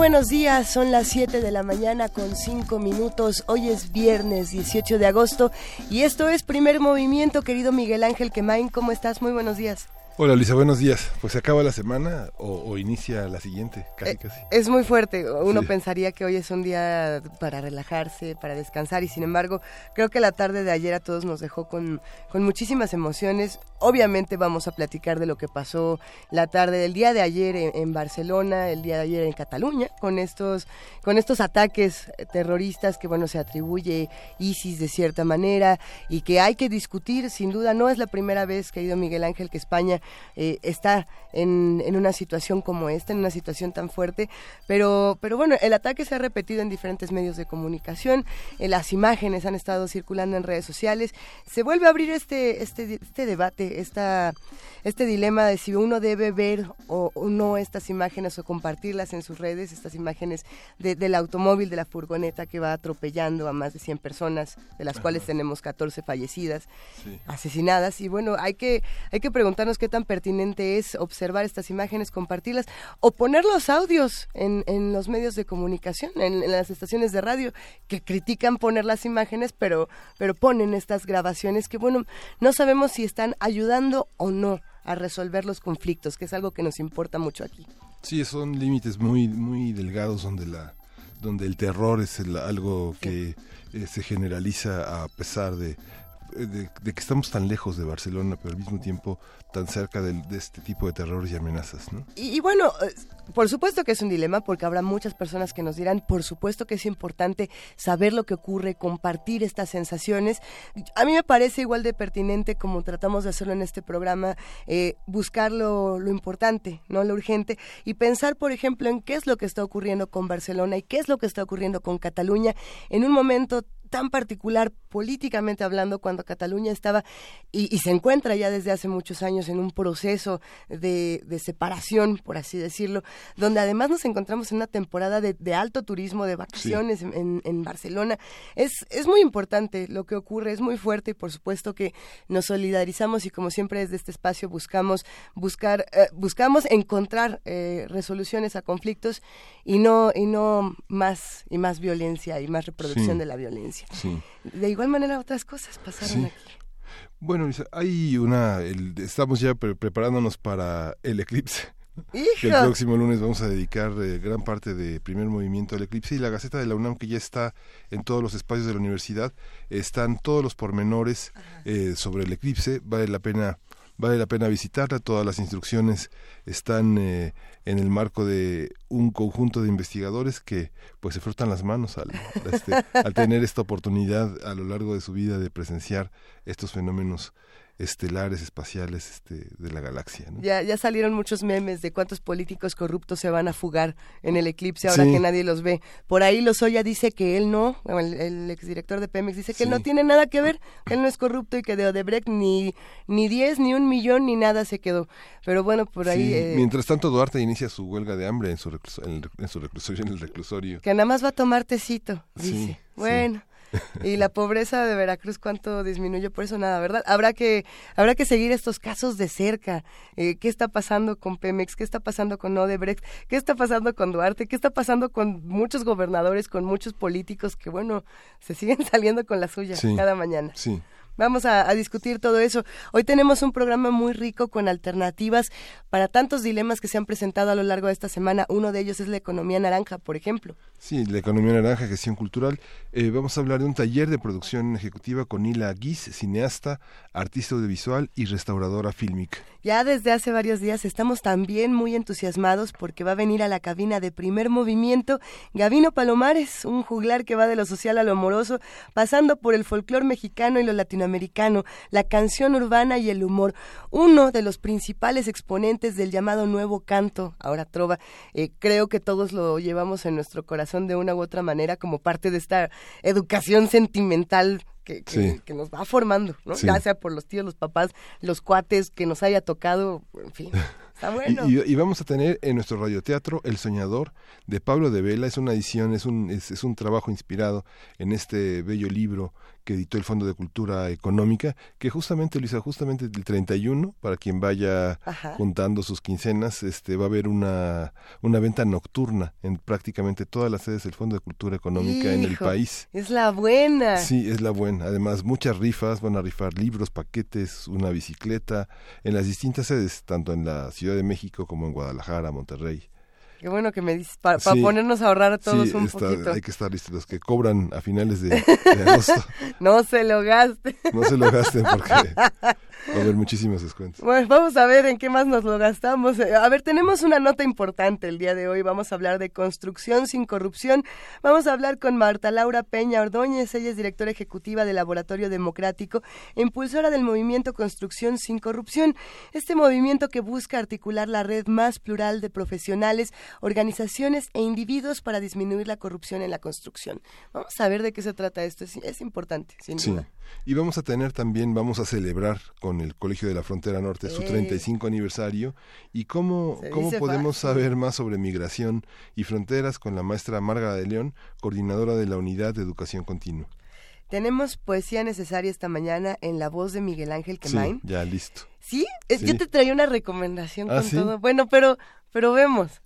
Buenos días, son las 7 de la mañana con 5 minutos. Hoy es viernes 18 de agosto y esto es Primer Movimiento, querido Miguel Ángel Quemain. ¿Cómo estás? Muy buenos días. Hola Luisa, buenos días. Pues se acaba la semana o, inicia la siguiente, casi eh, casi. Es muy fuerte. Uno pensaría que hoy es un día para relajarse, para descansar y sin embargo creo que la tarde de ayer a todos nos dejó con, con muchísimas emociones. Obviamente vamos a platicar de lo que pasó la tarde del día de ayer en, Barcelona, el día de ayer en Cataluña, con estos, con estos ataques terroristas que bueno se atribuye ISIS de cierta manera y que hay que discutir. Sin duda no es la primera vez, que ha ido Miguel Ángel, que España eh, está en, en, una situación como esta, en una situación tan fuerte, pero, pero bueno, el ataque se ha repetido en diferentes medios de comunicación, eh, las imágenes han estado circulando en redes sociales, se vuelve a abrir este, este, este debate, esta, este dilema de si uno debe ver o, no estas imágenes o compartirlas en sus redes, estas imágenes del automóvil, de la furgoneta que va atropellando a más de 100 personas, de las cuales tenemos 14 fallecidas, asesinadas, y bueno, hay que, hay que preguntarnos qué tan pertinente es observar estas imágenes, compartirlas o poner los audios en, en los medios de comunicación, en, las estaciones de radio, que critican poner las imágenes, pero, pero ponen estas grabaciones que, bueno, no sabemos si están ayudando o no a resolver los conflictos, que es algo que nos importa mucho aquí. Sí, son límites muy, muy delgados donde la donde el terror es algo que eh, se generaliza a pesar de, de, que estamos tan lejos de Barcelona, pero al mismo tiempo tan cerca de, este tipo de terrores y amenazas. ¿no? Y, bueno, eh, por supuesto que es un dilema porque habrá muchas personas que nos dirán, por supuesto que es importante saber lo que ocurre, compartir estas sensaciones. A mí me parece igual de pertinente como tratamos de hacerlo en este programa, eh, buscar lo, lo importante, no lo urgente, y pensar, por ejemplo, en qué es lo que está ocurriendo con Barcelona y qué es lo que está ocurriendo con Cataluña en un momento tan particular políticamente hablando cuando Cataluña estaba y, se encuentra ya desde hace muchos años en un proceso de, separación, por así decirlo, donde además nos encontramos en una temporada de, alto turismo, de vacaciones en, Barcelona. Es, es muy importante lo que ocurre, es muy fuerte y por supuesto que nos solidarizamos y como siempre desde este espacio buscamos buscar eh, buscamos encontrar eh, resoluciones a conflictos y no y no más y más violencia y más reproducción de la violencia. De igual manera otras cosas pasaron aquí. Bueno, hay una, estamos ya preparándonos para el eclipse. el próximo lunes vamos a dedicar eh, gran parte de primer movimiento al eclipse y la Gaceta de la UNAM que ya está en todos los espacios de la universidad están todos los pormenores eh, sobre el eclipse. Vale la pena vale la pena visitarla. Todas las instrucciones están eh, en el marco de un conjunto de investigadores que pues se frotan las manos al, este, al tener esta oportunidad a lo largo de su vida de presenciar estos fenómenos estelares espaciales este, de la galaxia. Ya, ya salieron muchos memes de cuántos políticos corruptos se van a fugar en el eclipse ahora que nadie los ve. Por ahí Lozoya dice que él no, el, exdirector de Pemex dice que él no tiene nada que ver, que él no es corrupto y que de Odebrecht ni, ni 10, ni un millón, ni nada se quedó. Pero bueno, por ahí... Eh, Mientras tanto, Duarte inicia su huelga de hambre en su, en, su reclusorio, en el reclusorio. Que nada más va a tomar tecito, dice. bueno. Y la pobreza de Veracruz cuánto disminuyó por eso nada verdad habrá que habrá que seguir estos casos de cerca. Eh, qué está pasando con Pemex qué está pasando con Odebrecht qué está pasando con Duarte qué está pasando con muchos gobernadores con muchos políticos que bueno se siguen saliendo con la suya cada mañana sí Vamos a, discutir todo eso. Hoy tenemos un programa muy rico con alternativas para tantos dilemas que se han presentado a lo largo de esta semana. Uno de ellos es la economía naranja, por ejemplo. Sí, la economía naranja, gestión cultural. Eh, vamos a hablar de un taller de producción ejecutiva con Nila Guis, cineasta, artista audiovisual y restauradora fílmica. Ya desde hace varios días estamos también muy entusiasmados porque va a venir a la cabina de primer movimiento Gavino Palomares, un juglar que va de lo social a lo amoroso, pasando por el folclor mexicano y lo latinoamericano latinoamericano, la canción urbana y el humor, uno de los principales exponentes del llamado nuevo canto, ahora trova. Eh, creo que todos lo llevamos en nuestro corazón de una u otra manera como parte de esta educación sentimental que, que, nos va formando, ¿no? Ya sea por los tíos, los papás, los cuates que nos haya tocado, en fin. Y, vamos a tener en nuestro radioteatro El Soñador de Pablo de Vela. Es una edición, es un, es, un trabajo inspirado en este bello libro que editó el Fondo de Cultura Económica, que justamente, Luisa, justamente el 31, para quien vaya juntando sus quincenas, este va a haber una, una venta nocturna en prácticamente todas las sedes del Fondo de Cultura Económica en el país. Es la buena. Sí, es la buena. Además, muchas rifas, van a rifar libros, paquetes, una bicicleta, en las distintas sedes, tanto en la Ciudad de México como en Guadalajara, Monterrey. Qué bueno que me dices, para ponernos a ahorrar a todos un poquito. Hay que estar listos, los que cobran a finales de, agosto. no se lo gasten. no se lo gasten porque Va a haber muchísimos descuentos. Bueno, vamos a ver en qué más nos lo gastamos. Eh, a ver, tenemos una nota importante el día de hoy. Vamos a hablar de construcción sin corrupción. Vamos a hablar con Marta Laura Peña Ordóñez. Ella es directora ejecutiva del Laboratorio Democrático, impulsora del movimiento Construcción sin Corrupción. Este movimiento que busca articular la red más plural de profesionales, organizaciones e individuos para disminuir la corrupción en la construcción. Vamos a ver de qué se trata esto. Es, importante, sin duda. Y vamos a tener también, vamos a celebrar con el Colegio de la Frontera Norte su 35 aniversario. Y cómo, cómo podemos saber más sobre migración y fronteras con la maestra Marga de León, coordinadora de la Unidad de Educación Continua. Tenemos poesía necesaria esta mañana en la voz de Miguel Ángel Quemain. Sí, ya listo. ¿Sí? Yo te traía una recomendación ¿Ah, con todo. Bueno, pero pero vemos.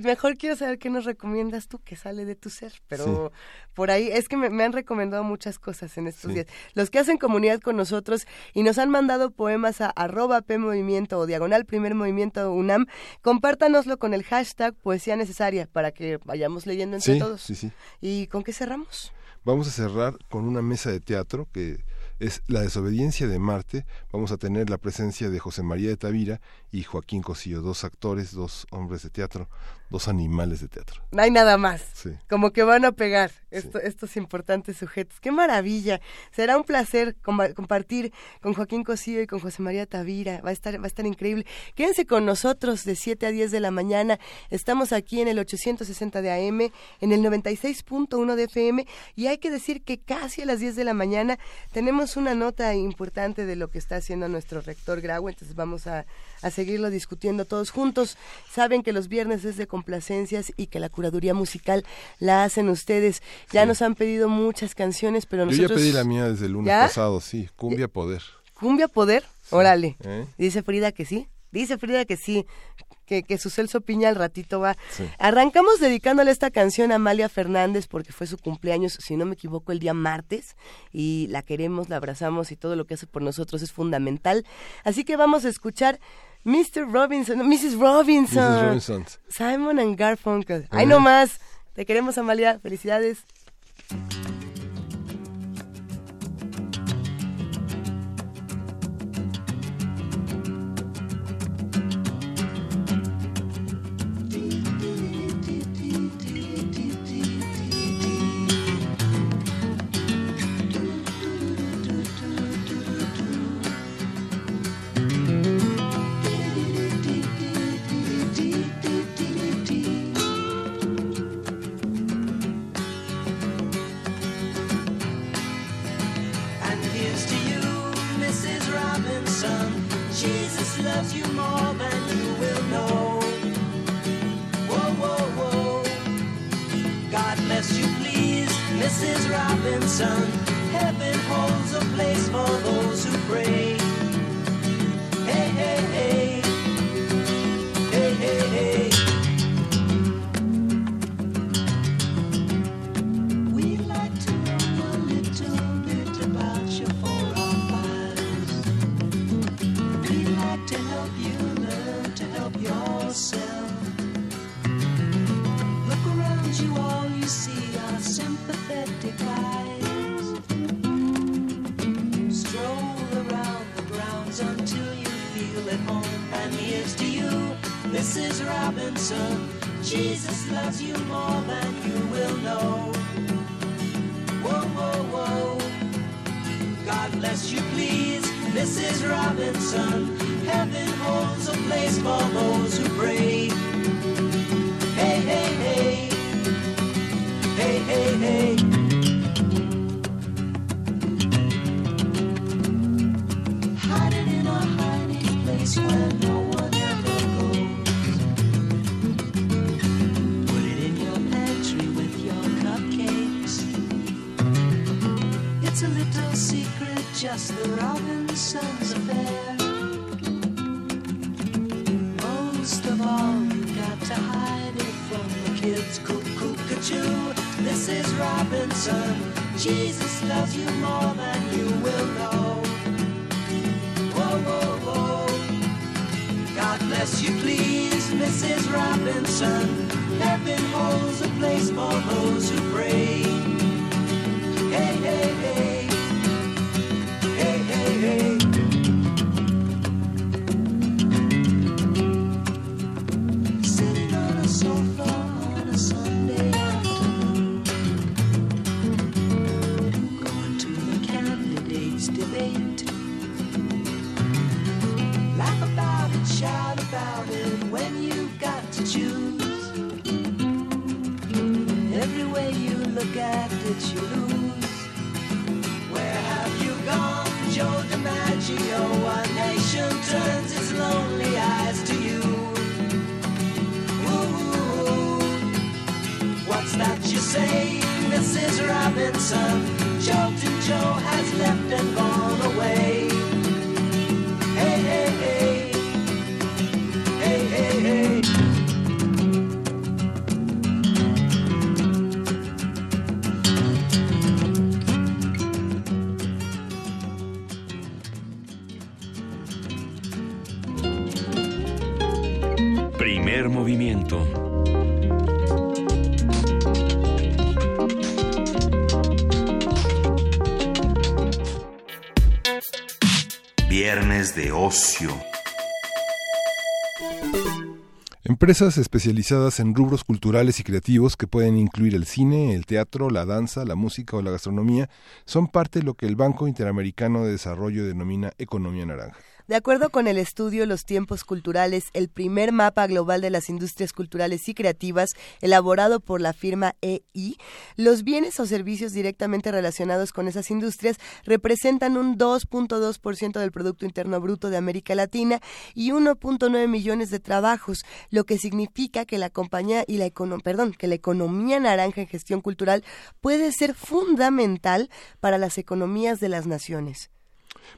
Mejor quiero saber qué nos recomiendas tú, que sale de tu ser. Pero por ahí es que me, han recomendado muchas cosas en estos días. Los que hacen comunidad con nosotros y nos han mandado poemas a arroba P Movimiento o diagonal Primer Movimiento UNAM, compártanoslo con el hashtag Poesía Necesaria para que vayamos leyendo entre todos. ¿Y con qué cerramos? Vamos a cerrar con una mesa de teatro que es La desobediencia de Marte. Vamos a tener la presencia de José María de Tavira y Joaquín Cosío, dos actores, dos hombres de teatro, dos animales de teatro. No hay nada más. Como que van a pegar estos importantes sujetos. ¡Qué maravilla! Será un placer compartir con Joaquín Cosío y con José María Tavira. Va a estar, va a estar increíble. Quédense con nosotros de 7 a 10 de la mañana. Estamos aquí en el 860 de AM, en el 96.1 de FM y hay que decir que casi a las 10 de la mañana tenemos una nota importante de lo que está haciendo nuestro rector Grau, entonces vamos a a seguirlo discutiendo todos juntos. Saben que los viernes es de complacencias y que la curaduría musical la hacen ustedes. Ya nos han pedido muchas canciones, pero nosotros... Yo ya pedí la mía desde el lunes pasado, sí, Cumbia Poder. ¿Cumbia Poder? Órale. ¿Eh? Dice Frida que sí. Dice Frida que sí que, que su Celso Piña al ratito va. Arrancamos dedicándole esta canción a Amalia Fernández porque fue su cumpleaños, si no me equivoco, el día martes y la queremos, la abrazamos y todo lo que hace por nosotros es fundamental. Así que vamos a escuchar Mr. Robinson, Mrs. Robinson, Simon and Garfunkel. Ay, no más. Te queremos, Amalia. Felicidades. De ocio. Empresas especializadas en rubros culturales y creativos que pueden incluir el cine, el teatro, la danza, la música o la gastronomía son parte de lo que el Banco Interamericano de Desarrollo denomina economía naranja. De acuerdo con el estudio Los tiempos culturales, el primer mapa global de las industrias culturales y creativas, elaborado por la firma EI, los bienes o servicios directamente relacionados con esas industrias representan un 2.2% del Producto Interno Bruto de América Latina y 1.9 millones de trabajos, lo que significa que la compañía y la econo- perdón, que la economía naranja en gestión cultural puede ser fundamental para las economías de las naciones.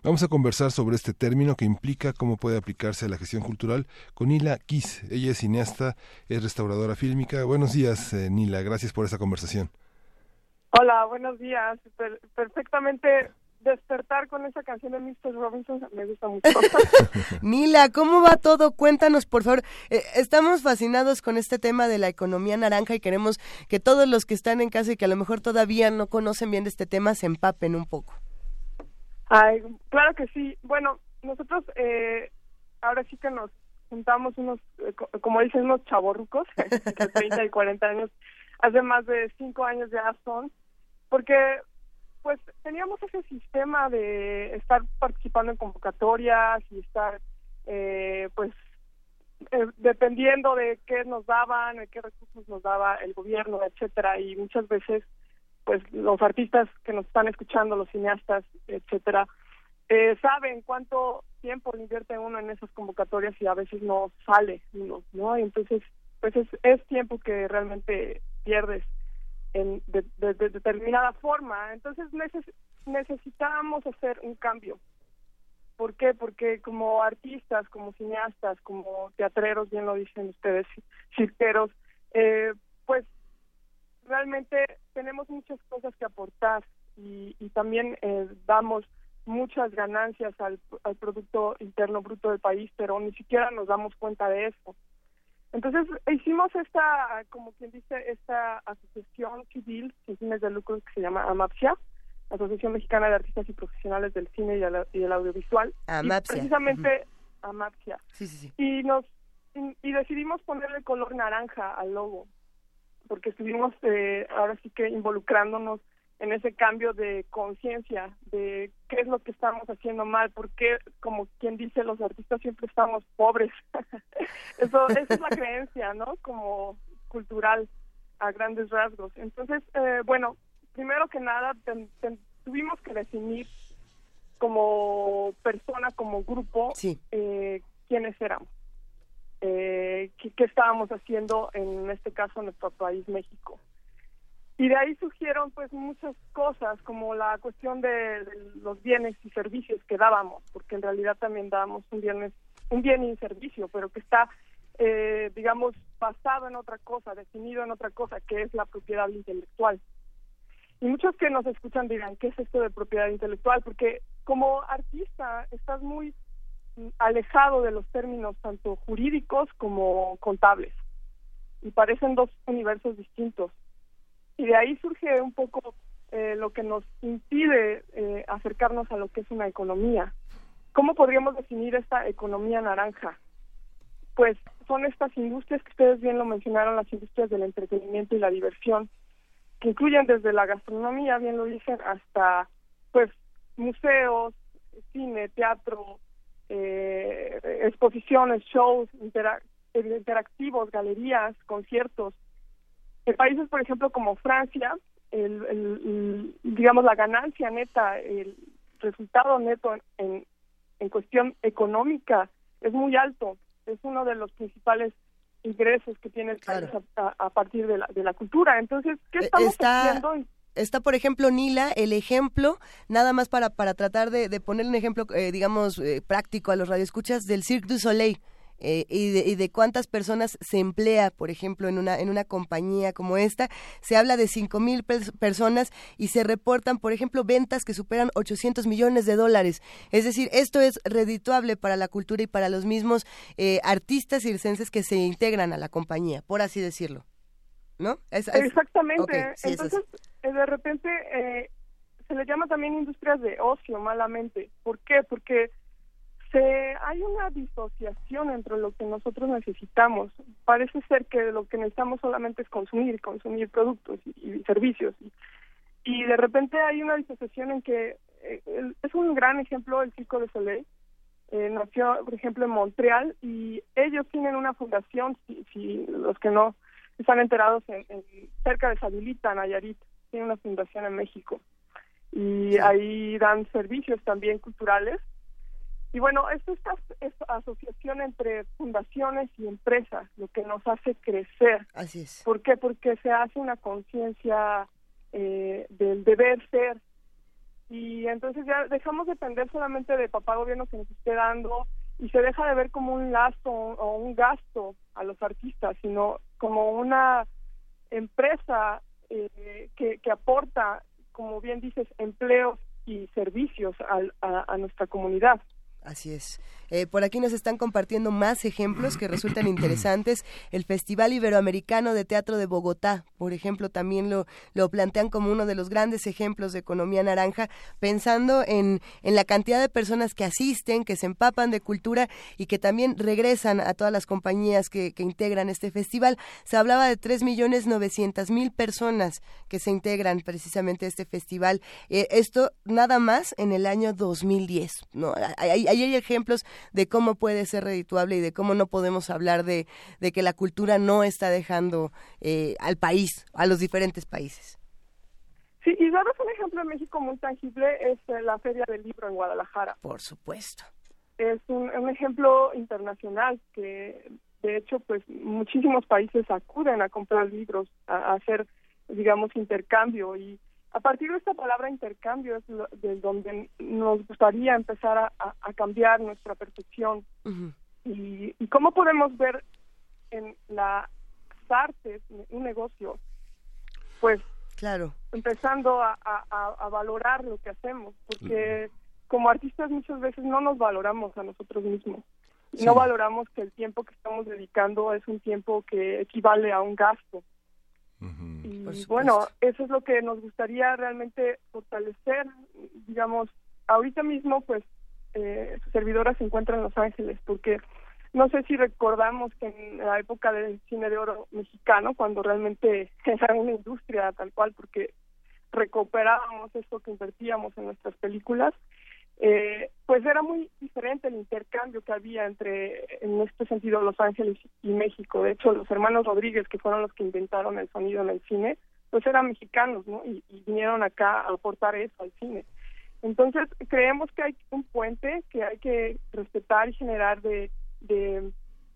Vamos a conversar sobre este término que implica cómo puede aplicarse a la gestión cultural con Nila Kiss. Ella es cineasta, es restauradora fílmica. Buenos días, eh, Nila. Gracias por esta conversación. Hola, buenos días. Per- perfectamente despertar con esa canción de Mr. Robinson me gusta mucho. Nila, ¿cómo va todo? Cuéntanos, por favor. Eh, estamos fascinados con este tema de la economía naranja y queremos que todos los que están en casa y que a lo mejor todavía no conocen bien de este tema se empapen un poco. Ay, claro que sí. Bueno, nosotros eh, ahora sí que nos juntamos unos, eh, co- como dicen, unos chavorrucos, de 30 y 40 años, hace más de 5 años ya son, porque pues teníamos ese sistema de estar participando en convocatorias y estar eh, pues eh, dependiendo de qué nos daban, de qué recursos nos daba el gobierno, etcétera, y muchas veces pues los artistas que nos están escuchando, los cineastas, etcétera, eh, saben cuánto tiempo invierte uno en esas convocatorias y a veces no sale uno, ¿no? Y entonces, pues es, es tiempo que realmente pierdes en de determinada forma. Entonces neces- necesitamos hacer un cambio. ¿Por qué? Porque como artistas, como cineastas, como teatreros, bien lo dicen ustedes, cirqueros, eh, pues realmente tenemos muchas cosas que aportar y, y también eh, damos muchas ganancias al, al Producto Interno Bruto del país, pero ni siquiera nos damos cuenta de eso. Entonces hicimos esta, como quien dice, esta asociación civil sin fines de lucro que se llama AMAPSIA, Asociación Mexicana de Artistas y Profesionales del Cine y, el- y el Audiovisual. Y AMAPSIA. precisamente AMAPSIA. Sí, sí, sí. Y nos y, y decidimos ponerle color naranja al logo, porque estuvimos eh, ahora sí que involucrándonos en ese cambio de conciencia de qué es lo que estamos haciendo mal, porque como quien dice los artistas siempre estamos pobres. Eso esa es la creencia, ¿no? Como cultural a grandes rasgos. Entonces, eh, bueno, primero que nada ten- ten- tuvimos que definir como persona, como grupo, Sí. eh, quiénes éramos, eh, qué, estábamos haciendo en este caso en nuestro país, México. Y de ahí surgieron pues muchas cosas, como la cuestión de, los bienes y servicios que dábamos, porque en realidad también dábamos un, bienes, un bien y un servicio, pero que está, eh, digamos, basado en otra cosa, definido en otra cosa, que es la propiedad intelectual. Y muchos que nos escuchan dirán, ¿qué es esto de propiedad intelectual? Porque como artista estás muy alejado de los términos tanto jurídicos como contables. Y parecen dos universos distintos. Y de ahí surge un poco eh, lo que nos impide eh, acercarnos a lo que es una economía. ¿Cómo podríamos definir esta economía naranja? Pues son estas industrias que ustedes bien lo mencionaron, las industrias del entretenimiento y la diversión, que incluyen desde la gastronomía, bien lo dicen, hasta pues museos, cine, teatro, eh, exposiciones, shows intera- interactivos, galerías, conciertos. En países, por ejemplo, como Francia, el, digamos la ganancia neta, el resultado neto en, en, cuestión económica es muy alto. Es uno de los principales ingresos que tiene el país Claro. a, partir de la, de la cultura. Entonces, ¿qué Eh, estamos está- haciendo? Está, por ejemplo, Nila, el ejemplo, nada más para, para tratar de, de poner un ejemplo, eh, digamos, eh, práctico a los radioescuchas del Cirque du Soleil. eh, y, de, y de cuántas personas se emplea, por ejemplo, en una, en una compañía como esta. Se habla de cinco mil pers- personas y se reportan, por ejemplo, ventas que superan 800 millones de dólares. Es decir, esto es redituable para la cultura y para los mismos eh, artistas circenses que se integran a la compañía, por así decirlo. ¿No? Es- es- Exactamente. Sí, Entonces, eh, de repente eh, se le llama también industrias de ocio malamente. ¿Por qué? Porque se hay una disociación entre lo que nosotros necesitamos. Parece ser que lo que necesitamos solamente es consumir, consumir productos y, y servicios. Y, y de repente hay una disociación en que eh, el- es un gran ejemplo el Circo de Soleil. Eh, nació, por ejemplo, en Montreal y ellos tienen una fundación, si, si los que no están enterados, en, en- cerca de Sadulita, Nayarit, tiene una fundación en México. Y ahí dan servicios también culturales. Y bueno, es esta es asociación entre fundaciones y empresas lo que nos hace crecer. Así es. ¿Por qué? Porque se hace una conciencia eh, del deber ser. Y entonces ya dejamos de depender solamente de papá gobierno que nos esté dando y se deja de ver como un lazo o un gasto a los artistas, sino como una empresa eh, que, que aporta, como bien dices, empleos y servicios al- a, a nuestra comunidad. Así es. Eh, por aquí nos están compartiendo más ejemplos que resultan interesantes. El Festival Iberoamericano de Teatro de Bogotá, por ejemplo, también lo, lo plantean como uno de los grandes ejemplos de economía naranja, pensando en, en la cantidad de personas que asisten, que se empapan de cultura y que también regresan a todas las compañías que, que integran este festival. Se hablaba de 3.900.000 personas que se integran precisamente a este festival. Eh, esto nada más en el año 2010. ¿no? Hay, hay- ahí hay ejemplos de cómo puede ser redituable y de cómo no podemos hablar de, de que la cultura no está dejando eh, al país, a los diferentes países. Sí, y daros un ejemplo en México muy tangible es eh, la Feria del Libro en Guadalajara. Por supuesto. Es un, un ejemplo internacional que, de hecho, pues muchísimos países acuden a comprar libros, a, a hacer, digamos, intercambio. Y a partir de esta palabra intercambio es lo- de donde nos gustaría empezar a, a- a cambiar nuestra percepción y, y cómo podemos ver en las artes un negocio, pues Claro. empezando a, valorar lo que hacemos, porque como artistas muchas veces no nos valoramos a nosotros mismos. Y No Sí. valoramos que el tiempo que estamos dedicando es un tiempo que equivale a un gasto. Y bueno, eso es lo que nos gustaría realmente fortalecer. Digamos, ahorita mismo, pues, eh, su servidora se encuentra en Los Ángeles, porque no sé si recordamos que en la época del cine de oro mexicano, cuando realmente era una industria tal cual, porque recuperábamos eso que invertíamos en nuestras películas, eh, pues era muy diferente el intercambio que había entre, en este sentido, Los Ángeles y México. De hecho, los hermanos Rodríguez, que fueron los que inventaron el sonido en el cine, pues eran mexicanos, ¿no? Y, vinieron acá a aportar eso al cine. Entonces, creemos que hay un puente que hay que respetar y generar de, de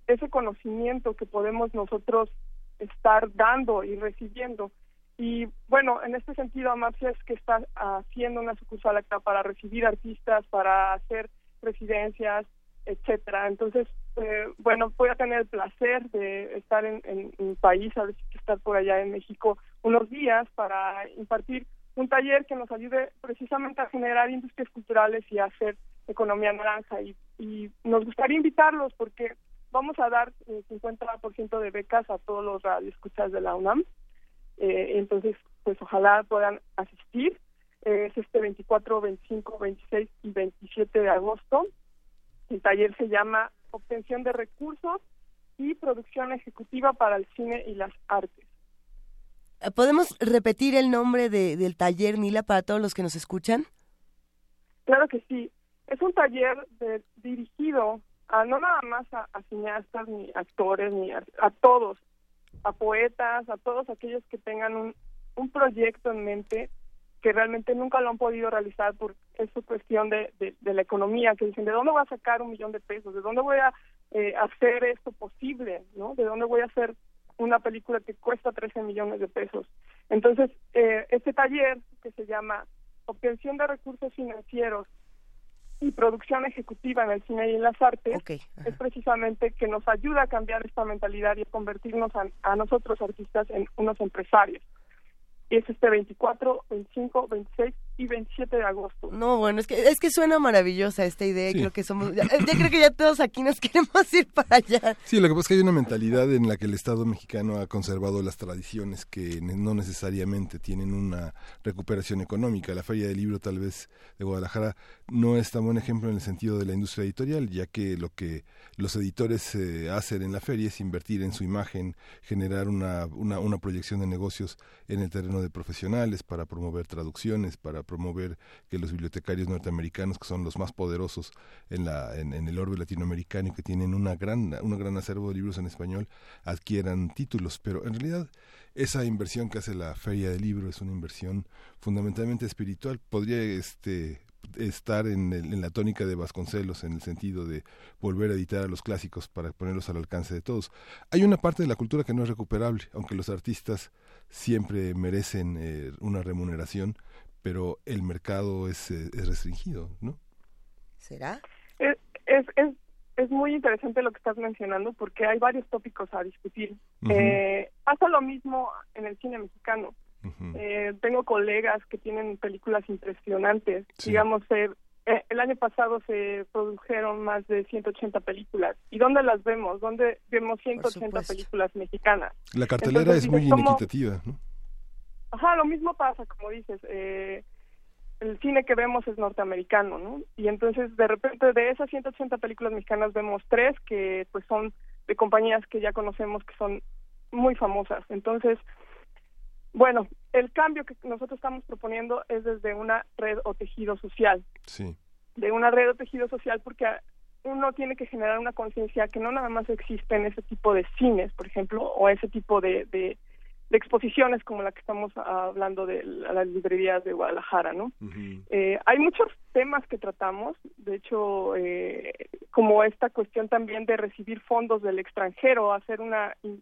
ese conocimiento que podemos nosotros estar dando y recibiendo. Y bueno, en este sentido, Amapsia es que está haciendo una sucursal acá para recibir artistas, para hacer residencias, etcétera. Entonces, eh, bueno, voy a tener el placer de estar en, en, en país, a ver si estar por allá en México unos días para impartir un taller que nos ayude precisamente a generar industrias culturales y a hacer economía naranja. Y, y nos gustaría invitarlos porque vamos a dar el 50% de becas a todos los radioescuchas de la UNAM. Eh, entonces, pues ojalá puedan asistir. Eh, es este 24, 25, 26 y 27 de agosto. El taller se llama Obtención de Recursos y Producción Ejecutiva para el Cine y las Artes. ¿Podemos repetir el nombre de, del taller, Mila, para todos los que nos escuchan? Claro que sí. Es un taller de, dirigido a no nada más a, a cineastas, ni actores, ni a, a, todos, a poetas, a todos aquellos que tengan un, un proyecto en mente que realmente nunca lo han podido realizar por es cuestión de, de, de, la economía, que dicen, ¿de dónde voy a sacar un millón de pesos? ¿De dónde voy a eh, hacer esto posible? ¿no? ¿De dónde voy a hacer una película que cuesta 13 millones de pesos. Entonces, eh, este taller que se llama Obtención de Recursos Financieros y Producción Ejecutiva en el Cine y en las Artes okay. es precisamente que nos ayuda a cambiar esta mentalidad y a convertirnos a, a nosotros artistas en unos empresarios y es este 24, 25, 26 y 27 de agosto. No, bueno, es que es que suena maravillosa esta idea, sí. creo que somos ya, ya, creo que ya todos aquí nos queremos ir para allá. Sí, lo que pasa es que hay una mentalidad en la que el Estado mexicano ha conservado las tradiciones que no necesariamente tienen una recuperación económica. La Feria del Libro tal vez de Guadalajara no es tan buen ejemplo en el sentido de la industria editorial, ya que lo que los editores eh, hacen en la feria es invertir en su imagen, generar una, una, una proyección de negocios en el terreno de profesionales, para promover traducciones, para promover que los bibliotecarios norteamericanos, que son los más poderosos en, la, en, el orbe latinoamericano y que tienen una gran, una gran acervo de libros en español, adquieran títulos. Pero en realidad esa inversión que hace la Feria del Libro es una inversión fundamentalmente espiritual. Podría este, estar en, el, en, la tónica de Vasconcelos en el sentido de volver a editar a los clásicos para ponerlos al alcance de todos. Hay una parte de la cultura que no es recuperable, aunque los artistas siempre merecen eh, una remuneración, pero el mercado es, eh, es restringido, ¿no? ¿Será? Es, es, es, es, muy interesante lo que estás mencionando porque hay varios tópicos a discutir. Uh -huh. eh, pasa lo mismo en el cine mexicano. Uh -huh. eh, tengo colegas que tienen películas impresionantes. Sí. Digamos, eh, el año pasado se produjeron más de 180 películas. ¿Y dónde las vemos? ¿Dónde vemos 180 películas mexicanas? La cartelera Entonces, es muy inequitativa, ¿no? Ajá, lo mismo pasa, como dices. Eh, el cine que vemos es norteamericano, ¿no? Y entonces, de repente, de esas 180 películas mexicanas vemos tres que, pues, son de compañías que ya conocemos que son muy famosas. Entonces, bueno, el cambio que nosotros estamos proponiendo es desde una red o tejido social. Sí. De una red o tejido social porque uno tiene que generar una conciencia que no nada más existe en ese tipo de cines, por ejemplo, o ese tipo de, de, de exposiciones como la que estamos hablando de las librerías de Guadalajara, ¿no? Uh -huh. eh, hay muchos temas que tratamos, de hecho, eh, como esta cuestión también de recibir fondos del extranjero, hacer un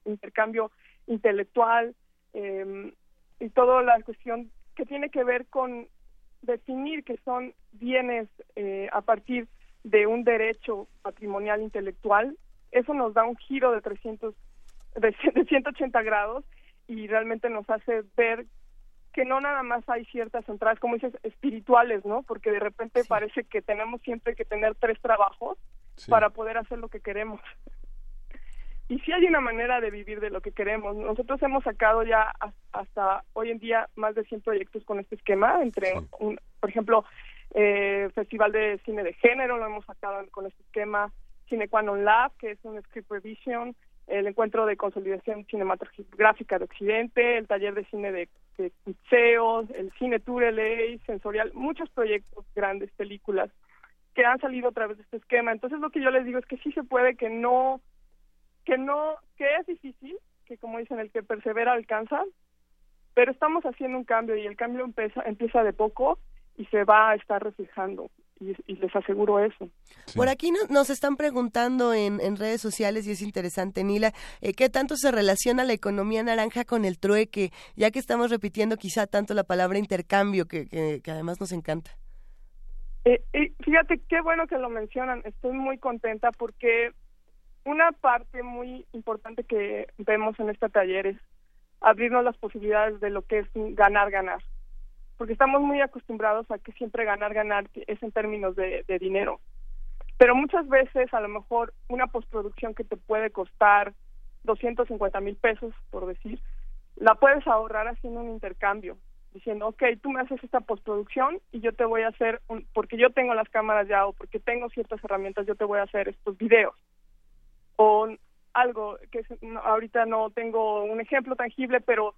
intercambio intelectual, eh, y toda la cuestión que tiene que ver con definir que son bienes eh, a partir de un derecho patrimonial intelectual, eso nos da un giro de 300 de, de 180 grados y realmente nos hace ver que no nada más hay ciertas entradas, como dices, espirituales, ¿no? Porque de repente sí. parece que tenemos siempre que tener tres trabajos sí. para poder hacer lo que queremos y sí hay una manera de vivir de lo que queremos. Nosotros hemos sacado ya hasta hoy en día más de 100 proyectos con este esquema, entre, sí. un, por ejemplo, eh, Festival de Cine de Género, lo hemos sacado con este esquema, Cinequanon Lab, que es un script revision, el encuentro de consolidación cinematográfica de Occidente, el taller de cine de este, museos, el cine tour LA, sensorial, muchos proyectos, grandes películas que han salido a través de este esquema. Entonces lo que yo les digo es que sí se puede, que no, que no, que es difícil, que como dicen, el que persevera alcanza, pero estamos haciendo un cambio y el cambio empieza, empieza de poco y se va a estar reflejando. Y, y les aseguro eso. Por aquí no- nos están preguntando en, en redes sociales y es interesante, Nila, eh, ¿qué tanto se relaciona la economía naranja con el trueque? Ya que estamos repitiendo quizá tanto la palabra intercambio, que, que, que además nos encanta. Eh, fíjate qué bueno que lo mencionan. Estoy muy contenta porque una parte muy importante que vemos en este taller es abrirnos las posibilidades de lo que es un ganar, ganar. Porque estamos muy acostumbrados a que siempre ganar, ganar es en términos de, dinero. Pero muchas veces, a lo mejor, una postproducción que te puede costar 250 mil pesos, por decir, la puedes ahorrar haciendo un intercambio diciendo, ok, tú me haces esta postproducción y yo te voy a hacer, un, porque yo tengo las cámaras ya o porque tengo ciertas herramientas, yo te voy a hacer estos videos. O algo que ahorita no tengo un ejemplo tangible, pero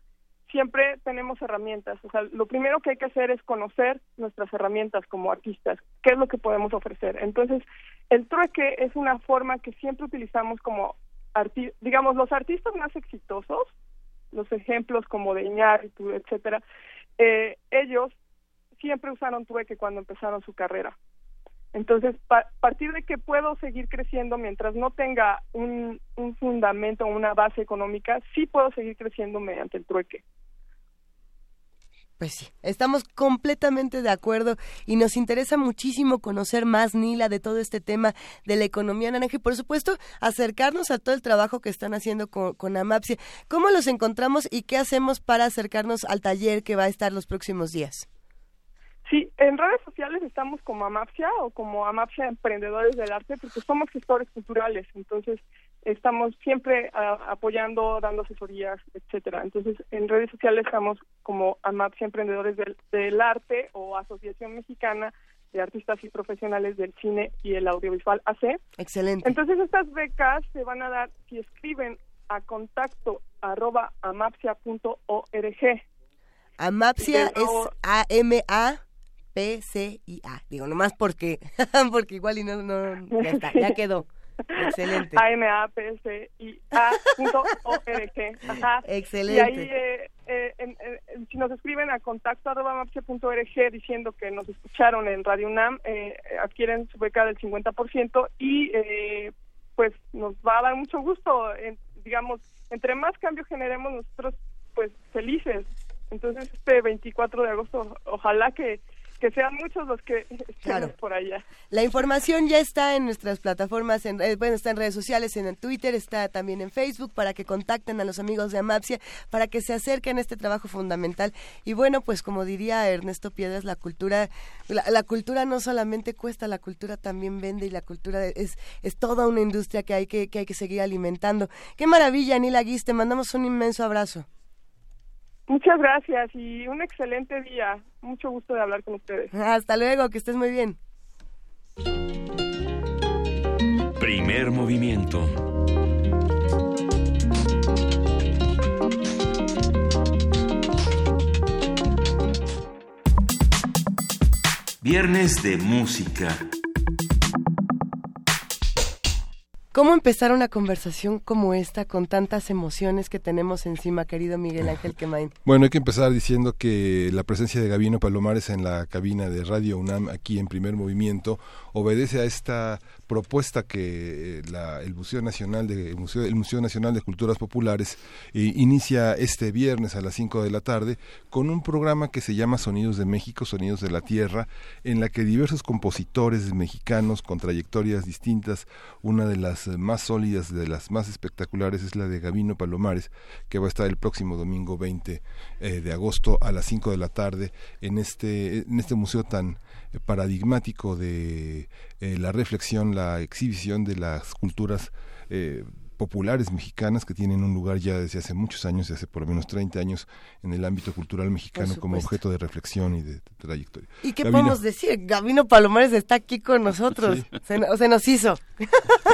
siempre tenemos herramientas. O sea, lo primero que hay que hacer es conocer nuestras herramientas como artistas, qué es lo que podemos ofrecer. Entonces, el trueque es una forma que siempre utilizamos como, arti digamos, los artistas más exitosos, los ejemplos como de Iñárritu, etcétera, eh, ellos siempre usaron trueque cuando empezaron su carrera. Entonces, a partir de que puedo seguir creciendo mientras no tenga un, un fundamento, una base económica, sí puedo seguir creciendo mediante el trueque. Pues sí, estamos completamente de acuerdo y nos interesa muchísimo conocer más, Nila, de todo este tema de la economía naranja y, por supuesto, acercarnos a todo el trabajo que están haciendo con, con Amapsia. ¿Cómo los encontramos y qué hacemos para acercarnos al taller que va a estar los próximos días? Sí, en redes sociales estamos como Amapsia o como Amapsia Emprendedores del Arte porque somos gestores culturales, entonces estamos siempre ah, apoyando, dando asesorías, etcétera. Entonces en redes sociales estamos como Amapsia Emprendedores del, del Arte o Asociación Mexicana de Artistas y Profesionales del Cine y el Audiovisual AC. Excelente. Entonces estas becas se van a dar si escriben a contacto arroba amapsia.org. Amapsia es A-M-A-P-C-I-A. Digo, nomás porque, porque igual y no, no, ya está, ya quedó. Excelente. amapcia.org. Ajá. Excelente. Y ahí, eh, eh, en- en- si nos escriben a contacto arroba mapsia.org diciendo que nos escucharon en Radio UNAM, eh, adquieren su beca del 50% y eh, pues nos va a dar mucho gusto, en- digamos, entre más cambio generemos nosotros, pues felices. Entonces, este 24 de agosto, ojalá que, que sean muchos los que Claro. por allá. La información ya está en nuestras plataformas, en, eh, bueno, está en redes sociales, en el Twitter, está también en Facebook, para que contacten a los amigos de Amapsia, para que se acerquen a este trabajo fundamental. Y bueno, pues como diría Ernesto Piedras, la cultura, la, la cultura no solamente cuesta, la cultura también vende y la cultura es, es toda una industria que hay que, que hay que seguir alimentando. Qué maravilla, Nila Guis, te mandamos un inmenso abrazo. Muchas gracias y un excelente día. Mucho gusto de hablar con ustedes. Hasta luego, que estés muy bien. Primer movimiento. Viernes de música. ¿Cómo empezar una conversación como esta con tantas emociones que tenemos encima, querido Miguel Ángel Quemain? Bueno, hay que empezar diciendo que la presencia de Gabino Palomares en la cabina de Radio UNAM aquí en primer movimiento obedece a esta propuesta que eh, la- el Museo Nacional de Museo, el Museo Nacional de Culturas Populares eh, inicia este viernes a las 5 de la tarde con un programa que se llama Sonidos de México, Sonidos de la Tierra, en la que diversos compositores mexicanos con trayectorias distintas, una de las más sólidas, de las más espectaculares es la de Gabino Palomares, que va a estar el próximo domingo 20 eh, de agosto a las 5 de la tarde en este, en este museo tan eh, paradigmático de eh, la reflexión, la exhibición de las culturas populares mexicanas que tienen un lugar ya desde hace muchos años, desde hace por lo menos 30 años en el ámbito cultural mexicano como objeto de reflexión y de, trayectoria. ¿Y qué Gabino, podemos decir? Gabino Palomares está aquí con nosotros. Se, no- se nos hizo.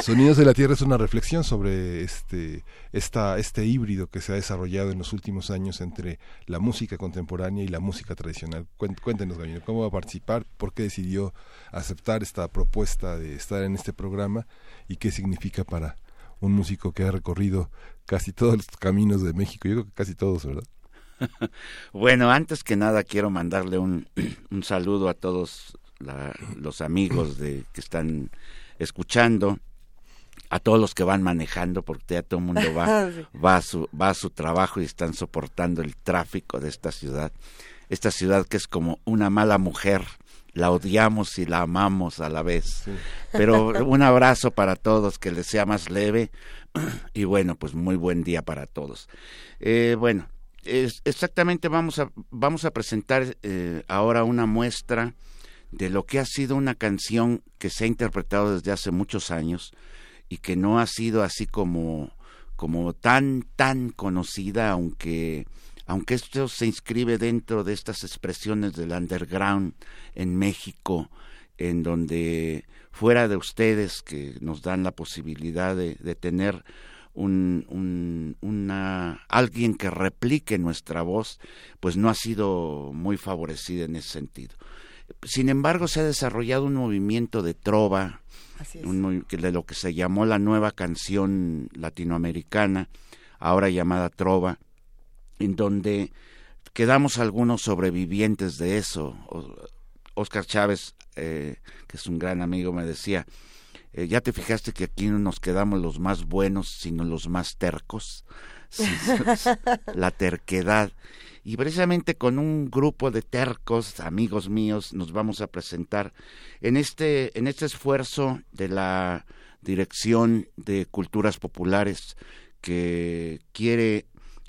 Sonidos de la Tierra es una reflexión sobre este, esta, este híbrido que se ha desarrollado en los últimos años entre la música contemporánea y la música tradicional. Cuéntenos, Gabino, ¿cómo va a participar? ¿Por qué decidió aceptar esta propuesta de estar en este programa? ¿Y qué significa para un músico que ha recorrido casi todos los caminos de México? Yo creo que casi todos, ¿verdad? Bueno, antes que nada quiero mandarle un, un saludo a todos la- los amigos de que están escuchando, a todos los que van manejando, porque ya todo el mundo va, Sí. va, a su, va a su trabajo y están soportando el tráfico de esta ciudad. Esta ciudad que es como una mala mujer, la odiamos y la amamos a la vez. Pero un abrazo para todos, que les sea más leve y bueno, pues muy buen día para todos. Eh, bueno, es- exactamente vamos a, vamos a presentar eh, ahora una muestra de lo que ha sido una canción que se ha interpretado desde hace muchos años y que no ha sido así como, como tan, tan conocida, aunque, aunque esto se inscribe dentro de estas expresiones del underground en México, en donde fuera de ustedes que nos dan la posibilidad de, de tener un, un- una alguien que replique nuestra voz, pues no ha sido muy favorecida en ese sentido. Sin embargo, se ha desarrollado un movimiento de trova, un de lo que se llamó la nueva canción latinoamericana, ahora llamada trova, en donde quedamos algunos sobrevivientes de eso. Oscar Chávez, eh, que es un gran amigo, me decía, eh, ya te fijaste que aquí no nos quedamos los más buenos, sino los más tercos. La terquedad. Y precisamente con un grupo de tercos, amigos míos, nos vamos a presentar en este, en este esfuerzo de la Dirección de Culturas Populares que quiere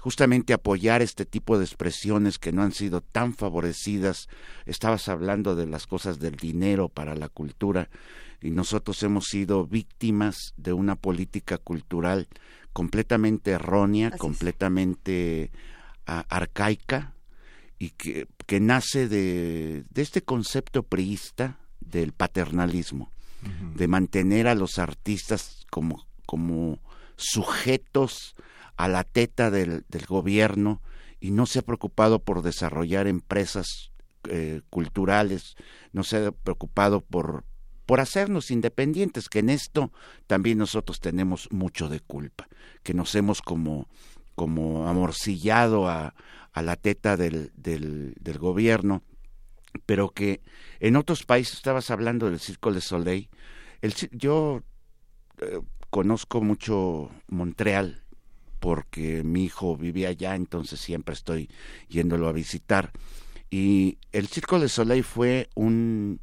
justamente apoyar este tipo de expresiones que no han sido tan favorecidas. Estabas hablando de las cosas del dinero para la cultura y nosotros hemos sido víctimas de una política cultural completamente errónea, Así completamente ah, arcaica y que, que nace de, de este concepto priista del paternalismo, de mantener a los artistas como, como sujetos a la teta del, del gobierno y no se ha preocupado por desarrollar empresas eh, culturales, no se ha preocupado por, por hacernos independientes, que en esto también nosotros tenemos mucho de culpa, que nos hemos como, como amorcillado a, a la teta del, del, gobierno, pero que en otros países, estabas hablando del Circo de Soleil, el, yo eh, conozco mucho Montreal porque mi hijo vivía allá, entonces siempre estoy yéndolo a visitar. Y el Circo de Soleil fue un,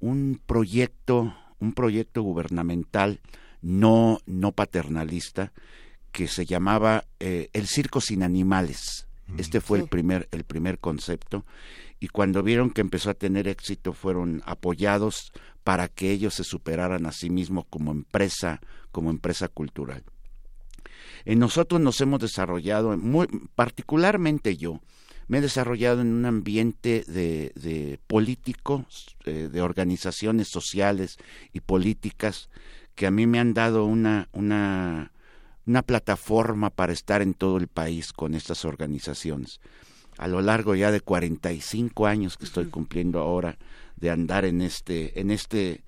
un proyecto, un proyecto gubernamental no, no paternalista que se llamaba eh, El Circo sin Animales. Este fue el primer, el primer concepto. Y cuando vieron que empezó a tener éxito, fueron apoyados para que ellos se superaran a sí mismos como empresa, como empresa cultural. En nosotros nos hemos desarrollado, muy, particularmente yo, me he desarrollado en un ambiente de, de políticos, eh, de organizaciones sociales y políticas que a mí me han dado una, una, una plataforma para estar en todo el país con estas organizaciones. A lo largo ya de 45 años que estoy cumpliendo ahora de andar en este, en este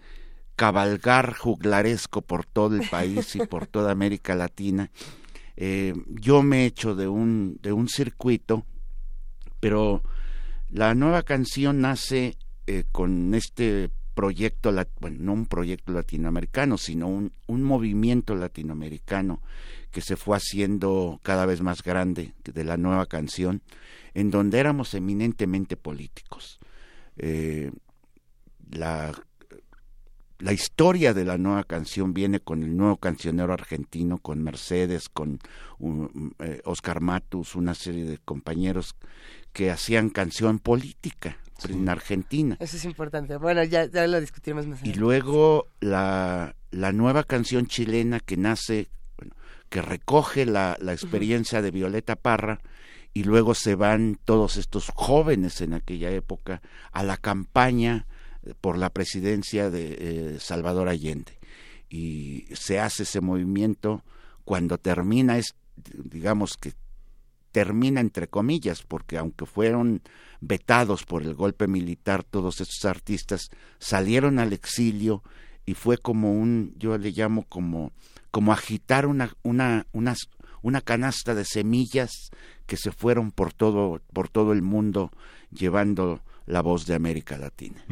cabalgar juglaresco por todo el país y por toda América Latina, eh, yo me he hecho de un, de un circuito, pero la nueva canción nace eh, con este proyecto, bueno, no un proyecto latinoamericano, sino un, un movimiento latinoamericano que se fue haciendo cada vez más grande de la nueva canción, en donde éramos eminentemente políticos. Eh, la, la historia de la nueva canción viene con el nuevo cancionero argentino, con Mercedes, con un- eh, Oscar Matus, una serie de compañeros que hacían canción política en Argentina. Eso es importante. Bueno, ya, ya lo discutiremos más Y adelante. luego la, la nueva canción chilena que nace bueno, que recoge la, la experiencia de Violeta Parra y luego se van todos estos jóvenes en aquella época a la campaña por la presidencia de eh, Salvador Allende. Y se hace ese movimiento cuando termina, es, digamos que termina entre comillas, porque aunque fueron vetados por el golpe militar, todos estos artistas salieron al exilio y fue como un, yo le llamo como, como agitar una, una, una, una canasta de semillas que se fueron por todo, por todo el mundo llevando la voz de América Latina.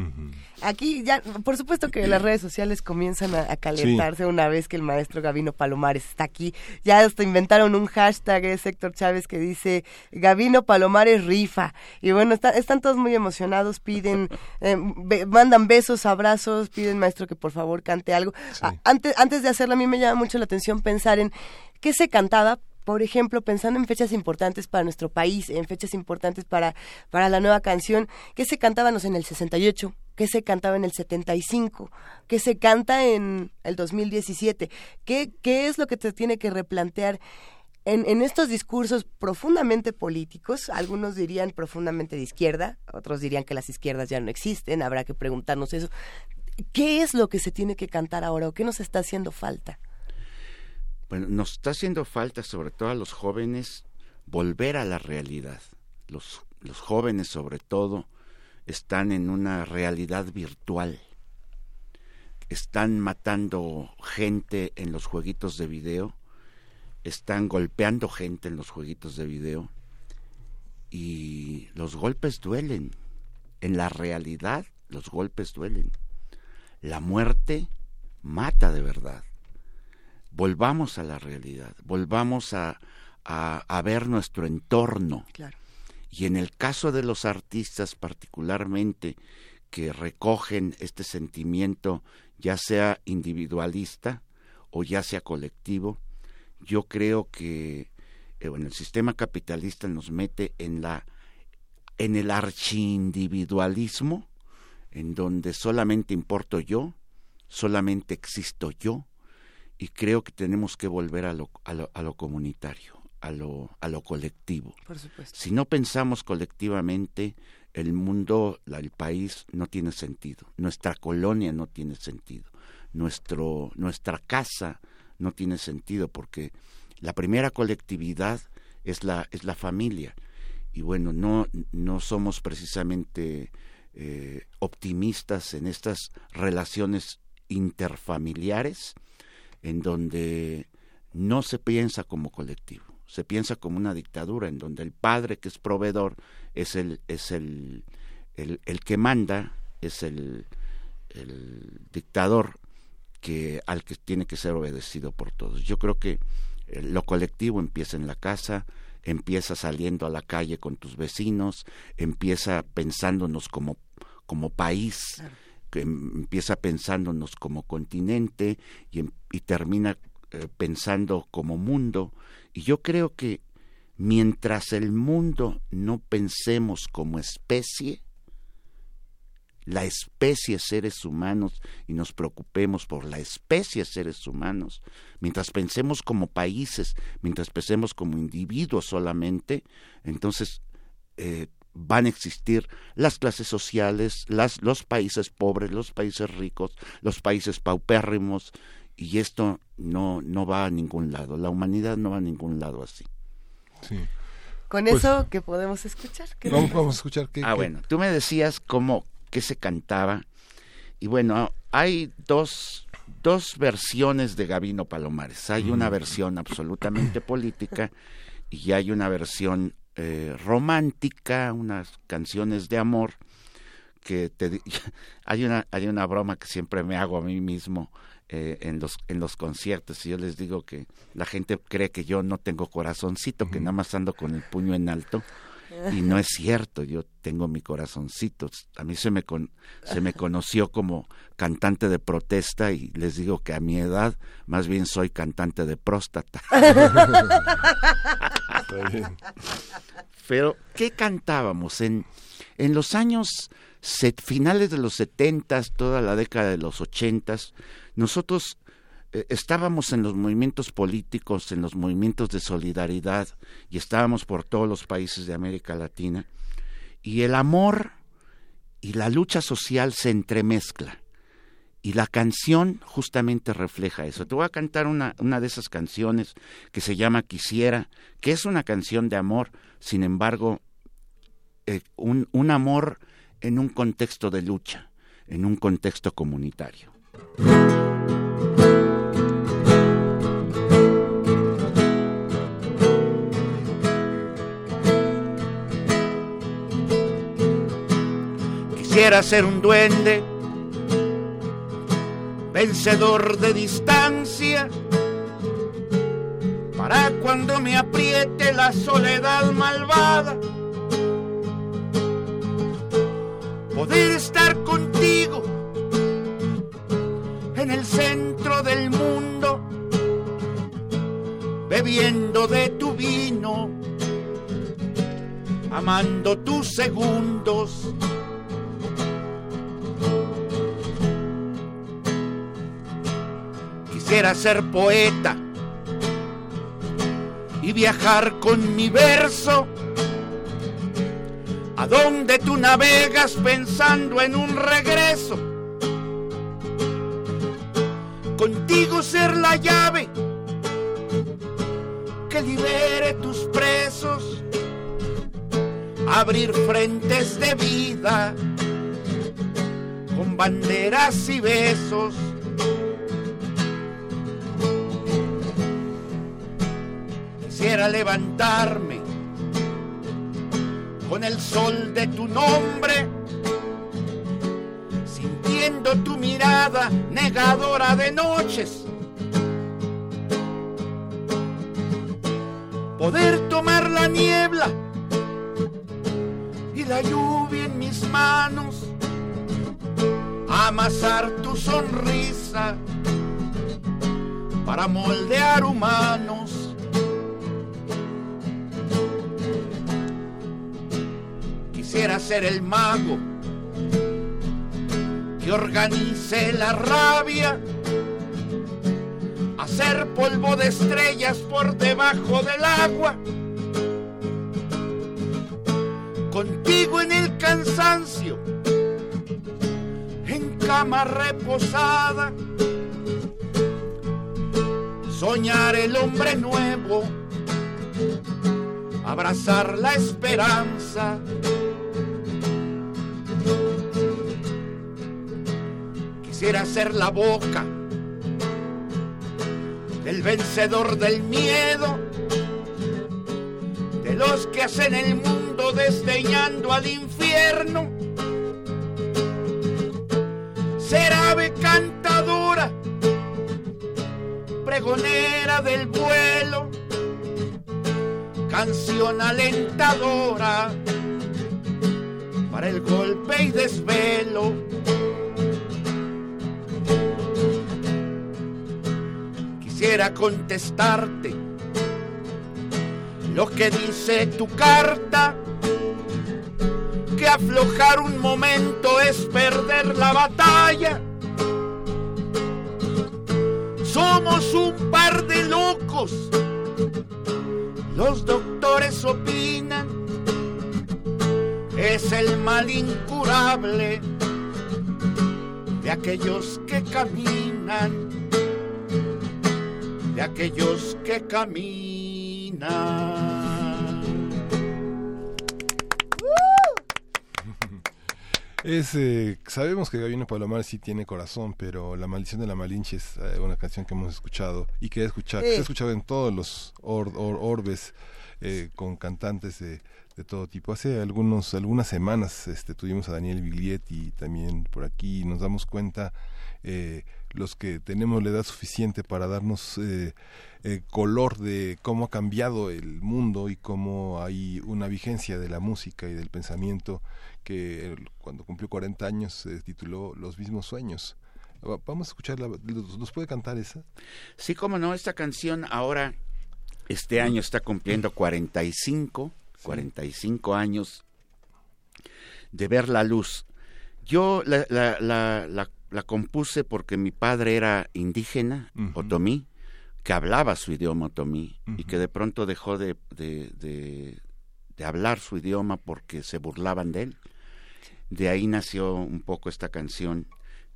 Aquí ya, por supuesto que las redes sociales comienzan a, a calentarse una vez que el maestro Gavino Palomares está aquí. Ya hasta inventaron un hashtag, es Héctor Chávez, que dice Gavino Palomares rifa. Y bueno, está- están todos muy emocionados, piden, eh, be- mandan besos, abrazos, piden maestro que por favor cante algo. A- antes, antes de hacerlo, a mí me llama mucho la atención pensar en qué se cantaba por ejemplo, pensando en fechas importantes para nuestro país, en fechas importantes para, para la nueva canción, ¿qué se cantábamos en el 68? ¿Qué se cantaba en el 75? ¿Qué se canta en el 2017? ¿Qué, qué es lo que te tiene que replantear en, en estos discursos profundamente políticos? Algunos dirían profundamente de izquierda, otros dirían que las izquierdas ya no existen, habrá que preguntarnos eso. ¿Qué es lo que se tiene que cantar ahora o qué nos está haciendo falta? Bueno, nos está haciendo falta, sobre todo a los jóvenes, volver a la realidad. Los, los jóvenes, sobre todo, están en una realidad virtual. Están matando gente en los jueguitos de video, están golpeando gente en los jueguitos de video y los golpes duelen. En la realidad, los golpes duelen. La muerte mata de verdad volvamos a la realidad, volvamos a, a, a ver nuestro entorno. Claro. Y en el caso de los artistas particularmente que recogen este sentimiento, ya sea individualista o ya sea colectivo, yo creo que eh, bueno, el sistema capitalista nos mete en la en el archiindividualismo, en donde solamente importo yo, solamente existo yo, y creo que tenemos que volver a lo, a lo, a lo comunitario, a lo, a lo colectivo. Por supuesto. Si no pensamos colectivamente, el mundo, el país no tiene sentido, nuestra colonia no tiene sentido, nuestro, nuestra casa no tiene sentido, porque la primera colectividad es la, es la familia. Y bueno, no, no somos precisamente eh, optimistas en estas relaciones interfamiliares en donde no se piensa como colectivo, se piensa como una dictadura, en donde el padre que es proveedor es el, es el, el, que manda, es el, el dictador que, al que tiene que ser obedecido por todos. Yo creo que eh, lo colectivo empieza en la casa, empieza saliendo a la calle con tus vecinos, empieza pensándonos como, como país, em- empieza pensándonos como continente y, em- termina eh, pensando como mundo. Y yo creo que mientras el mundo no pensemos como especie, la especie seres humanos y nos preocupemos por la especie seres humanos, mientras pensemos como países, mientras pensemos como individuos solamente, entonces eh, van a existir las clases sociales, las, los países pobres, los países ricos, los países paupérrimos, y esto no, no va a ningún lado, la humanidad no va a ningún lado así. Sí. Con Pues- eso que podemos escuchar. ¿Qué Vamos, nos- vamos a escuchar qué, Ah, qué- bueno, tú me decías cómo, qué se cantaba, y bueno, hay dos, dos versiones de Gabino Palomares. Hay una versión absolutamente política y hay una versión eh, romántica, unas canciones de amor que te di- hay una hay una broma que siempre me hago a mí mismo eh, en los en los conciertos y yo les digo que la gente cree que yo no tengo corazoncito que nada más ando con el puño en alto y no es cierto yo tengo mi corazoncito a mí se me con- se me conoció como cantante de protesta y les digo que a mi edad más bien soy cantante de próstata Está bien. Pero, ¿qué cantábamos? En, en los años set- finales de los setentas, toda la década de los ochentas, nosotros estábamos en los movimientos políticos, en los movimientos de solidaridad y estábamos por todos los países de América Latina y el amor y la lucha social se entremezcla. Y la canción justamente refleja eso. Te voy a cantar una, una de esas canciones que se llama Quisiera, que es una canción de amor, sin embargo, eh, un, un amor en un contexto de lucha, en un contexto comunitario. Quisiera ser un duende, vencedor de distancia, para cuando me apriete la soledad malvada, poder estar contigo en el centro del mundo, bebiendo de tu vino, amando tus segundos. Quisiera ser poeta y viajar con mi verso a donde tú navegas pensando en un regreso. Contigo ser la llave que libere tus presos, abrir frentes de vida con banderas y besos. Quisiera levantarme con el sol de tu nombre, sintiendo tu mirada negadora de noches. Poder tomar la niebla y la lluvia en mis manos, amasar tu sonrisa para moldear humanos. Quisiera ser el mago que organice la rabia, hacer polvo de estrellas por debajo del agua. Contigo en el cansancio, en cama reposada, soñar el hombre nuevo, abrazar la esperanza. Quisiera ser la boca del vencedor del miedo, de los que hacen el mundo desdeñando al infierno. Ser ave cantadora, pregonera del vuelo, canción alentadora para el golpe y desvelo. Quisiera contestarte. Lo que dice tu carta, que aflojar un momento es perder la batalla. Somos un par de locos, los doctores opinan, es el mal incurable de aquellos que caminan, de aquellos que caminan. Es, eh, sabemos que Gabino Palomar sí tiene corazón, pero La maldición de la Malinche es eh, una canción que hemos escuchado y que he escuchado, que se ha Sí. escuchado en todos los or- or- orbes eh, con cantantes de, de todo tipo. Hace algunos algunas semanas este, tuvimos a Daniel Biglietti también por aquí y nos damos cuenta eh, los que tenemos la edad suficiente para darnos eh, eh, color de cómo ha cambiado el mundo y cómo hay una vigencia de la música y del pensamiento que cuando cumplió 40 años se tituló Los mismos sueños. Va- Vamos a escucharla. ¿Nos puede cantar esa? Sí, como no, esta canción ahora, este año está cumpliendo 45, 45 años de ver la luz. Yo la, la, la, la, la compuse porque mi padre era indígena, Ujú. otomí, que hablaba su idioma otomí y que de pronto dejó de, de, de- de hablar su idioma porque se burlaban de él. De ahí nació un poco esta canción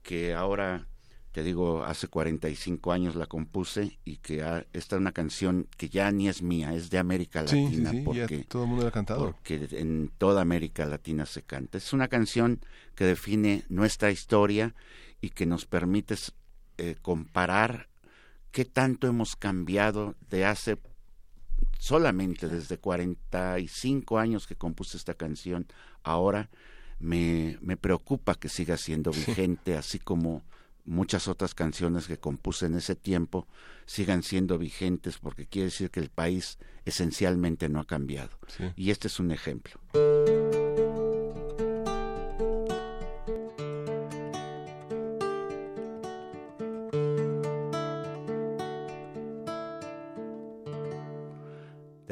que ahora, te digo, hace 45 años la compuse y que ha- esta es una canción que ya ni es mía, es de América Sí, sí, Latina sí, porque todo el mundo lo ha cantado. porque en toda América Latina se canta. Es una canción que define nuestra historia y que nos permite eh, comparar qué tanto hemos cambiado de hace solamente desde 45 años que compuse esta canción. Ahora me, me preocupa que siga siendo vigente, así como muchas otras canciones que compuse en ese tiempo sigan siendo vigentes porque quiere decir que el país esencialmente no ha cambiado. Sí. Y este es un ejemplo.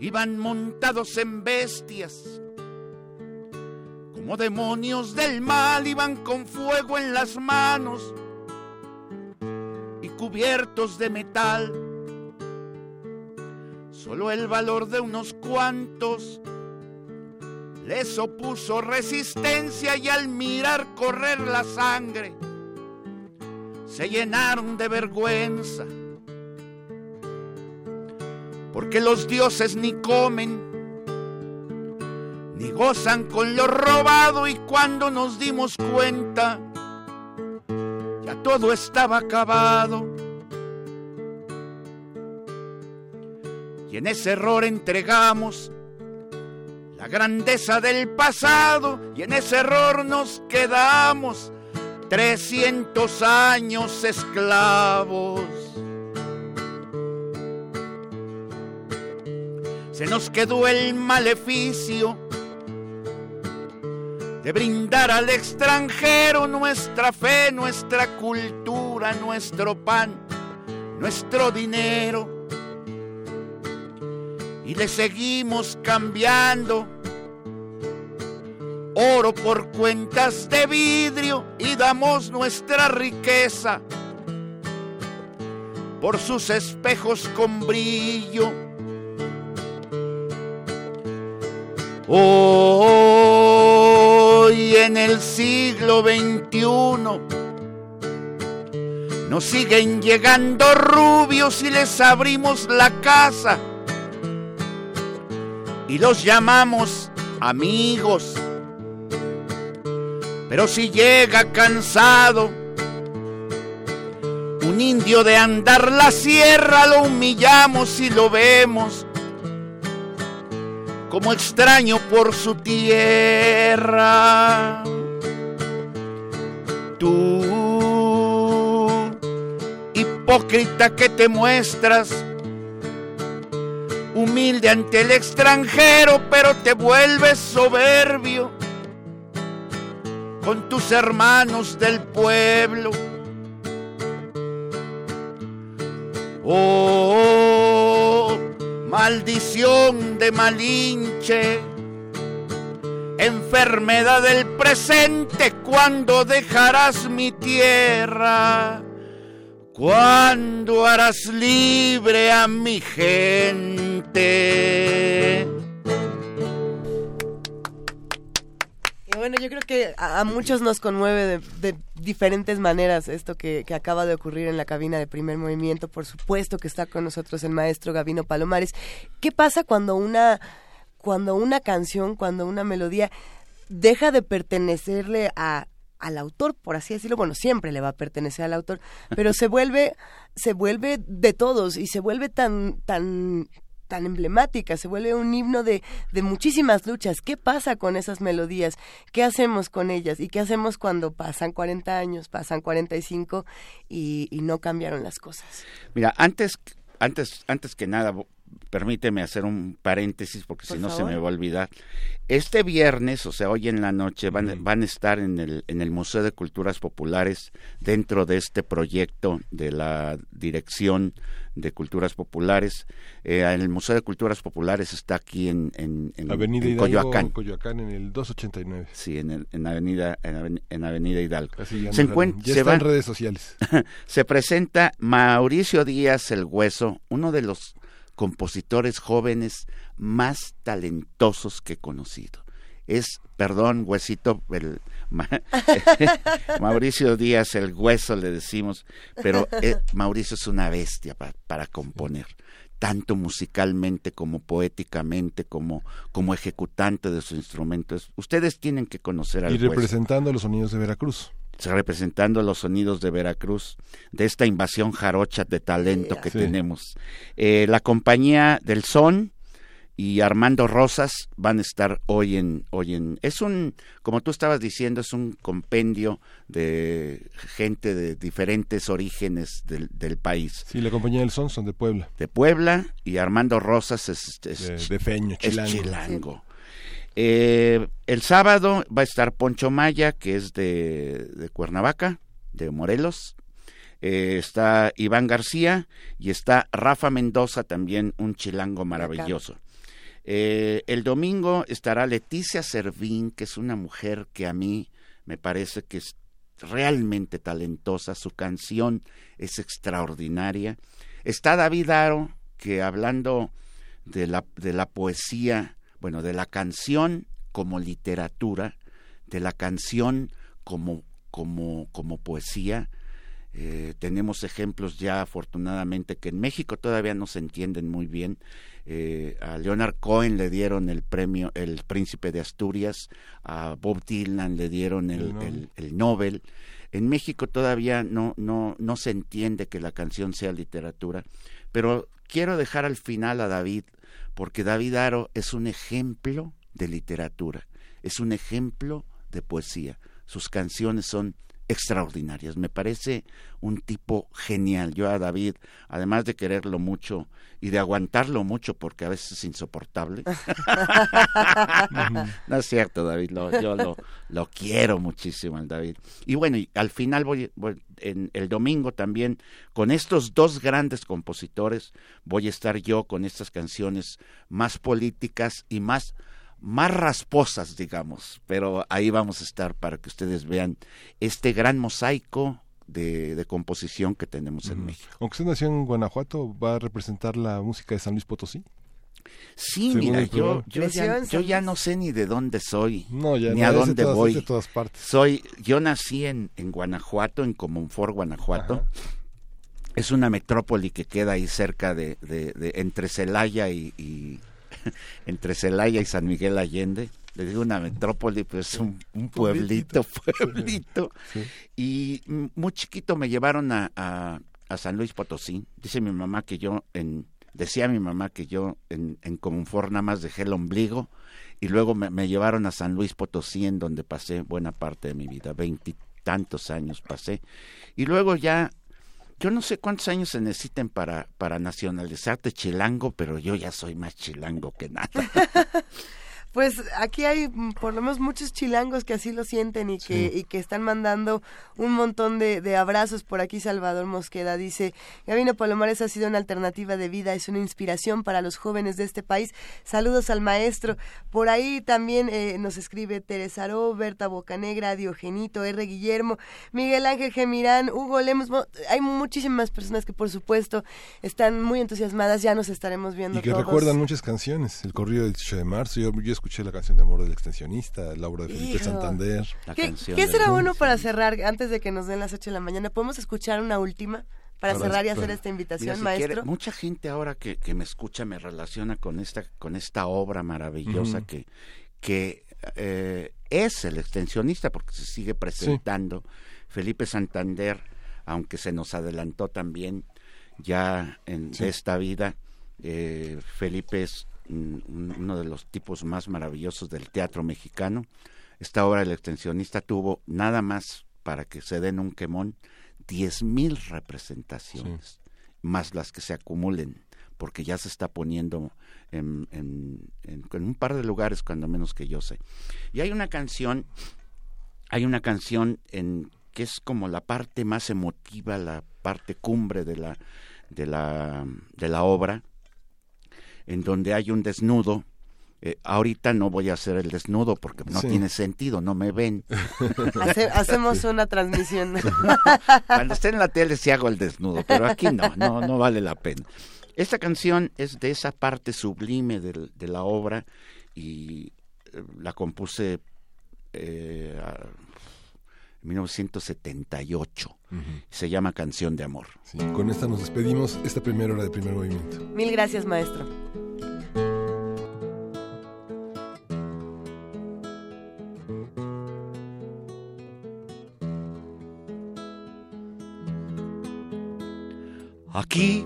Iban montados en bestias, como demonios del mal, iban con fuego en las manos y cubiertos de metal. Solo el valor de unos cuantos les opuso resistencia y al mirar correr la sangre se llenaron de vergüenza. Porque los dioses ni comen, ni gozan con lo robado y cuando nos dimos cuenta, ya todo estaba acabado. Y en ese error entregamos la grandeza del pasado y en ese error nos quedamos 300 años esclavos. Se nos quedó el maleficio de brindar al extranjero nuestra fe, nuestra cultura, nuestro pan, nuestro dinero. Y le seguimos cambiando oro por cuentas de vidrio y damos nuestra riqueza por sus espejos con brillo. Hoy en el siglo XXI nos siguen llegando rubios y les abrimos la casa y los llamamos amigos. Pero si llega cansado, un indio de andar la sierra, lo humillamos y lo vemos como extraño por su tierra. Tú, hipócrita que te muestras, humilde ante el extranjero, pero te vuelves soberbio con tus hermanos del pueblo. Oh, maldición de Malinche, enfermedad del presente, ¿cuándo dejarás mi tierra? ¿Cuándo harás libre a mi gente? Bueno, yo creo que a, muchos nos conmueve de, de diferentes maneras esto que, que acaba de ocurrir en la cabina de primer movimiento. Por supuesto que está con nosotros el maestro Gavino Palomares. ¿Qué pasa cuando una, cuando una canción, cuando una melodía deja de pertenecerle a al autor, por así decirlo, bueno, siempre le va a pertenecer al autor, pero se vuelve, se vuelve de todos y se vuelve tan, tan tan emblemática, se vuelve un himno de, de muchísimas luchas. ¿Qué pasa con esas melodías? ¿Qué hacemos con ellas? ¿Y qué hacemos cuando pasan 40 años, pasan 45 y, y no cambiaron las cosas? Mira, antes, antes, antes que nada, permíteme hacer un paréntesis porque Por si no se me va a olvidar. Este viernes, o sea, hoy en la noche, van, van a estar en el, en el Museo de Culturas Populares dentro de este proyecto de la Dirección de Culturas Populares. Eh, el Museo de Culturas Populares está aquí en, en, en- Avenida en Hidalgo, Coyoacán. Coyoacán en el 289. Sí, en, el- en Avenida en, Aven- en Avenida Hidalgo. Así Se no- encuent- ya se está en redes sociales. se presenta Mauricio Díaz el Hueso, uno de los compositores jóvenes más talentosos que he conocido. Es, perdón, Huesito, el, Ma- Mauricio Díaz el Hueso le decimos, pero eh, Mauricio es una bestia pa- para componer tanto musicalmente como poéticamente como como ejecutante de su instrumento. Es- Ustedes tienen que conocer al Y Hueso representando los sonidos de Veracruz. representando los sonidos de Veracruz, de esta invasión jarocha de talento que Sí. tenemos. Eh, la compañía del Son y Armando Rosas van a estar hoy en, hoy en, es un, como tú estabas diciendo, es un compendio de gente de diferentes orígenes del, del país. Sí, la compañía del Son son de Puebla. De Puebla y Armando Rosas es, es- De, de Feño, es Chilango. chilango. Eh, el sábado va a estar Poncho Maya, que es de, de Cuernavaca, de Morelos. Eh, está Iván García y está Rafa Mendoza, también un chilango maravilloso. Eh, el domingo estará Leticia Servín, que es una mujer que a mí me parece que es realmente talentosa. Su canción es extraordinaria. Está David Aro, que hablando de la, de la poesía, bueno, de la canción como literatura, de la canción como, como, como poesía. Eh, tenemos ejemplos ya afortunadamente que en México todavía no se entienden muy bien. Eh, a Leonard Cohen le dieron el premio El Príncipe de Asturias, a Bob Dylan le dieron el, El Nobel. el- el Nobel. En México todavía no, no, no se entiende que la canción sea literatura, pero quiero dejar al final a David, porque David Aro es un ejemplo de literatura, es un ejemplo de poesía. Sus canciones son extraordinarias. Me parece un tipo genial. Yo a David, además de quererlo mucho y de aguantarlo mucho, porque a veces es insoportable. no es cierto, David. lo- yo lo, lo quiero muchísimo al David. Y bueno, y al final voy, voy- en el domingo también con estos dos grandes compositores voy a estar yo con estas canciones más políticas y más más rasposas, digamos, pero ahí vamos a estar para que ustedes vean este gran mosaico de, de composición que tenemos en México. Aunque usted nació en Guanajuato, ¿va a representar la música de San Luis Potosí? Sí, Según mira, yo, yo, ya, yo no sé ni de dónde soy, No, ya ni no, a dónde todas- voy. de todas partes. Soy, yo nací en, en Guanajuato, en Comonfort, Guanajuato. Ajá. Es una metrópoli que queda ahí cerca de, de, de- entre Celaya y, y- entre Celaya y San Miguel Allende. Le digo una metrópoli, pues es un, un pueblito, pueblito. Sí. Y muy chiquito me llevaron a, a, a San Luis Potosí. Dice mi mamá que yo, en, decía mi mamá que yo en, en nada más dejé el ombligo y luego me, me llevaron a San Luis Potosí en donde pasé buena parte de mi vida, veintitantos años pasé. Y luego ya, yo no sé cuántos años se necesiten para, para nacionalizarte chilango, pero yo ya soy más chilango que nada. Pues aquí hay mm, por lo menos muchos chilangos que así lo sienten y que, y que están mandando un montón de, de abrazos. Por aquí Salvador Mosqueda dice, Gabino Palomares ha sido una alternativa de vida, es una inspiración para los jóvenes de este país. Saludos al maestro. Por ahí también eh, nos escribe Teresa Aro, Berta Bocanegra, Diogenito, R. Guillermo, Miguel Ángel Gemirán, Hugo Lemos. Mo- Hay muchísimas personas que por supuesto están muy entusiasmadas. Ya nos estaremos viendo Y que todos. recuerdan muchas canciones. El corrido del 18 de marzo. Yo, yo escuché la canción de amor del extensionista, Laura de Felipe Hijo. Santander. La ¿Qué, canción qué del será bueno para cerrar antes de que nos den las 8 de la mañana? ¿Podemos escuchar una última para Para- cerrar y hacer esta Mira, invitación, si maestro? quiere, mucha gente ahora que, que me escucha me relaciona con esta, con esta obra maravillosa que, que eh, es el extensionista, porque se sigue presentando. Felipe Santander, aunque se nos adelantó también ya en Sí. esta vida, Eh, Felipe es uno de los tipos más maravillosos del teatro mexicano. Esta obra, El extensionista, tuvo nada más para que se den un quemón, diez mil representaciones, más las que se acumulen, porque ya se está poniendo en, en, un par de lugares, cuando menos que yo sé. Y hay una canción, hay una canción en que es como la parte más emotiva, la parte cumbre de la, de la, de la obra, en donde hay un desnudo. Eh, ahorita no voy a hacer el desnudo porque no tiene sentido, no me ven. hacemos una transmisión. Cuando esté en la tele sí hago el desnudo, pero aquí no, no, no vale la pena. Esta canción es de esa parte sublime de, de la obra y eh, la compuse eh, en 1978. Se llama Canción de Amor. con esta nos despedimos, esta primera hora de primer movimiento. Mil gracias, maestro. Aquí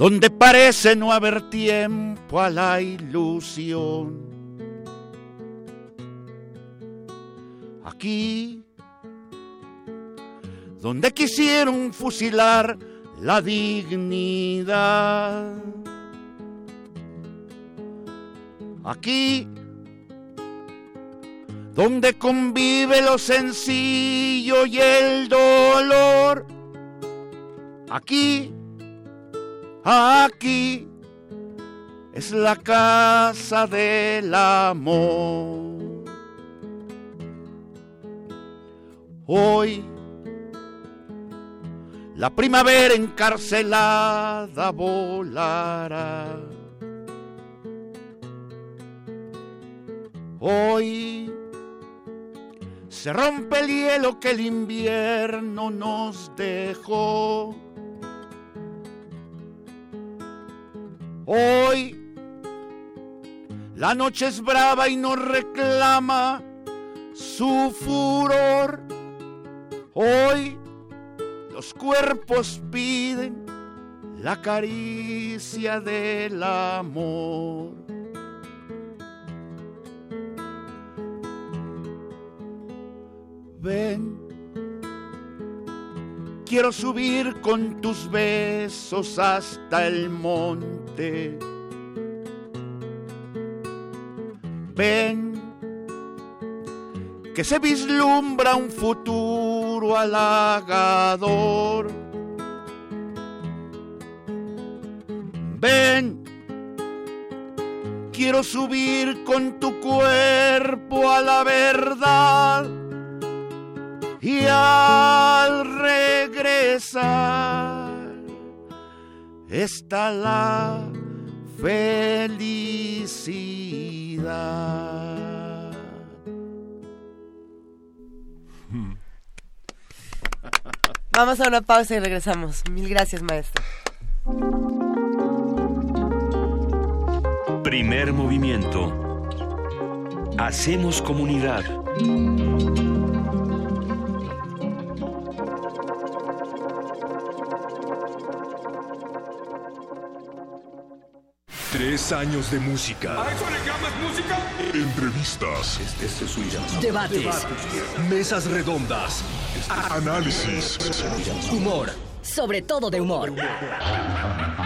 donde parece no haber tiempo a la ilusión. Aquí, donde quisieron fusilar la dignidad. Aquí, donde convive lo sencillo y el dolor. Aquí, Aquí es la casa del amor. Hoy la primavera encarcelada volará. Hoy se rompe el hielo que el invierno nos dejó. Hoy la noche es brava y nos reclama su furor. Hoy los cuerpos piden la caricia del amor. Ven, quiero subir con tus besos hasta el monte Ven, que se vislumbra un futuro halagador. Ven, quiero subir con tu cuerpo a la verdad y al regresar está la felicidad. Vamos a una pausa y regresamos. Mil gracias, maestro. Primer movimiento. Hacemos comunidad. Tres años de música. ¿A eso le llamas música? Entrevistas. Este, este es su Debates. Mesas redondas. Análisis. Humor. Sobre todo de humor.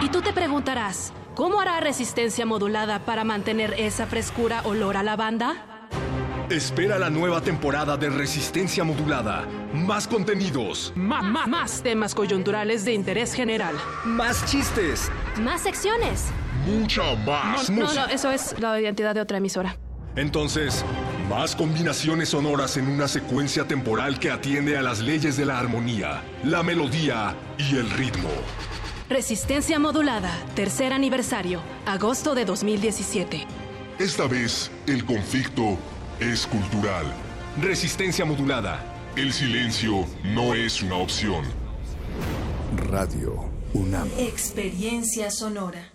Y tú te preguntarás, ¿cómo hará resistencia modulada para mantener esa frescura olor a lavanda? Espera la nueva temporada de Resistencia Modulada. Más contenidos. más temas coyunturales de interés general. Más chistes. Más secciones mucha más no, música. No, no, eso es la identidad de otra emisora. Entonces, más combinaciones sonoras en una secuencia temporal que atiende a las leyes de la armonía, la melodía y el ritmo. Resistencia modulada, tercer aniversario, agosto de 2017. Esta vez, el conflicto es cultural. Resistencia modulada. El silencio no es una opción. Radio UNAM. Experiencia sonora.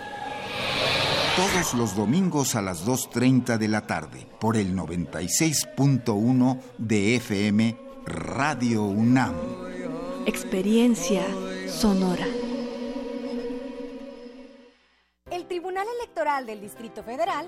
Todos los domingos a las 2.30 de la tarde por el 96.1 de FM Radio UNAM. Experiencia sonora. El Tribunal Electoral del Distrito Federal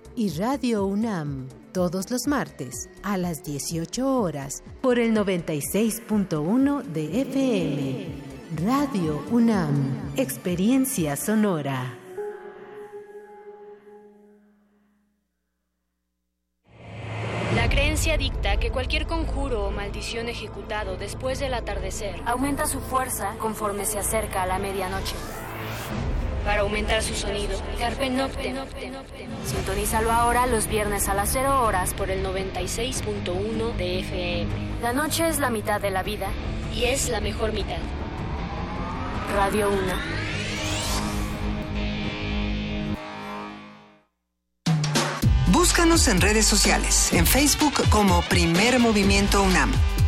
y Radio UNAM todos los martes a las 18 horas por el 96.1 de FM. Radio UNAM, Experiencia Sonora. La creencia dicta que cualquier conjuro o maldición ejecutado después del atardecer aumenta su fuerza conforme se acerca a la medianoche. Para aumentar su sonido, Carpe Noctem. Sintonízalo ahora los viernes a las 0 horas por el 96.1 de FM. La noche es la mitad de la vida y es la mejor mitad. Radio 1. Búscanos en redes sociales, en Facebook como Primer Movimiento UNAM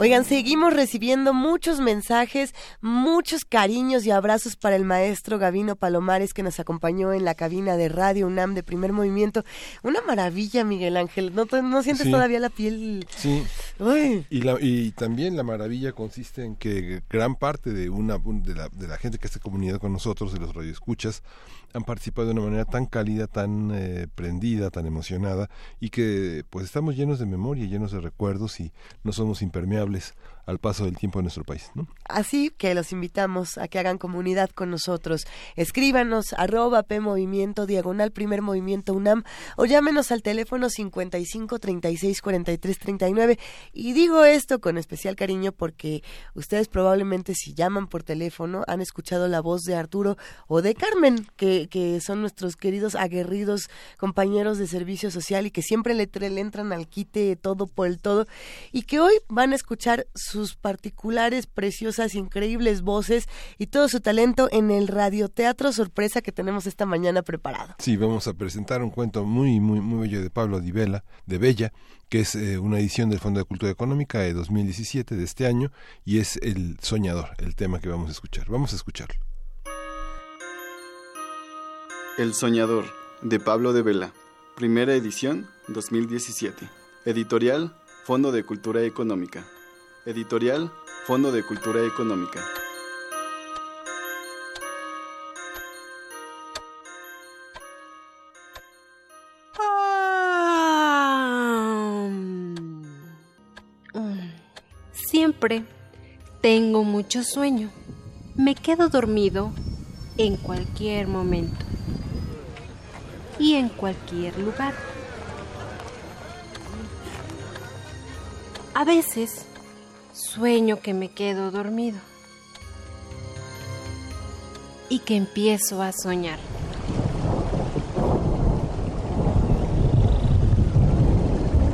Oigan, seguimos recibiendo muchos mensajes, muchos cariños y abrazos para el maestro Gavino Palomares que nos acompañó en la cabina de Radio UNAM de primer movimiento. Una maravilla, Miguel Ángel. ¿No, no sientes Sí. todavía la piel? Sí. Uy. Y, la, y también la maravilla consiste en que gran parte de una de la, de la gente que hace comunidad con nosotros, de los radioescuchas, han participado de una manera tan cálida, tan eh, prendida, tan emocionada y que pues estamos llenos de memoria, llenos de recuerdos y no somos impermeables al paso del tiempo en nuestro país, ¿no? Así que los invitamos a que hagan comunidad con nosotros. Escríbanos arroba P Movimiento, diagonal primer movimiento UNAM o llámenos al teléfono 55 36 43 39. Y digo esto con especial cariño porque ustedes probablemente si llaman por teléfono han escuchado la voz de Arturo o de Carmen, que, que son nuestros queridos aguerridos compañeros de servicio social y que siempre le, le entran al quite todo por el todo y que hoy van a escuchar sus particulares, preciosas, increíbles voces y todo su talento en el radioteatro sorpresa que tenemos esta mañana preparado. Sí, vamos a presentar un cuento muy, muy, muy bello de Pablo Di Vela, de Bella, que es eh, una edición del Fondo de Cultura Económica de 2017 de este año y es El Soñador, el tema que vamos a escuchar. Vamos a escucharlo. El Soñador, de Pablo de Vela. Primera edición, 2017. Editorial, Fondo de Cultura Económica. Editorial, Fondo de Cultura Económica. Siempre tengo mucho sueño. Me quedo dormido en cualquier momento y en cualquier lugar. A veces sueño que me quedo dormido y que empiezo a soñar.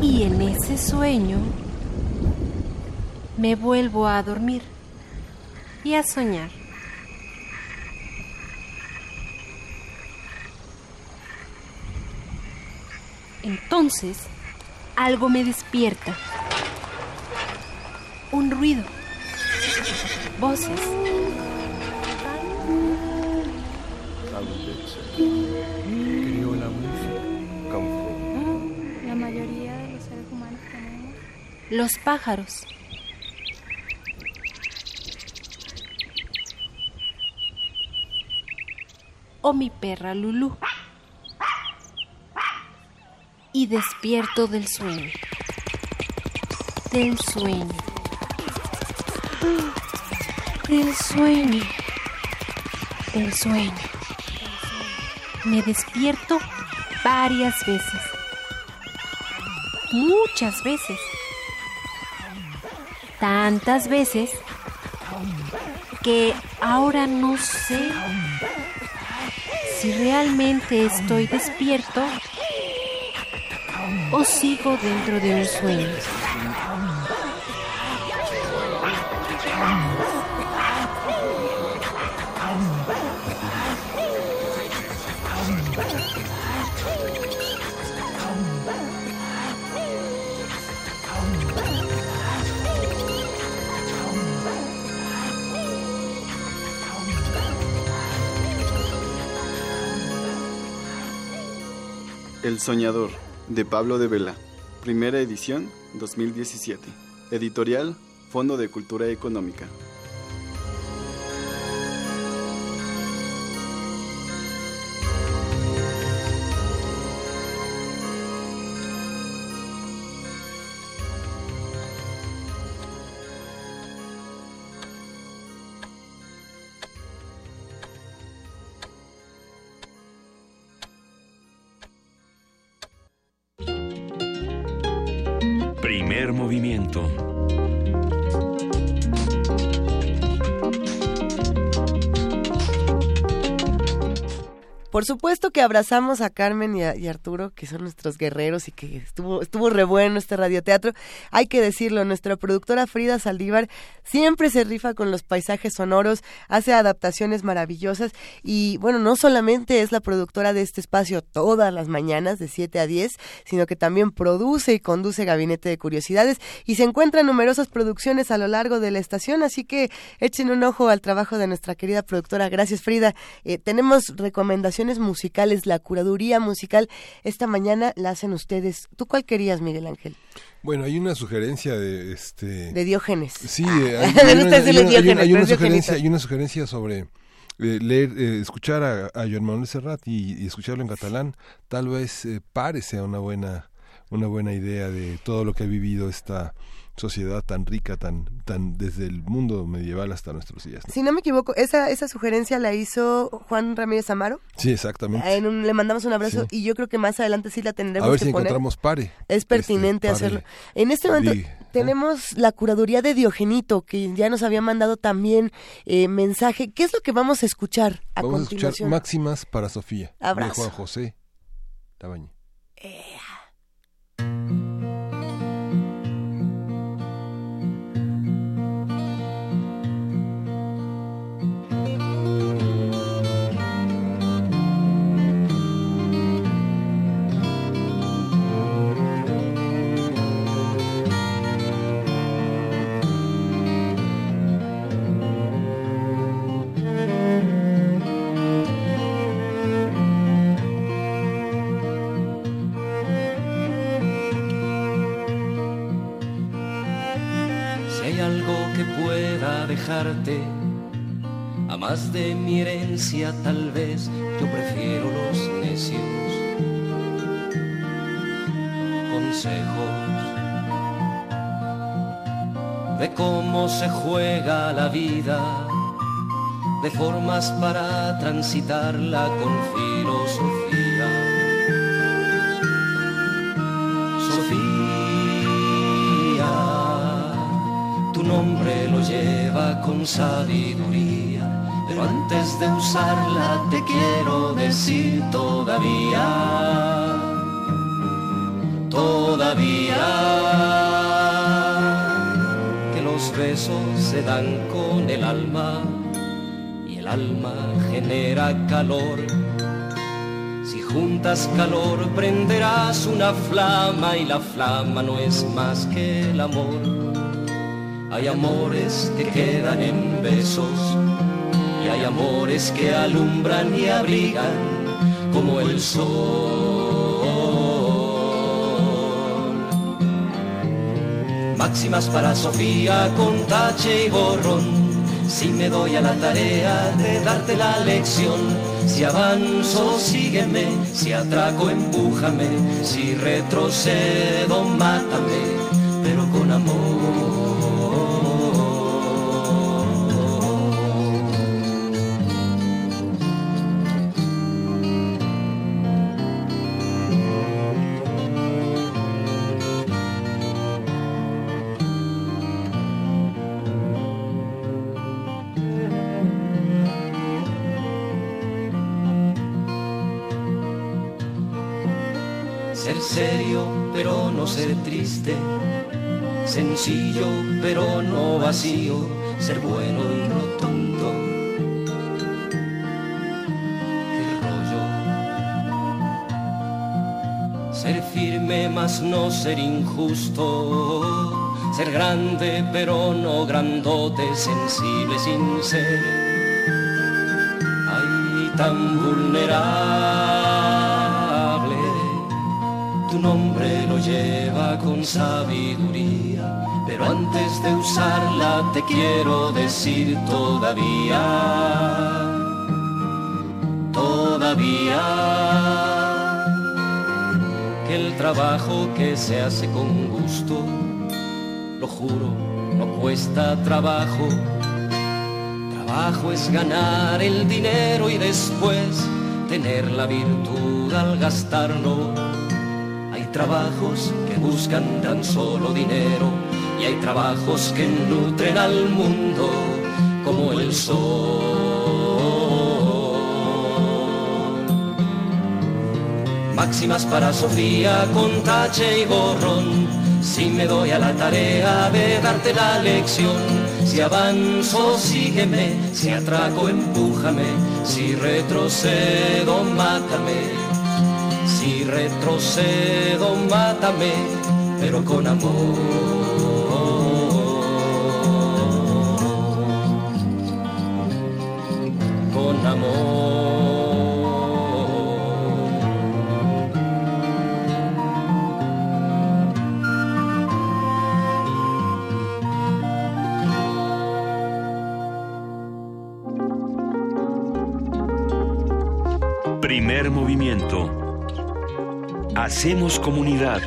Y en ese sueño me vuelvo a dormir y a soñar. Entonces, algo me despierta. Un ruido. Voces. La música. La mayoría de los seres humanos tenemos. Los pájaros. O mi perra Lulú. Y despierto del sueño. Del sueño. Del sueño. Del sueño. Me despierto varias veces. Muchas veces. Tantas veces que ahora no sé si realmente estoy despierto o sigo dentro de un sueño. El Soñador, de Pablo de Vela. Primera edición, 2017. Editorial, Fondo de Cultura Económica. Por supuesto que abrazamos a Carmen y a, Arturo, que son nuestros guerreros y que estuvo, estuvo re bueno este radioteatro. Hay que decirlo, nuestra productora Frida Saldívar siempre se rifa con los paisajes sonoros, hace adaptaciones maravillosas y bueno, no solamente es la productora de este espacio todas las mañanas de 7 a 10, sino que también produce y conduce Gabinete de Curiosidades y se encuentran numerosas producciones a lo largo de la estación, así que echen un ojo al trabajo de nuestra querida productora. Gracias Frida. Eh, tenemos recomendaciones musicales, la curaduría musical. Esta mañana la hacen ustedes. ¿Tú cuál querías, Miguel Ángel? Bueno, hay una sugerencia de este De Diógenes. Sí, hay, una, sugerencia, Diogenito. hay una sugerencia sobre eh, leer, eh, escuchar a, a Joan Manuel Serrat y, y escucharlo en catalán. Tal vez eh, pare sea una buena una buena idea de todo lo que ha vivido esta sociedad tan rica, tan tan desde el mundo medieval hasta nuestros días. ¿no? Si no me equivoco, esa, esa sugerencia la hizo Juan Ramírez Amaro. Sí, exactamente. En un- le mandamos un abrazo Sí. y yo creo que más adelante sí la tendremos A ver que si poner. encontramos pare. Es pertinente Este, hacerlo. pare. En este momento Di- tenemos la curaduría de Diogenito, que ya nos había mandado también eh, mensaje. ¿Qué es lo que vamos a escuchar a Vamos a escuchar continuación? Máximas para Sofía Abrazo. de Juan José Labaña. Si tal vez, yo prefiero los necios consejos de cómo se juega la vida, de formas para transitarla con filosofía. Sofía. nombre lo lleva con sabiduría, pero antes de usarla te quiero decir todavía, todavía, que los besos se dan con el alma y el alma genera calor. Si juntas calor prenderás una flama y la flama no es más que el amor. Hay amores que quedan en besos hay amores que alumbran y abrigan como el sol. Máximas para Sofía con tache y borrón. Si me doy a la tarea de darte la lección, si avanzo, sígueme, si atraco, empújame, si retrocedo, mátame, pero con amor. Pero no ser triste. Sencillo, pero no vacío. Ser bueno y rotundo. Qué rollo. Ser firme, mas no ser injusto. Ser grande, pero no grandote. Sensible sin ser. Ay, tan vulnerable tu nombre lo lleva con sabiduría, pero antes de usarla te quiero decir todavía, todavía, que el trabajo que se hace con gusto, lo juro, no cuesta trabajo. Trabajo es ganar el dinero y después tener la virtud al gastarlo trabajos que buscan tan solo dinero y hay trabajos que nutren al mundo como el sol. Máximas para Sofía con tache y borrón. Si me doy a la tarea de darte la lección, si avanzo, sígueme, si atraco, empújame, si retrocedo, mátame si retrocedo, mátame, pero con amor. Hacemos comunidad.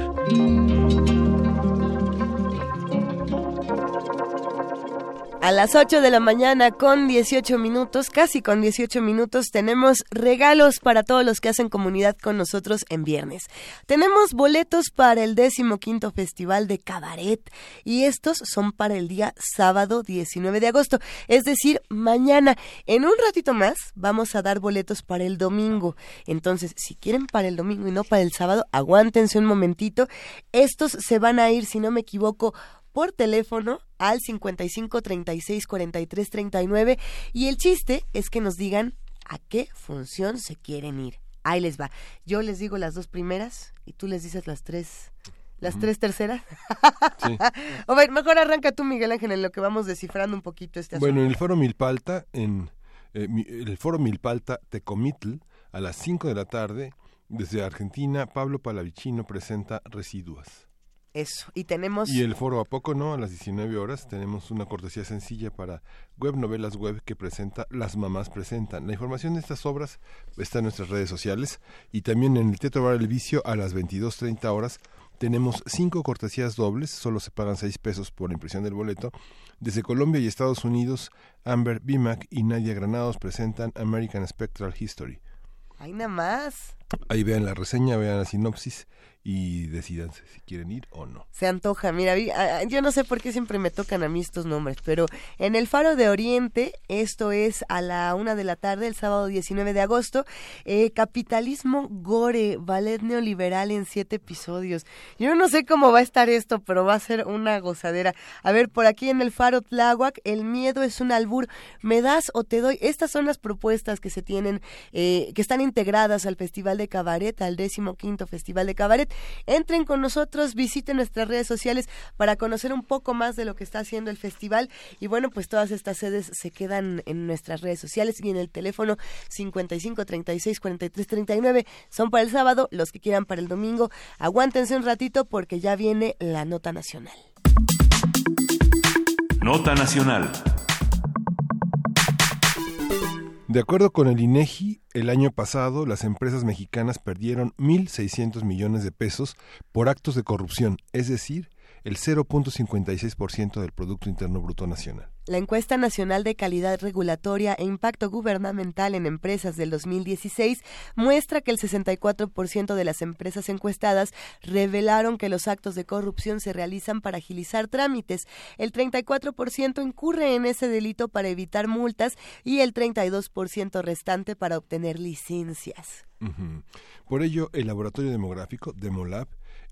A las 8 de la mañana con 18 minutos, casi con 18 minutos, tenemos regalos para todos los que hacen comunidad con nosotros en viernes. Tenemos boletos para el 15 Festival de Cabaret y estos son para el día sábado 19 de agosto, es decir, mañana. En un ratito más vamos a dar boletos para el domingo. Entonces, si quieren para el domingo y no para el sábado, aguántense un momentito. Estos se van a ir, si no me equivoco, por teléfono al 55 36 43 39 y el chiste es que nos digan a qué función se quieren ir. Ahí les va. Yo les digo las dos primeras y tú les dices las tres las tres terceras. Sí. o ver, mejor arranca tú Miguel Ángel en lo que vamos descifrando un poquito este asunto. Bueno, en el foro Milpalta, en eh, el foro Milpalta Tecomitl, a las 5 de la tarde, desde Argentina, Pablo Palavicino presenta Residuas. Eso. Y tenemos Y el foro a poco no, a las 19 horas, tenemos una cortesía sencilla para Web Novelas Web que presenta Las Mamás Presentan. La información de estas obras está en nuestras redes sociales y también en el Teatro Bar El Vicio a las 22.30 horas tenemos cinco cortesías dobles, solo se pagan seis pesos por la impresión del boleto. Desde Colombia y Estados Unidos, Amber Bimac y Nadia Granados presentan American Spectral History. Ahí nada más. Ahí vean la reseña, vean la sinopsis y decidanse si quieren ir o no. Se antoja, mira, yo no sé por qué siempre me tocan a mí estos nombres, pero en el Faro de Oriente, esto es a la una de la tarde, el sábado 19 de agosto, eh, Capitalismo Gore, ballet neoliberal en siete episodios. Yo no sé cómo va a estar esto, pero va a ser una gozadera. A ver, por aquí en el Faro Tláhuac, el miedo es un albur, me das o te doy. Estas son las propuestas que se tienen, eh, que están integradas al Festival de Cabaret, al décimo quinto Festival de Cabaret. Entren con nosotros, visiten nuestras redes sociales para conocer un poco más de lo que está haciendo el festival. Y bueno, pues todas estas sedes se quedan en nuestras redes sociales y en el teléfono 55 36 43 39. Son para el sábado, los que quieran para el domingo. Aguántense un ratito porque ya viene la nota nacional. Nota nacional. De acuerdo con el INEGI, el año pasado las empresas mexicanas perdieron 1.600 millones de pesos por actos de corrupción, es decir, el 0.56% del Producto Interno Bruto Nacional. La encuesta nacional de calidad regulatoria e impacto gubernamental en empresas del 2016 muestra que el 64% de las empresas encuestadas revelaron que los actos de corrupción se realizan para agilizar trámites, el 34% incurre en ese delito para evitar multas y el 32% restante para obtener licencias. Por ello, el Laboratorio Demográfico, Demolab,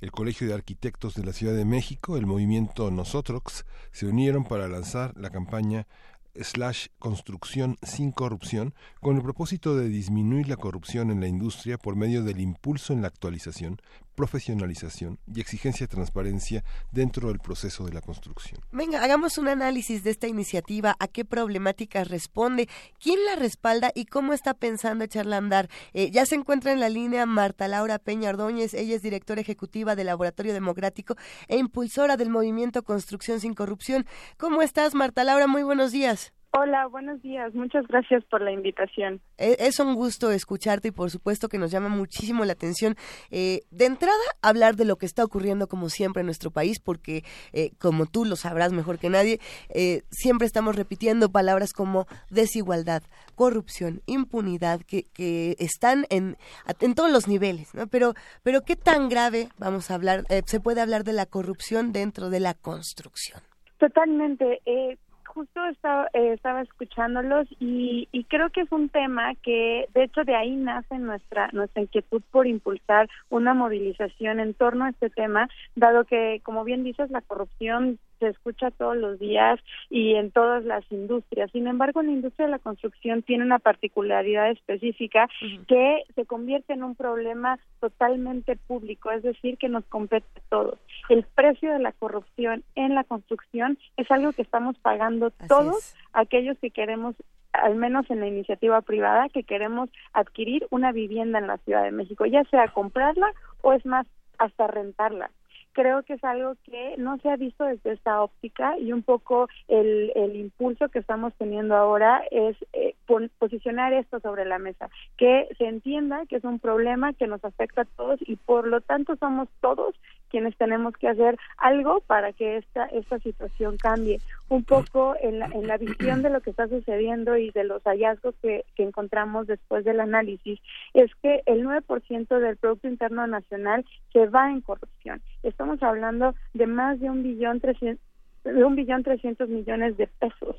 el Colegio de Arquitectos de la Ciudad de México, el movimiento Nosotros, se unieron para lanzar la campaña slash construcción sin corrupción con el propósito de disminuir la corrupción en la industria por medio del impulso en la actualización, profesionalización y exigencia de transparencia dentro del proceso de la construcción. Venga, hagamos un análisis de esta iniciativa, a qué problemáticas responde, quién la respalda y cómo está pensando echarla a andar. Eh, ya se encuentra en la línea Marta Laura Peña Ordóñez, ella es directora ejecutiva del Laboratorio Democrático e impulsora del movimiento Construcción sin Corrupción. ¿Cómo estás, Marta Laura? Muy buenos días. Hola, buenos días. Muchas gracias por la invitación. E, es, un gusto escucharte y por supuesto que nos llama muchísimo la atención. Eh, de entrada, hablar de lo que está ocurriendo como siempre en nuestro país, porque eh, como tú lo sabrás mejor que nadie, eh, siempre estamos repitiendo palabras como desigualdad, corrupción, impunidad, que, que están en, en todos los niveles, ¿no? Pero, pero ¿qué tan grave, vamos a hablar, se puede hablar de la corrupción dentro de la construcción? Totalmente. Eh, justo estaba, eh, estaba escuchándolos y, y, creo que es un tema que, de hecho, de ahí nace nuestra, nuestra inquietud por impulsar una movilización en torno a este tema, dado que, como bien dices, la corrupción se escucha todos los días y en todas las industrias. Sin embargo, la industria de la construcción tiene una particularidad específica que se convierte en un problema totalmente público, es decir, que nos compete a todos. El precio de la corrupción en la construcción es algo que estamos pagando todos aquellos que queremos al menos en la iniciativa privada, que queremos adquirir una vivienda en la Ciudad de México, ya sea comprarla o es más, hasta rentarla creo que es algo que no se ha visto desde esta óptica y un poco el, el impulso que estamos teniendo ahora es eh, posicionar esto sobre la mesa, que se entienda que es un problema que nos afecta a todos y por lo tanto somos todos quienes tenemos que hacer algo para que esta esta situación cambie un poco en la, en la visión de lo que está sucediendo y de los hallazgos que, encontramos después del análisis es que el 9% del Producto Interno Nacional se va en corrupción. Estamos hablando de más de un billón trescientos de un billón trescientos millones de pesos.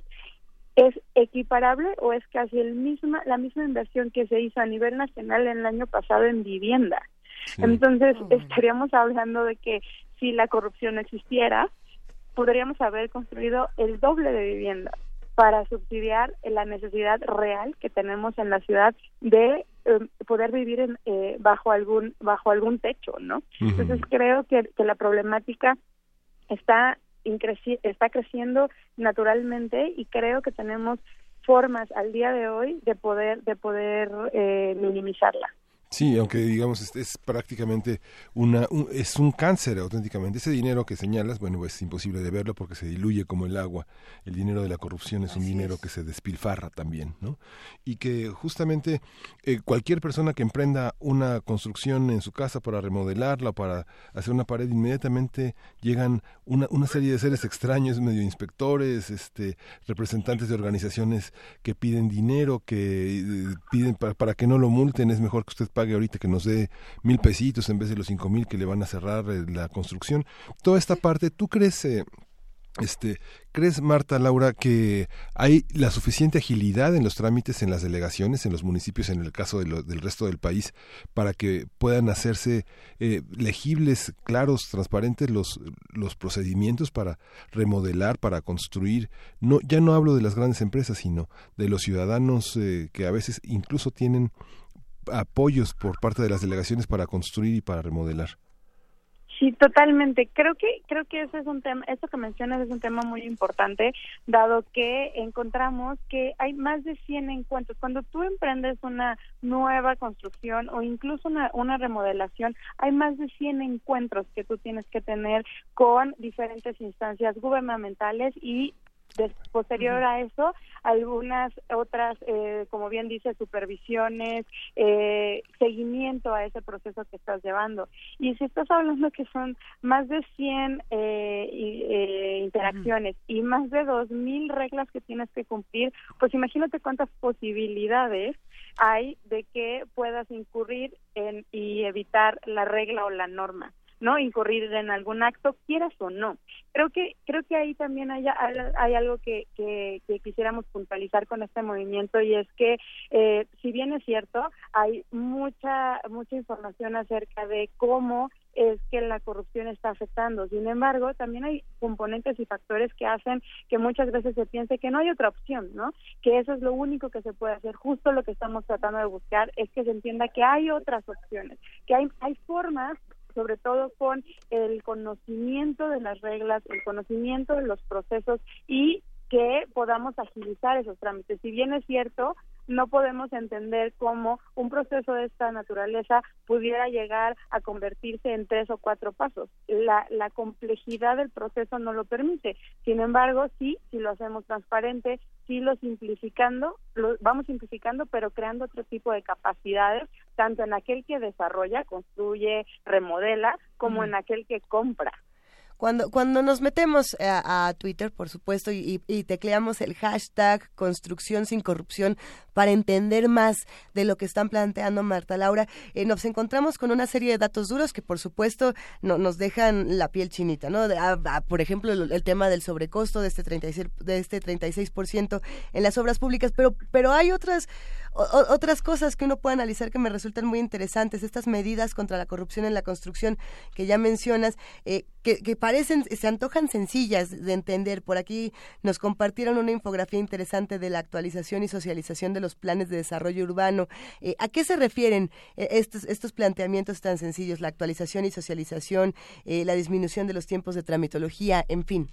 ¿Es equiparable o es casi el misma, la misma inversión que se hizo a nivel nacional el año pasado en vivienda? Entonces, estaríamos hablando de que si la corrupción existiera, podríamos haber construido el doble de vivienda para subsidiar la necesidad real que tenemos en la ciudad de em, poder vivir en, eh, bajo algún bajo algún techo, ¿no? Entonces creo que, que la problemática está está creciendo naturalmente y creo que tenemos formas al día de hoy de poder de poder eh, minimizarla. Sí, aunque digamos es, prácticamente una es un cáncer auténticamente. Ese dinero que señalas, bueno, es imposible de verlo porque se diluye como el agua. El dinero de la corrupción es un dinero que se despilfarra también, ¿no? Y que justamente eh, cualquier persona que emprenda una construcción en su casa para remodelarla, para hacer una pared, inmediatamente llegan una, una serie de seres extraños, medio inspectores, este, representantes de organizaciones que piden dinero, que eh, piden para, para que no lo multen, es mejor que usted pague ahorita, que nos dé mil pesitos en vez de los cinco mil que le van a cerrar eh, la construcción. Toda esta parte, ¿tú crees... Eh, este, ¿Crees, Marta, Laura, que hay la suficiente agilidad en los trámites en las delegaciones, en los municipios, en el caso del resto del país, para que puedan hacerse eh, legibles, claros, transparentes los, los procedimientos para remodelar, para construir? No, ya no hablo de las grandes empresas, sino de los ciudadanos eh, que a veces incluso tienen apoyos por parte de las delegaciones para construir y para remodelar. Sí, totalmente. Creo que creo que ese es un tema, esto que mencionas es un tema muy importante, dado que encontramos que hay más de 100 encuentros. Cuando tú emprendes una nueva construcción o incluso una, una remodelación, hay más de 100 encuentros que tú tienes que tener con diferentes instancias gubernamentales y posterior a eso, algunas otras, eh, como bien dice, supervisiones, eh, seguimiento a ese proceso que estás llevando. Y si estás hablando que son más de 100 eh, interacciones y más de 2.000 reglas que tienes que cumplir, pues imagínate cuántas posibilidades hay de que puedas incurrir en y evitar la regla o la norma no incurrir en algún acto quieras o no creo que creo que ahí también hay, hay algo que, que, quisiéramos puntualizar con este movimiento y es que eh, si bien es cierto hay mucha mucha información acerca de cómo es que la corrupción está afectando. Sin embargo, también hay componentes y factores que hacen que muchas veces se piense que no hay otra opción, ¿no? Que eso es lo único que se puede hacer. Justo lo que estamos tratando de buscar es que se entienda que hay otras opciones, que hay, hay formas sobre todo con el conocimiento de las reglas, el conocimiento de los procesos y que podamos agilizar esos trámites. Si bien es cierto, no podemos entender cómo un proceso de esta naturaleza pudiera llegar a convertirse en tres o cuatro pasos. La, la complejidad del proceso no lo permite. Sin embargo, sí, si lo hacemos transparente, sí lo simplificando, lo vamos simplificando, pero creando otro tipo de capacidades, tanto en aquel que desarrolla, construye, remodela, como en aquel que compra. Cuando, cuando nos metemos a, Twitter, por supuesto, y, tecleamos el hashtag construcción sin corrupción para entender más de lo que están planteando Marta Laura, eh, nos encontramos con una serie de datos duros que, por supuesto, no, nos dejan la piel chinita, ¿no? por ejemplo, el, tema del sobrecosto de este 36%, de este 36% en las obras públicas, pero, pero hay otras otras cosas que uno puede analizar que me resultan muy interesantes, estas medidas contra la corrupción en la construcción que ya mencionas, eh, que, que, parecen, se antojan sencillas de entender. Por aquí nos compartieron una infografía interesante de la actualización y socialización de los planes de desarrollo urbano. Eh, ¿A qué se refieren eh, estos, estos planteamientos tan sencillos? La actualización y socialización, la disminución de los tiempos de tramitología, en fin.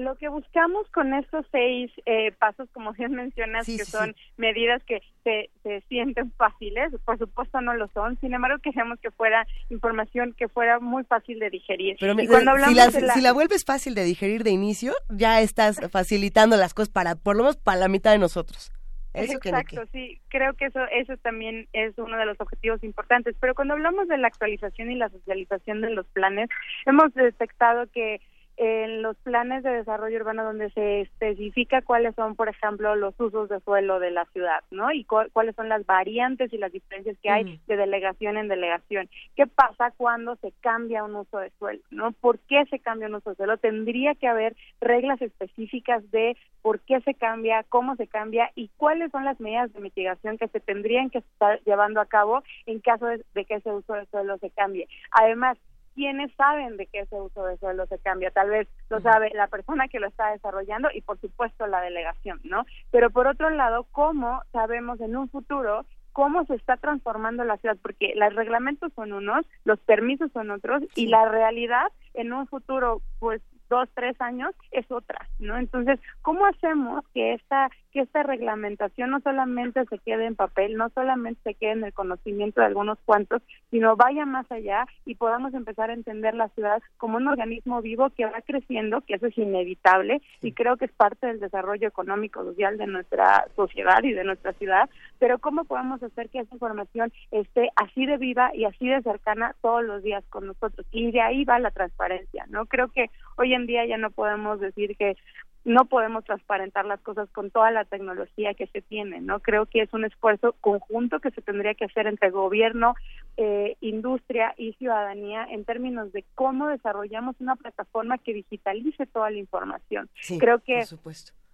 Lo que buscamos con estos seis eh, pasos, como bien mencionas, que son medidas que se, se, sienten fáciles, por supuesto no lo son, sin embargo queremos que fuera información que fuera muy fácil de digerir. Pero cuando hablamos si, la, si la vuelves fácil de digerir de inicio, ya estás facilitando las cosas para, por lo menos para la mitad de nosotros. Exacto, sí, creo que eso, eso también es uno de los objetivos importantes. Pero cuando hablamos de la actualización y la socialización de los planes, hemos detectado que en los planes de desarrollo urbano donde se especifica cuáles son, por ejemplo, los usos de suelo de la ciudad, ¿no? Y cuáles son las variantes y las diferencias que hay de delegación en delegación. ¿Qué pasa cuando se cambia un uso de suelo, ¿no? ¿Por qué se cambia un uso de suelo? Tendría que haber reglas específicas de por qué se cambia, cómo se cambia y cuáles son las medidas de mitigación que se tendrían que estar llevando a cabo en caso de, de que ese uso de suelo se cambie. Además, quiénes saben de qué ese uso de suelo se cambia. Tal vez lo sabe la persona que lo está desarrollando y por supuesto la delegación, ¿no? Pero por otro lado, ¿cómo sabemos en un futuro cómo se está transformando la ciudad? Porque los reglamentos son unos, los permisos son otros y la realidad en un futuro, pues dos, tres años es otra, ¿no? Entonces, ¿cómo hacemos que esta, que esta reglamentación no solamente se quede en papel, no solamente se quede en el conocimiento de algunos cuantos, sino vaya más allá y podamos empezar a entender la ciudad como un organismo vivo que va creciendo, que eso es inevitable y creo que es parte del desarrollo económico social de nuestra sociedad y de nuestra ciudad, pero ¿cómo podemos hacer que esa información esté así de viva y así de cercana todos los días con nosotros? Y de ahí va la transparencia, ¿no? Creo que hoy en día ya no podemos decir que no podemos transparentar las cosas con toda la tecnología que se tiene, ¿no? Creo que es un esfuerzo conjunto que se tendría que hacer entre gobierno, eh, industria y ciudadanía en términos de cómo desarrollamos una plataforma que digitalice toda la información. Creo que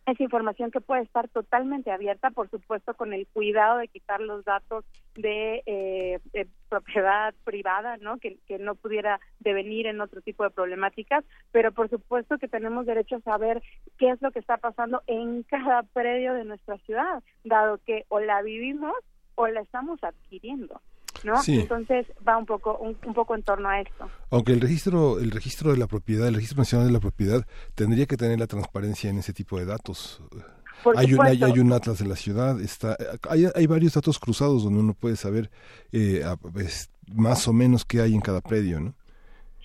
es información que puede estar totalmente abierta, por supuesto, con el cuidado de quitar los datos de, eh, propiedad privada, ¿no? Que, que, no pudiera devenir en otro tipo de problemáticas, pero por supuesto que tenemos derecho a saber qué es lo que está pasando en cada predio de nuestra ciudad, dado que o la vivimos o la estamos adquiriendo. ¿No? Entonces va un poco un, poco en torno a esto. Aunque el registro el registro de la propiedad, el registro nacional de la propiedad tendría que tener la transparencia en ese tipo de datos. hay un, hay, un atlas de la ciudad, está hay, hay varios datos cruzados donde uno puede saber eh, más o menos qué hay en cada predio, ¿no?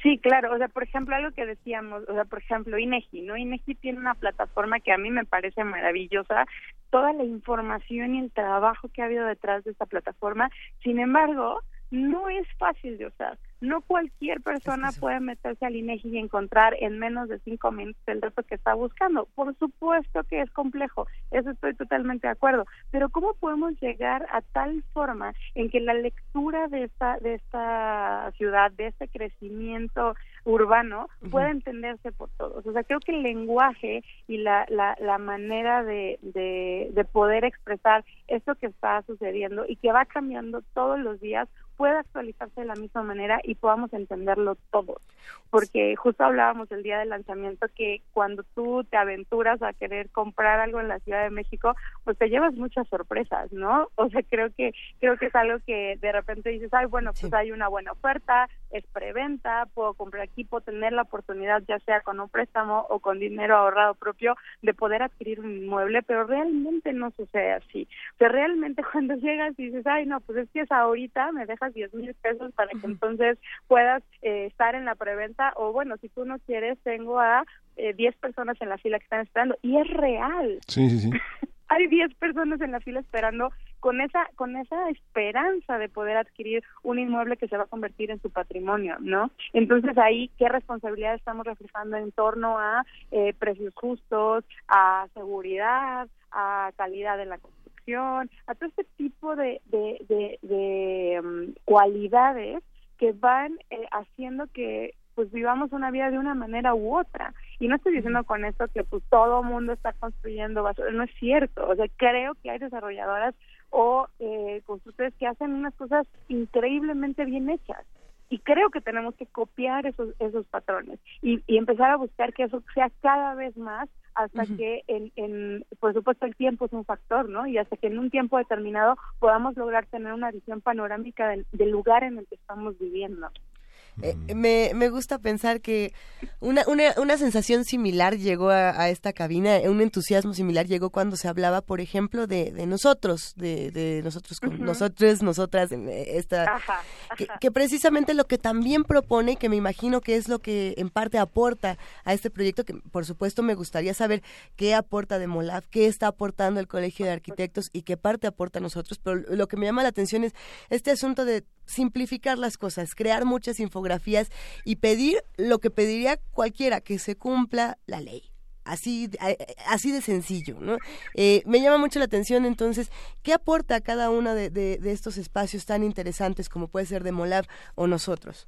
Sí, claro, o sea, por ejemplo, algo que decíamos, o sea, por ejemplo, INEGI, ¿no? INEGI tiene una plataforma que a mí me parece maravillosa, toda la información y el trabajo que ha habido detrás de esta plataforma, sin embargo, no es fácil de usar. No cualquier persona puede meterse al INEGI y encontrar en menos de cinco minutos el dato que está buscando. Por supuesto que es complejo, eso estoy totalmente de acuerdo. Pero cómo podemos llegar a tal forma en que la lectura de esta de esta ciudad, de este crecimiento urbano, pueda entenderse por todos. O sea, creo que el lenguaje y la la, la manera de, de de poder expresar esto que está sucediendo y que va cambiando todos los días pueda actualizarse de la misma manera y podamos entenderlo todos. Porque justo hablábamos el día del lanzamiento que cuando tú te aventuras a querer comprar algo en la Ciudad de México, pues te llevas muchas sorpresas, ¿no? O sea, creo que creo que es algo que de repente dices, ay, bueno, pues hay una buena oferta, es preventa, puedo comprar aquí, puedo tener la oportunidad, ya sea con un préstamo o con dinero ahorrado propio, de poder adquirir un inmueble, pero realmente no sucede así. O sea, realmente cuando llegas y dices, ay, no, pues es que es ahorita, me dejas 10 mil pesos para que entonces puedas eh, estar en la preventa o bueno, si tú no quieres, tengo a eh, 10 personas en la fila que están esperando y es real. Sí, sí, sí. Hay 10 personas en la fila esperando con esa con esa esperanza de poder adquirir un inmueble que se va a convertir en su patrimonio, ¿no? Entonces ahí qué responsabilidad estamos reflejando en torno a eh, precios justos, a seguridad, a calidad de la a todo este tipo de, de, de, mm, cualidades que van eh, haciendo que pues vivamos una vida de una manera u otra. Y no estoy diciendo con esto que pues todo mundo está construyendo no es cierto. O sea, creo que hay desarrolladoras o eh, constructores que hacen unas cosas increíblemente bien hechas y creo que tenemos que copiar esos esos patrones y, y empezar a buscar que eso sea cada vez más hasta que en, en, por supuesto el tiempo es un factor, ¿no? Y hasta que en un tiempo determinado podamos lograr tener una visión panorámica del, del lugar en el que estamos viviendo. Eh, me, me gusta pensar que una, una, una sensación similar llegó a, esta cabina, un entusiasmo similar llegó cuando se hablaba, por ejemplo, de, de nosotros, de, de nosotros con nosotros, nosotras, en esta, Que, precisamente lo que también propone, que me imagino que es lo que en parte aporta a este proyecto, que por supuesto me gustaría saber qué aporta de Molaf, qué está aportando el Colegio de Arquitectos y qué parte aporta a nosotros, pero lo que me llama la atención es este asunto de simplificar las cosas, crear muchas infografías y pedir lo que pediría cualquiera, que se cumpla la ley. Así, así de sencillo, ¿no? Eh, me llama mucho la atención entonces, ¿qué aporta cada uno de, de, estos espacios tan interesantes como puede ser de Molab o nosotros?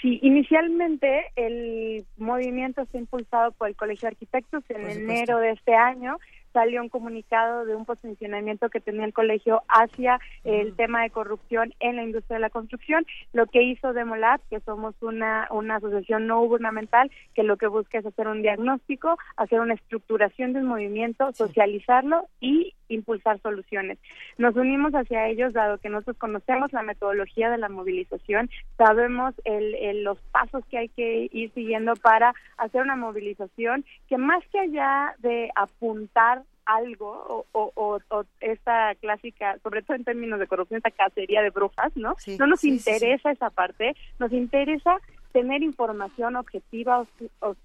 Sí, inicialmente el movimiento ha impulsado por el Colegio de Arquitectos en enero de este año salió un comunicado de un posicionamiento que tenía el colegio hacia el tema de corrupción en la industria de la construcción. Lo que hizo Demolat, que somos una, una asociación no gubernamental, que lo que busca es hacer un diagnóstico, hacer una estructuración del movimiento, socializarlo y impulsar soluciones. Nos unimos hacia ellos dado que nosotros conocemos la metodología de la movilización, sabemos el, los pasos que hay que ir siguiendo para hacer una movilización que más que allá de apuntar algo o, o, o, esta clásica, sobre todo en términos de corrupción, esta cacería de brujas, ¿no? no nos interesa esa parte, nos interesa tener información objetiva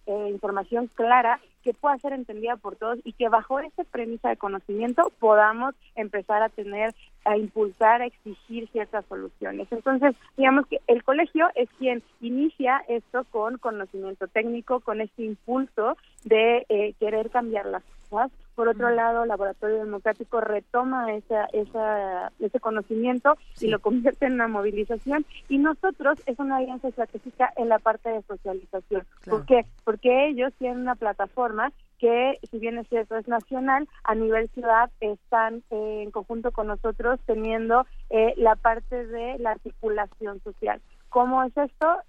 eh, información clara que pueda ser entendida por todos y que bajo esa premisa de conocimiento podamos empezar a tener a impulsar, a exigir ciertas soluciones. Entonces, digamos que el colegio es quien inicia esto con conocimiento técnico, con este impulso de eh, querer cambiar las cosas. Por otro lado, Laboratorio Democrático retoma esa, esa, ese conocimiento y lo convierte en una movilización. Y nosotros es una alianza estratégica en la parte de socialización. ¿Por qué? Porque ellos tienen una plataforma que, si bien es cierto, es nacional, a nivel ciudad están eh, en conjunto con nosotros teniendo eh, la parte de la articulación social. ¿Cómo es esto?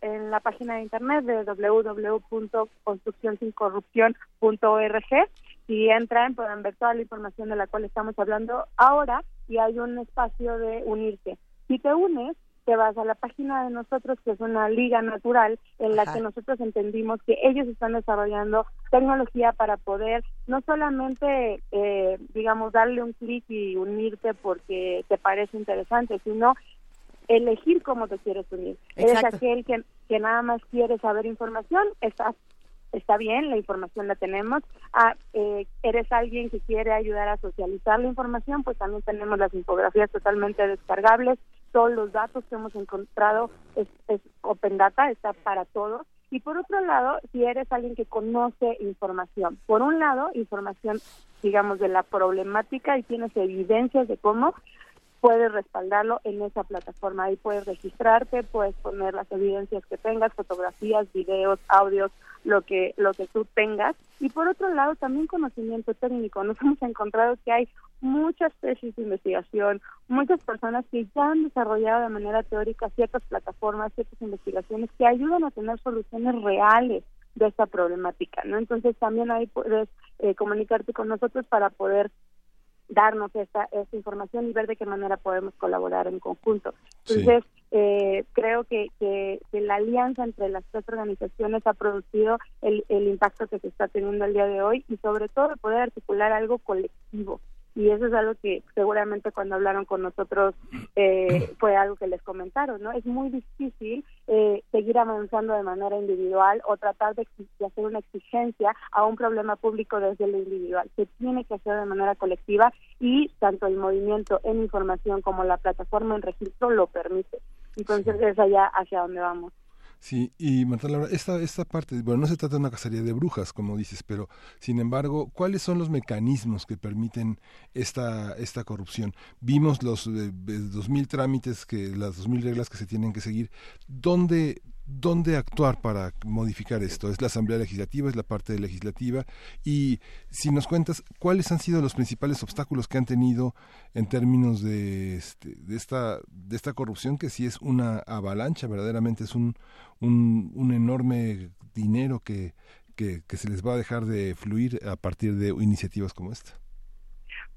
en la página de internet de www.construccionsincorrupción.org. Si entran, pueden ver toda la información de la cual estamos hablando ahora y hay un espacio de unirse. Si te unes, te vas a la página de nosotros, que es una liga natural, en la que nosotros entendimos que ellos están desarrollando tecnología para poder no solamente, eh, digamos, darle un clic y unirte porque te parece interesante, sino elegir cómo te quieres unir. Eres aquel que, que nada más quiere saber información, estás está bien, la información la tenemos. Ah, eh, eres alguien que quiere ayudar a socializar la información, pues también tenemos las infografías totalmente descargables. Todos los datos que hemos encontrado es, Open Data, está para todos. Y por otro lado, si eres alguien que conoce información, por un lado, información, digamos, de la problemática y tienes evidencias de cómo, puedes respaldarlo en esa plataforma. Ahí puedes registrarte, puedes poner las evidencias que tengas, fotografías, videos, audios, lo que lo que tú tengas. Y por otro lado, también conocimiento técnico. Nos hemos encontrado que hay muchas tesis de investigación, muchas personas que ya han desarrollado de manera teórica ciertas plataformas, ciertas investigaciones que ayudan a tener soluciones reales de esta problemática, ¿no? Entonces también ahí puedes eh, comunicarte con nosotros para poder darnos esta, esta información y ver de qué manera podemos colaborar en conjunto. Entonces, eh, creo que, que, la alianza entre las tres organizaciones ha producido el, el impacto que se está teniendo el día de hoy y sobre todo poder articular algo colectivo y eso es algo que seguramente cuando hablaron con nosotros eh, fue algo que les comentaron, ¿no? Es muy difícil eh, seguir avanzando de manera individual o tratar de, hacer una exigencia a un problema público desde lo individual. Se tiene que hacer de manera colectiva y tanto el movimiento en información como la plataforma en registro lo permite. Entonces es allá hacia donde vamos. Sí, y Marta Laura, esta, esta parte, bueno, no se trata de una cacería de brujas, como dices, pero sin embargo, ¿cuáles son los mecanismos que permiten esta, esta corrupción? Vimos los eh, dos mil trámites, que las dos mil reglas que se tienen que seguir. ¿Dónde, dónde actuar para modificar esto. Es la Asamblea Legislativa, es la parte legislativa. Y si nos cuentas, ¿cuáles han sido los principales obstáculos que han tenido en términos de, este, de, esta, de esta corrupción, que sí es una avalancha, verdaderamente es un, enorme dinero que, que se les va a dejar de fluir a partir de iniciativas como esta?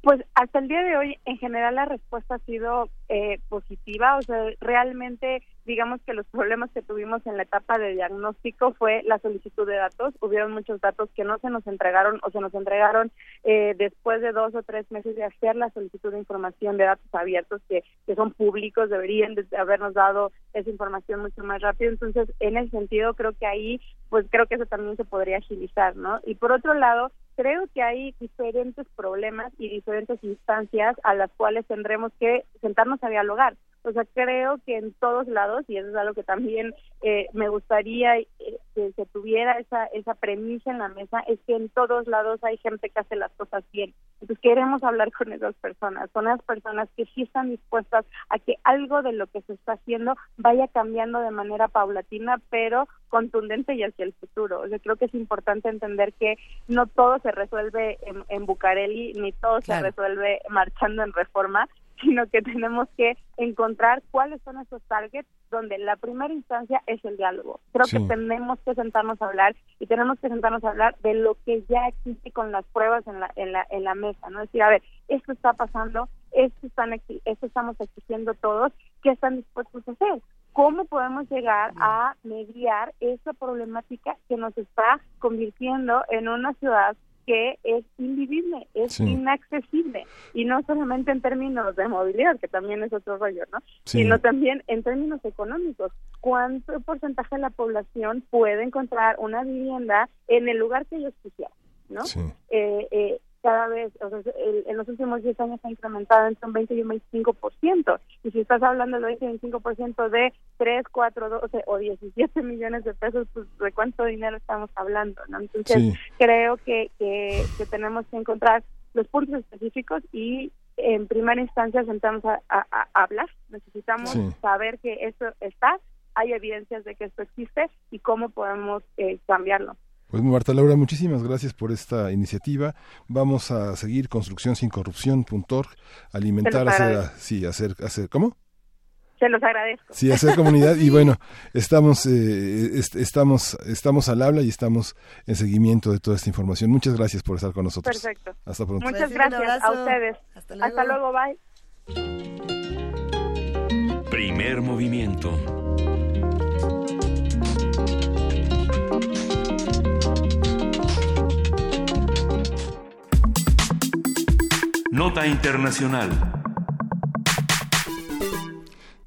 Pues hasta el día de hoy, en general, la respuesta ha sido eh, positiva. O sea, realmente, digamos que los problemas que tuvimos en la etapa de diagnóstico fue la solicitud de datos. Hubieron muchos datos que no se nos entregaron o se nos entregaron eh, después de dos o tres meses de hacer la solicitud de información de datos abiertos que, que son públicos. Deberían de habernos dado esa información mucho más rápido. Entonces, en ese sentido, creo que ahí, pues creo que eso también se podría agilizar, ¿no? Y por otro lado, creo que hay diferentes problemas y diferentes instancias a las cuales tendremos que sentarnos a dialogar. O sea, creo que en todos lados, y eso es algo que también eh, me gustaría eh, que se tuviera esa, esa premisa en la mesa, es que en todos lados hay gente que hace las cosas bien. Entonces queremos hablar con esas personas, con esas personas que sí están dispuestas a que algo de lo que se está haciendo vaya cambiando de manera paulatina, pero contundente y hacia el futuro. O sea, creo que es importante entender que no todo se resuelve en, en Bucareli, ni todo se resuelve marchando en reforma, sino que tenemos que encontrar cuáles son esos targets donde la primera instancia es el diálogo. Creo que tenemos que sentarnos a hablar y tenemos que sentarnos a hablar de lo que ya existe con las pruebas en la, en la, en la mesa, ¿no? Es decir, a ver, esto está pasando, esto, están, esto estamos exigiendo todos, ¿qué están dispuestos a hacer? ¿Cómo podemos llegar a mediar esa problemática que nos está convirtiendo en una ciudad que es invivible, es inaccesible, y no solamente en términos de movilidad, que también es otro rollo, ¿no? Sino también en términos económicos. ¿Cuánto porcentaje de la población puede encontrar una vivienda en el lugar que ellos quisieran? ¿no? Eh, eh, cada vez, o sea, en los últimos 10 años ha incrementado entre un 20 y un 25%. Y si estás hablando del 20 y 25% de 3, 4, 12 o 17 millones de pesos, pues de cuánto dinero estamos hablando, ¿no? Entonces, creo que, que, tenemos que encontrar los puntos específicos y en primera instancia sentamos a, hablar. Necesitamos saber que esto está, hay evidencias de que esto existe y cómo podemos eh, cambiarlo. Pues Marta Laura, muchísimas gracias por esta iniciativa. Vamos a seguir construcción sin corrupción.org, alimentar, hacer, sí, hacer, hacer, ¿cómo? Se los agradezco. Sí, hacer comunidad y bueno, estamos, eh, estamos, estamos al habla y estamos en seguimiento de toda esta información. Muchas gracias por estar con nosotros. Perfecto. Hasta pronto. Muchas gracias a ustedes. Hasta luego. Hasta luego, bye. Primer movimiento. Nota Internacional.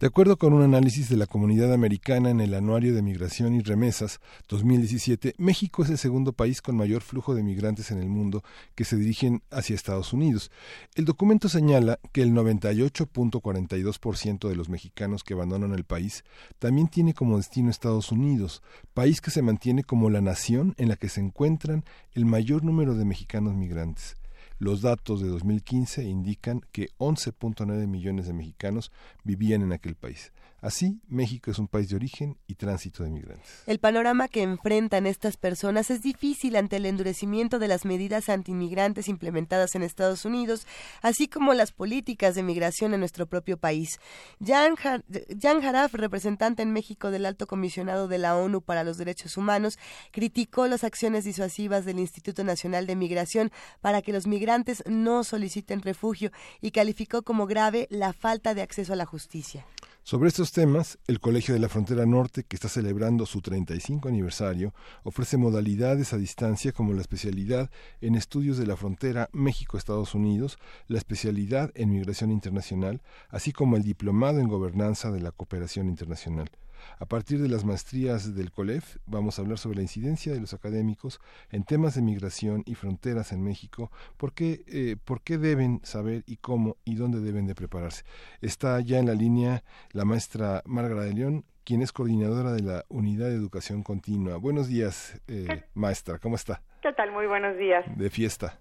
De acuerdo con un análisis de la comunidad americana en el Anuario de Migración y Remesas 2017, México es el segundo país con mayor flujo de migrantes en el mundo que se dirigen hacia Estados Unidos. El documento señala que el 98.42% de los mexicanos que abandonan el país también tiene como destino Estados Unidos, país que se mantiene como la nación en la que se encuentran el mayor número de mexicanos migrantes. Los datos de 2015 indican que 11.9 millones de mexicanos vivían en aquel país. Así, México es un país de origen y tránsito de migrantes. El panorama que enfrentan estas personas es difícil ante el endurecimiento de las medidas antimigrantes implementadas en Estados Unidos, así como las políticas de migración en nuestro propio país. Jan, Jaraf, representante en México del Alto Comisionado de la ONU para los Derechos Humanos, criticó las acciones disuasivas del Instituto Nacional de Migración para que los migrantes no soliciten refugio y calificó como grave la falta de acceso a la justicia. Sobre estos temas, el Colegio de la Frontera Norte, que está celebrando su 35 aniversario, ofrece modalidades a distancia como la especialidad en estudios de la frontera México-Estados Unidos, la especialidad en migración internacional, así como el diplomado en gobernanza de la cooperación internacional. A partir de las maestrías del COLEF, vamos a hablar sobre la incidencia de los académicos en temas de migración y fronteras en México, por qué, eh, por qué deben saber y cómo y dónde deben de prepararse. Está ya en la línea la maestra Margarita de León, quien es coordinadora de la Unidad de Educación Continua. Buenos días, eh, maestra, ¿cómo está? ¿Qué tal? Muy buenos días. De fiesta.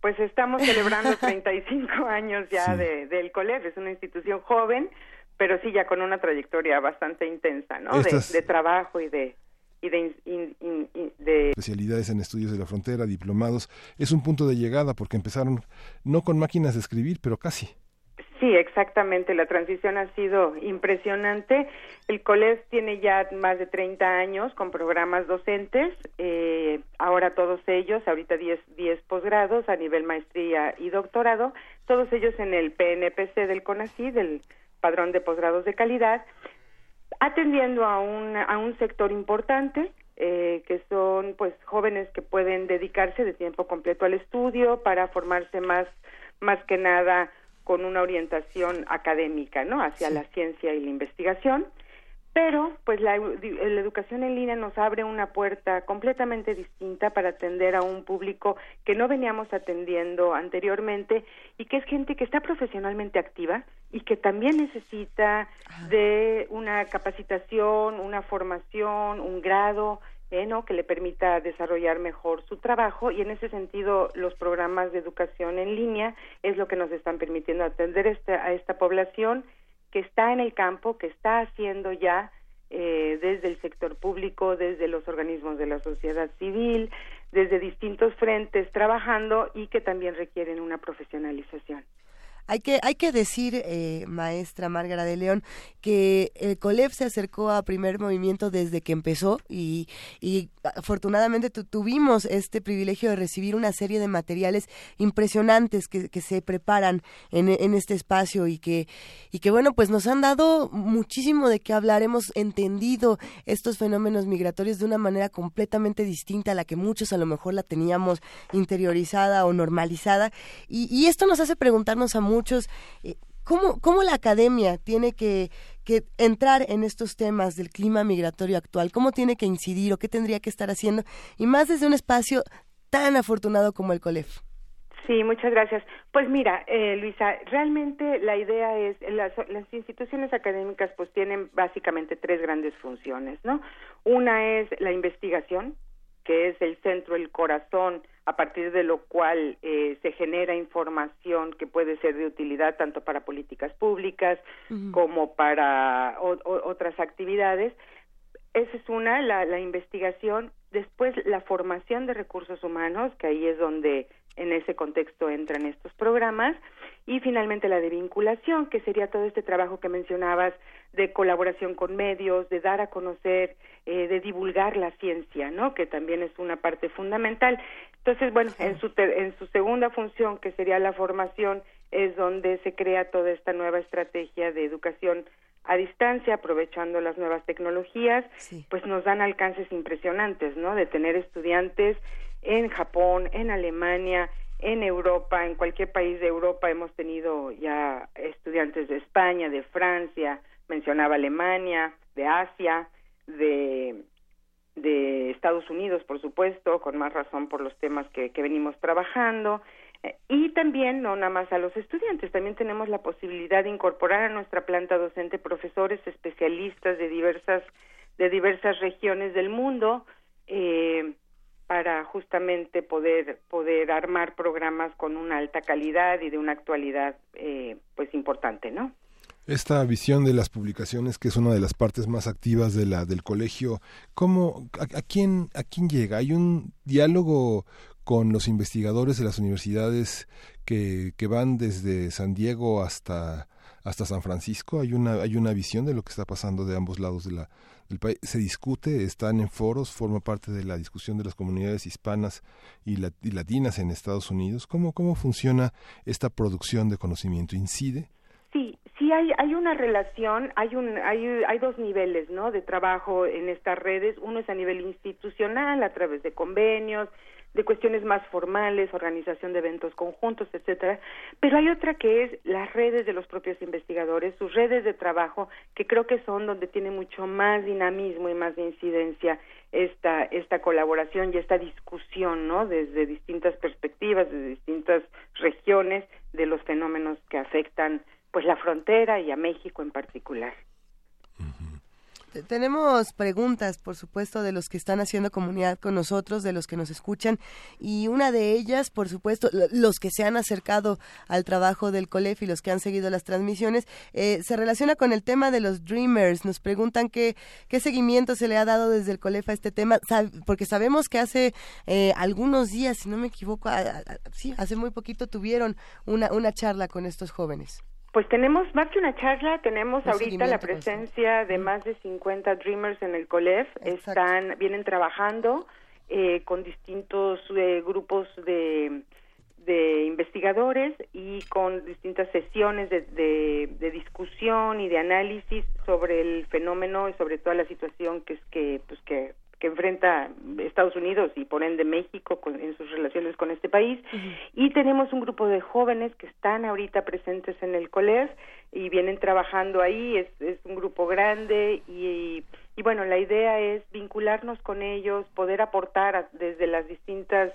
Pues estamos celebrando 35 años ya de, del COLEF, es una institución joven, pero sí ya con una trayectoria bastante intensa, ¿no? De, trabajo y de y de, especialidades en estudios de la frontera, diplomados, es un punto de llegada porque empezaron no con máquinas de escribir, pero casi. Sí, exactamente. La transición ha sido impresionante. El COLES tiene ya más de 30 años con programas docentes. Eh, ahora todos ellos, ahorita 10, 10 posgrados a nivel maestría y doctorado, todos ellos en el PNPC del CONACYT, del padrón de posgrados de calidad, atendiendo a un, a un sector importante, eh, que son pues jóvenes que pueden dedicarse de tiempo completo al estudio para formarse más, más que nada con una orientación académica, ¿no? Hacia la ciencia y la investigación pero pues la, educación en línea nos abre una puerta completamente distinta para atender a un público que no veníamos atendiendo anteriormente y que es gente que está profesionalmente activa y que también necesita de una capacitación, una formación, un grado, eh, ¿no? que le permita desarrollar mejor su trabajo y en ese sentido los programas de educación en línea es lo que nos están permitiendo atender este, a esta población que está en el campo, que está haciendo ya eh, desde el sector público, desde los organismos de la sociedad civil, desde distintos frentes trabajando y que también requieren una profesionalización. Hay que, hay que decir, eh, maestra Márgara de León, que el COLEF se acercó a primer movimiento desde que empezó y, y afortunadamente tuvimos este privilegio de recibir una serie de materiales impresionantes que, que se preparan en, en, este espacio y que, y que, bueno, pues nos han dado muchísimo de qué hablar. Hemos entendido estos fenómenos migratorios de una manera completamente distinta a la que muchos a lo mejor la teníamos interiorizada o normalizada. Y, y esto nos hace preguntarnos a muchos, eh, ¿cómo, ¿cómo, la academia tiene que, que, entrar en estos temas del clima migratorio actual? ¿Cómo tiene que incidir o qué tendría que estar haciendo? Y más desde un espacio tan afortunado como el COLEF. Sí, muchas gracias. Pues mira, eh, Luisa, realmente la idea es, las, las instituciones académicas pues tienen básicamente tres grandes funciones, ¿no? Una es la investigación, que es el centro, el corazón, a partir de lo cual eh, se genera información que puede ser de utilidad tanto para políticas públicas como para otras actividades. Esa es una, la, la investigación. Después, la formación de recursos humanos, que ahí es donde en ese contexto entran estos programas. Y finalmente la de vinculación, que sería todo este trabajo que mencionabas de colaboración con medios, de dar a conocer, eh, de divulgar la ciencia, ¿no? Que también es una parte fundamental. Entonces, bueno, en su, en su segunda función, que sería la formación, es donde se crea toda esta nueva estrategia de educación a distancia, aprovechando las nuevas tecnologías, pues nos dan alcances impresionantes, ¿no? De tener estudiantes en Japón, en Alemania, en Europa, en cualquier país de Europa hemos tenido ya estudiantes de España, de Francia, mencionaba Alemania, de Asia, de, de Estados Unidos, por supuesto, con más razón por los temas que, que venimos trabajando. Eh, y también, no nada más a los estudiantes, también tenemos la posibilidad de incorporar a nuestra planta docente profesores especialistas de diversas, de diversas regiones del mundo, eh, para justamente poder poder armar programas con una alta calidad y de una actualidad eh, pues importante no esta visión de las publicaciones que es una de las partes más activas de la del colegio cómo a, quién a quién llega hay un diálogo con los investigadores de las universidades que, que van desde San Diego hasta hasta San Francisco hay una hay una visión de lo que está pasando de ambos lados de la se discute, están en foros, forma parte de la discusión de las comunidades hispanas y, latinas en Estados Unidos. ¿Cómo, ¿Cómo funciona esta producción de conocimiento? ¿Incide? Sí, sí hay, hay una relación, hay, un, hay, hay dos niveles ¿no? de trabajo en estas redes. Uno es a nivel institucional, a través de convenios, de cuestiones más formales, organización de eventos conjuntos, etcétera, pero hay otra que es las redes de los propios investigadores, sus redes de trabajo, que creo que son donde tiene mucho más dinamismo y más de incidencia esta esta colaboración y esta discusión, ¿no? Desde distintas perspectivas, desde distintas regiones de los fenómenos que afectan pues la frontera y a México en particular. Tenemos preguntas, por supuesto, de los que están haciendo comunidad con nosotros, de los que nos escuchan, y una de ellas, por supuesto, los que se han acercado al trabajo del COLEF y los que han seguido las transmisiones, eh, se relaciona con el tema de los Dreamers. Nos preguntan qué, qué seguimiento se le ha dado desde el COLEF a este tema, porque sabemos que hace eh, algunos días, si no me equivoco, sí, hace muy poquito tuvieron una, una charla con estos jóvenes. Pues tenemos más que una charla, tenemos ahorita la presencia de más de 50 Dreamers en el COLEF, están vienen trabajando eh, con distintos eh, grupos de, de investigadores y con distintas sesiones de, de, de, discusión y de análisis sobre el fenómeno y sobre toda la situación que es que pues que que enfrenta Estados Unidos y por ende México en sus relaciones con este país. Y tenemos un grupo de jóvenes que están ahorita presentes en el COLEF y vienen trabajando ahí. Es, es un grupo grande y, y, bueno, la idea es vincularnos con ellos, poder aportar desde las distintas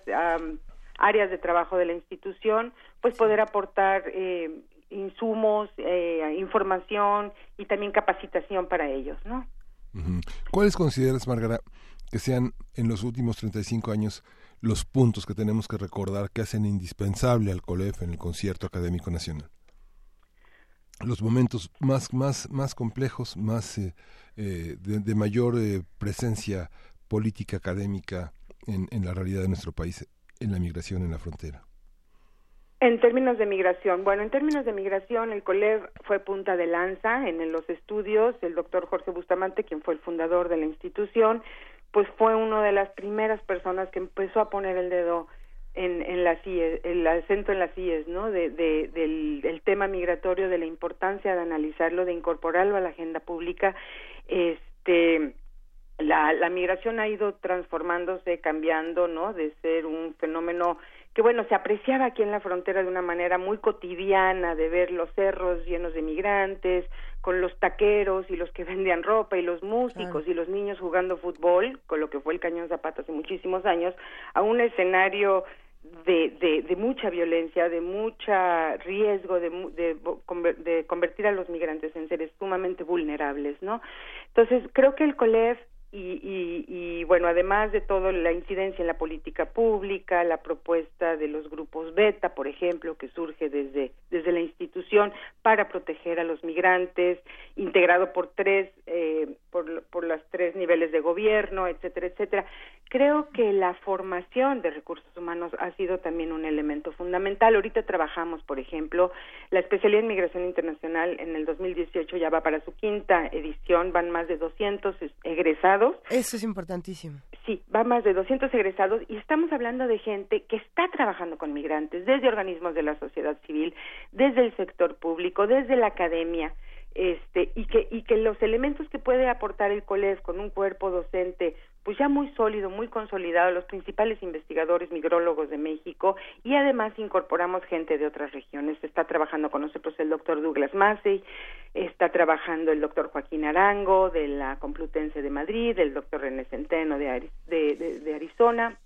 áreas de trabajo de la institución, pues poder aportar eh, insumos, eh, información y también capacitación para ellos, ¿no? ¿Cuáles consideras, Margarita, que sean en los últimos 35 años los puntos que tenemos que recordar que hacen indispensable al COLEF en el concierto académico nacional? Los momentos más, más, más complejos, más eh, eh, de, mayor eh, presencia política académica en, la realidad de nuestro país, en la migración en la frontera. En términos de migración, bueno, en términos de migración, el COLEV fue punta de lanza en los estudios. El doctor Jorge Bustamante, quien fue el fundador de la institución, pues fue una de las primeras personas que empezó a poner el dedo en, en las CIES, el acento en las CIES, ¿no? De, de, del, del tema migratorio, de la importancia de analizarlo, de incorporarlo a la agenda pública. Este, la, la migración ha ido transformándose, cambiando, ¿no? De ser un fenómeno que bueno, se apreciaba aquí en la frontera de una manera muy cotidiana, de ver los cerros llenos de migrantes, con los taqueros y los que vendían ropa y los músicos y los niños jugando fútbol, con lo que fue el Cañón Zapata hace muchísimos años, a un escenario de, de, de, mucha violencia, de mucha riesgo de, de, de, convertir a los migrantes en seres sumamente vulnerables, ¿no? Entonces, creo que el COLEF y, y, y, bueno, además de todo, la incidencia en la política pública, la propuesta de los grupos beta, por ejemplo, que surge desde, desde la institución para proteger a los migrantes, integrado por tres, eh, por, por los tres niveles de gobierno, etcétera, etcétera. Creo que la formación de recursos humanos ha sido también un elemento fundamental. Ahorita trabajamos, por ejemplo, la especialidad en migración internacional en el 2018 ya va para su quinta edición, van más de 200 egresados eso es importantísimo. Sí, va más de 200 egresados y estamos hablando de gente que está trabajando con migrantes, desde organismos de la sociedad civil, desde el sector público, desde la academia, este, y que, y que los elementos que puede aportar el COLEF con un cuerpo docente pues ya muy sólido, muy consolidado, los principales investigadores migrólogos de México y además incorporamos gente de otras regiones. Está trabajando con nosotros el doctor Douglas Massey, está trabajando el doctor Joaquín Arango de la Complutense de Madrid, el doctor René Centeno de, de, de Arizona,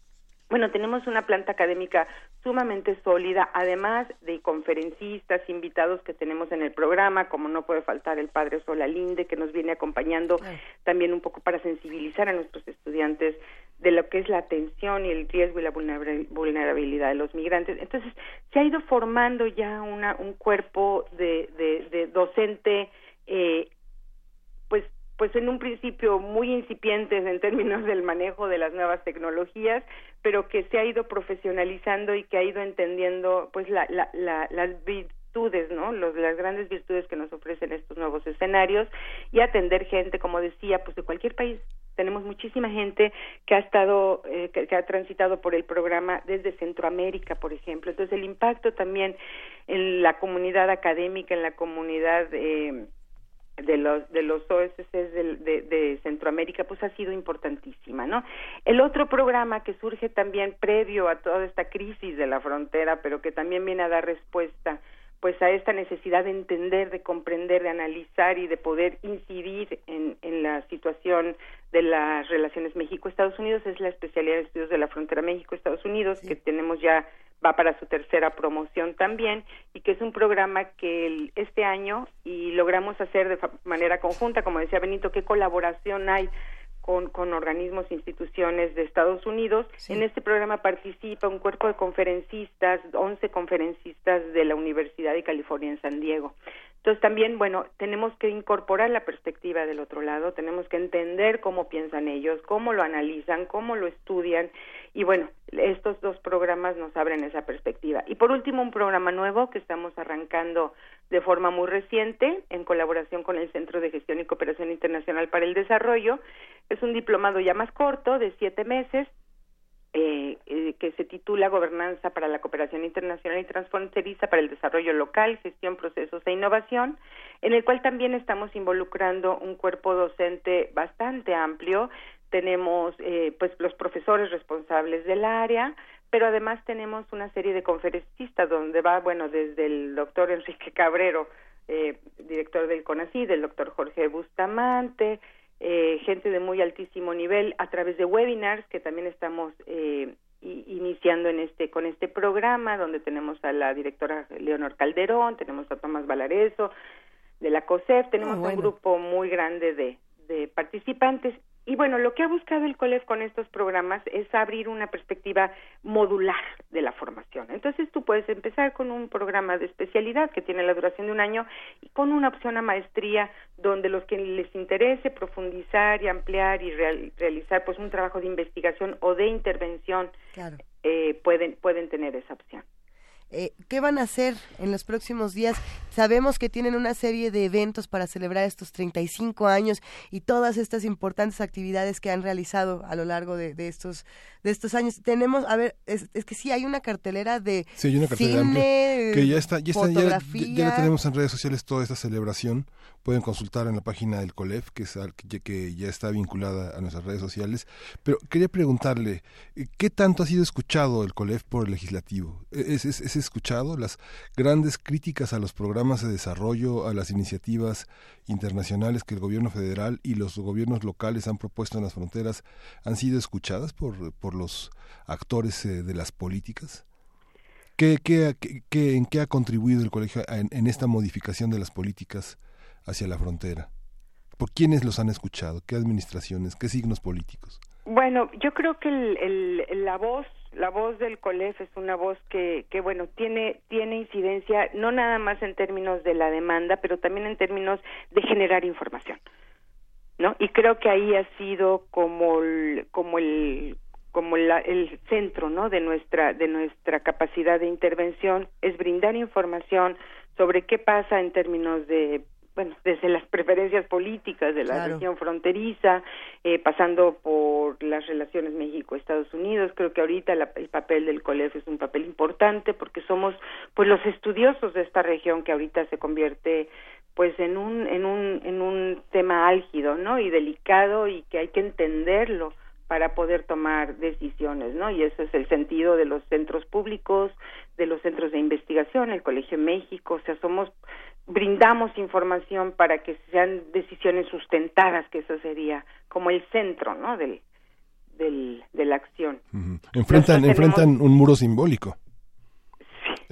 bueno, tenemos una planta académica sumamente sólida, además de conferencistas, invitados que tenemos en el programa, como no puede faltar el padre Solalinde, que nos viene acompañando también un poco para sensibilizar a nuestros estudiantes de lo que es la atención y el riesgo y la vulnerabilidad de los migrantes. Entonces, se ha ido formando ya una, un cuerpo de, de, de docente eh, pues en un principio muy incipientes en términos del manejo de las nuevas tecnologías, pero que se ha ido profesionalizando y que ha ido entendiendo pues la, la, las virtudes, ¿no? Los, las grandes virtudes que nos ofrecen estos nuevos escenarios y atender gente, como decía, pues de cualquier país. Tenemos muchísima gente que ha estado, eh, que, ha transitado por el programa desde Centroamérica, por ejemplo. Entonces el impacto también en la comunidad académica, en la comunidad eh, de los de los OSCs de, de, de, Centroamérica pues ha sido importantísima no el otro programa que surge también previo a toda esta crisis de la frontera pero que también viene a dar respuesta pues a esta necesidad de entender, de comprender, de analizar y de poder incidir en, en la situación de las relaciones México-Estados Unidos es la especialidad de estudios de la frontera México-Estados Unidos que tenemos ya va para su tercera promoción también y que es un programa que este año y logramos hacer de manera conjunta, como decía Benito, qué colaboración hay con, con organismos e instituciones de Estados Unidos. En este programa participa un cuerpo de conferencistas, 11 conferencistas de la Universidad de California en San Diego. Entonces también, bueno, tenemos que incorporar la perspectiva del otro lado, tenemos que entender cómo piensan ellos, cómo lo analizan, cómo lo estudian y bueno, estos dos programas nos abren esa perspectiva. Y por último, un programa nuevo que estamos arrancando de forma muy reciente en colaboración con el Centro de Gestión y Cooperación Internacional para el Desarrollo. Es un diplomado ya más corto, de siete meses, eh, eh, que se titula Gobernanza para la Cooperación Internacional y Transfronteriza para el Desarrollo Local, Gestión, Procesos e Innovación, en el cual también estamos involucrando un cuerpo docente bastante amplio. Tenemos eh, pues los profesores responsables del área, pero además tenemos una serie de conferencistas donde va, bueno, desde el doctor Enrique Cabrero, eh, director del CONACYT, el doctor Jorge Bustamante, eh, gente de muy altísimo nivel a través de webinars que también estamos eh, iniciando en este con este programa donde tenemos a la directora Leonor Calderón, tenemos a Tomás Valareso de la COSEF, tenemos ah, un grupo muy grande de, de participantes y bueno, lo que ha buscado el COLEF con estos programas es abrir una perspectiva modular de la formación. Entonces tú puedes empezar con un programa de especialidad que tiene la duración de un año y con una opción a maestría donde los que les interese profundizar y ampliar y realizar pues un trabajo de investigación o de intervención eh, pueden pueden tener esa opción. Eh, ¿Qué van a hacer en los próximos días? Sabemos que tienen una serie de eventos para celebrar estos 35 años y todas estas importantes actividades que han realizado a lo largo de, estos de estos años. Tenemos, a ver, es, que sí hay una cartelera de cine, que ya está, ya, está ya, ya, tenemos en redes sociales toda esta celebración. Pueden consultar en la página del COLEF, que, es, que ya está vinculada a nuestras redes sociales. Pero quería preguntarle, ¿qué tanto ha sido escuchado el COLEF por el legislativo? ¿Es, es, escuchado las grandes críticas a los programas de desarrollo, a las iniciativas internacionales que el gobierno federal y los gobiernos locales han propuesto en las fronteras han sido escuchadas por, los actores eh, de las políticas? ¿Qué, qué, qué, ¿En qué ha contribuido el colegio en, esta modificación de las políticas hacia la frontera? ¿Por quiénes los han escuchado? ¿Qué administraciones? ¿Qué signos políticos? Bueno, yo creo que el, la voz la voz del COLEF es una voz que, que bueno tiene tiene incidencia no nada más en términos de la demanda pero también en términos de generar información no y creo que ahí ha sido como el, como el como la, el centro no de nuestra de nuestra capacidad de intervención es brindar información sobre qué pasa en términos de bueno, desde las preferencias políticas de la región fronteriza, eh, pasando por las relaciones México-Estados Unidos. Creo que ahorita el papel del COLEF es un papel importante porque somos pues los estudiosos de esta región que ahorita se convierte pues en un en un en un tema álgido, ¿no? y delicado y que hay que entenderlo para poder tomar decisiones, ¿no? Y ese es el sentido de los centros públicos, de los centros de investigación, el Colegio México, o sea, somos brindamos información para que sean decisiones sustentadas, que eso sería como el centro, ¿no? Del, del de la acción. Enfrentan, enfrentan un muro simbólico.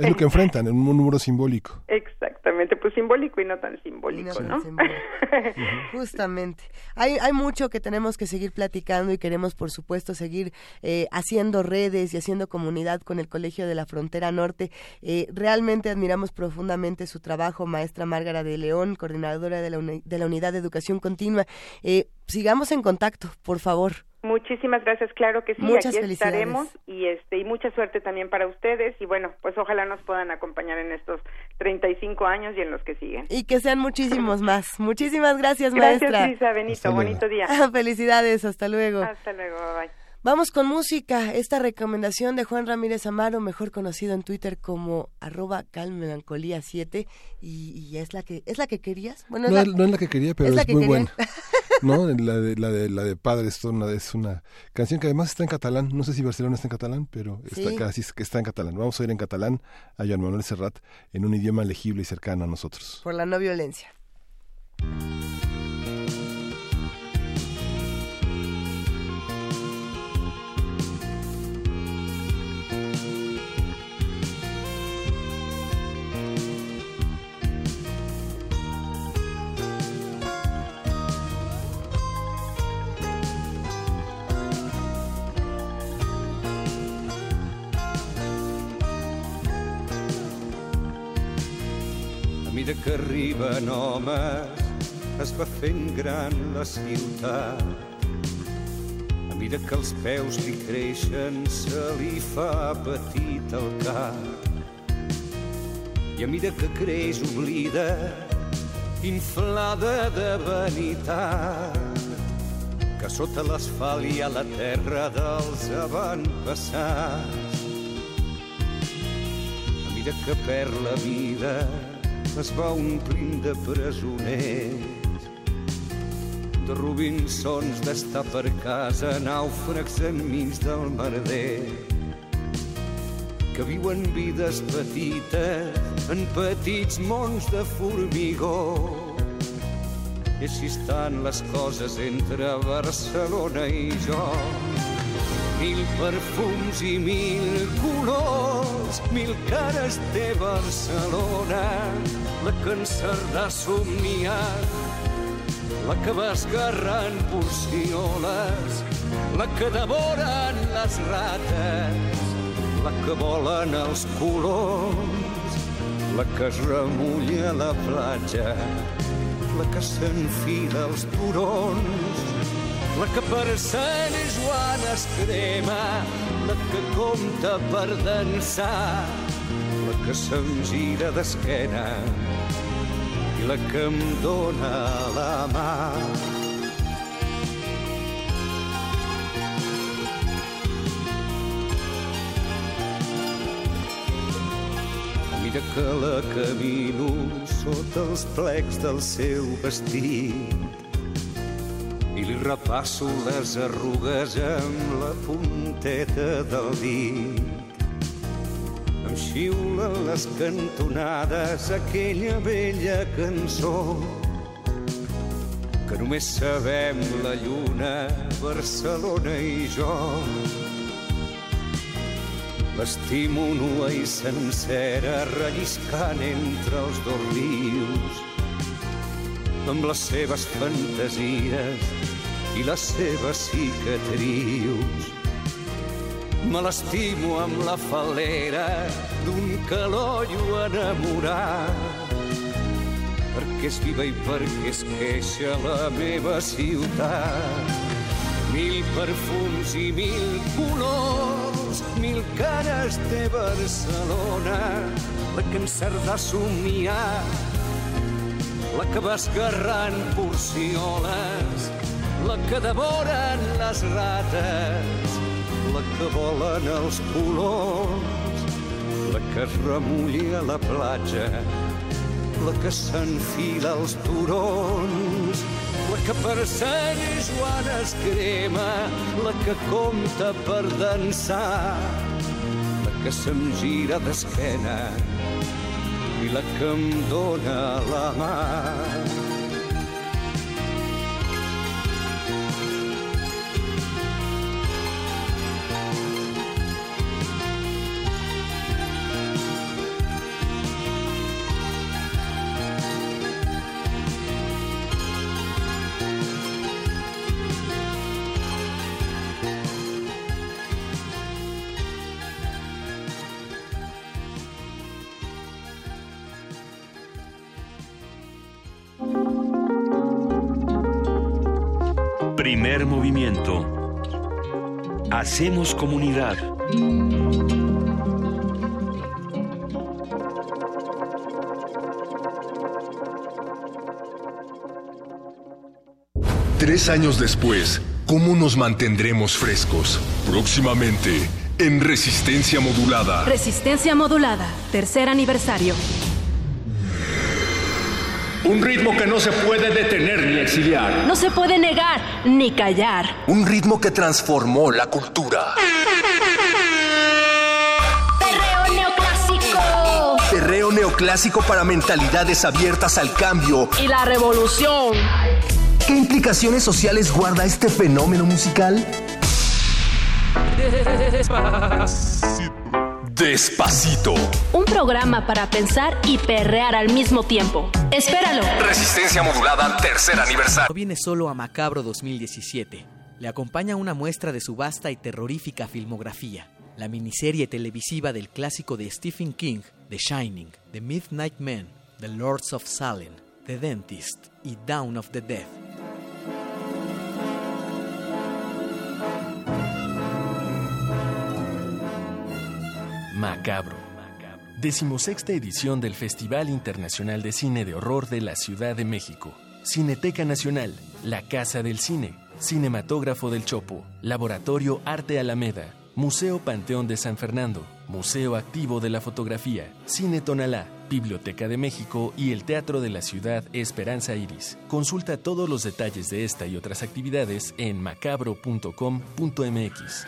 Es lo que enfrentan, en un número simbólico. Exactamente, pues simbólico y no tan simbólico, ¿no? Justamente. Hay, hay mucho que tenemos que seguir platicando y queremos, por supuesto, seguir eh, haciendo redes y haciendo comunidad con el Colegio de la Frontera Norte. Eh, realmente admiramos profundamente su trabajo, maestra Márgara de León, coordinadora de la, de la Unidad de Educación Continua. Eh, sigamos en contacto, por favor. Muchísimas gracias, claro que sí, Muchas aquí estaremos y este y mucha suerte también para ustedes y bueno, pues ojalá nos puedan acompañar en estos 35 años y en los que siguen. Y que sean muchísimos más. Muchísimas gracias, maestra. Gracias, Lisa Benito, bonito día. Felicidades, hasta luego. Hasta luego, bye. Vamos con música. Esta recomendación de Juan Ramírez Amaro, mejor conocido en Twitter como arroba calmelancolía 7 y, es la que es la que querías. Bueno, no, es la que quería, pero es, muy buena. ¿No? La de la de la de Padre es una, es una canción que además está en catalán. No sé si Barcelona está en catalán, pero está casi que está en catalán. Vamos a ir en catalán a Joan Manuel Serrat en un idioma legible y cercano a nosotros. Por la no violencia. Mida que arriben homes es va fent gran la ciutat. A mida que els peus li creixen se li fa petit el cap. I a mida que creix oblida, inflada de vanitat, que sota l'asfalt hi ha la terra dels avantpassats. A mida que perd la vida, es va omplint de presoners de Robinsons d'estar per casa nàufrags enmig del merder que viuen vides petites en petits mons de formigó. I així estan les coses entre Barcelona i jo mil perfums i mil colors, mil cares té Barcelona, la que en Cerdà somniat, la que va esgarrant porcioles, la que devoren les rates, la que volen els colors, la que es remulla a la platja, la que s'enfila als turons, la que per Sant Joan es crema, la que compta per dansar, la que se'm gira d'esquena i la que em dóna la mà. Mira que la camino sota els plecs del seu vestit repasso les arrugues amb la punteta del dit. Quan xiulen les cantonades aquella vella cançó que només sabem la lluna, Barcelona i jo. L'estimo nua i sencera, relliscant entre els dos rius, amb les seves fantasies i les seves cicatrius. Me l'estimo amb la falera d'un calollo enamorat perquè és viva i perquè es queixa la meva ciutat. Mil perfums i mil colors, mil cares de Barcelona, la que encerta a somiar, la que va esgarrant porcioles, la que devoren les rates, la que volen els colors, la que es remulla a la platja, la que s'enfila als turons, la que per Sant Joan es crema, la que compta per dansar, la que se'm gira d'esquena i la que em dóna la mà. Hacemos comunidad. Tres años después, ¿cómo nos mantendremos frescos? Próximamente, en Resistencia Modulada. Resistencia modulada, tercer aniversario. Un ritmo que no se puede detener ni exiliar. No se puede negar ni callar. Un ritmo que transformó la cultura. Perreo neoclásico. Perreo neoclásico para mentalidades abiertas al cambio. Y la revolución. ¿Qué implicaciones sociales guarda este fenómeno musical? Despacito. Un programa para pensar y perrear al mismo tiempo. Espéralo. Resistencia modulada, tercer aniversario. No viene solo a Macabro 2017. Le acompaña una muestra de su vasta y terrorífica filmografía. La miniserie televisiva del clásico de Stephen King, The Shining, The Midnight Man, The Lords of Salem, The Dentist y Down of the Dead. Macabro. Decimosexta edición del Festival Internacional de Cine de Horror de la Ciudad de México. Cineteca Nacional, La Casa del Cine, Cinematógrafo del Chopo, Laboratorio Arte Alameda, Museo Panteón de San Fernando, Museo Activo de la Fotografía, Cine Tonalá, Biblioteca de México y el Teatro de la Ciudad Esperanza Iris. Consulta todos los detalles de esta y otras actividades en macabro.com.mx.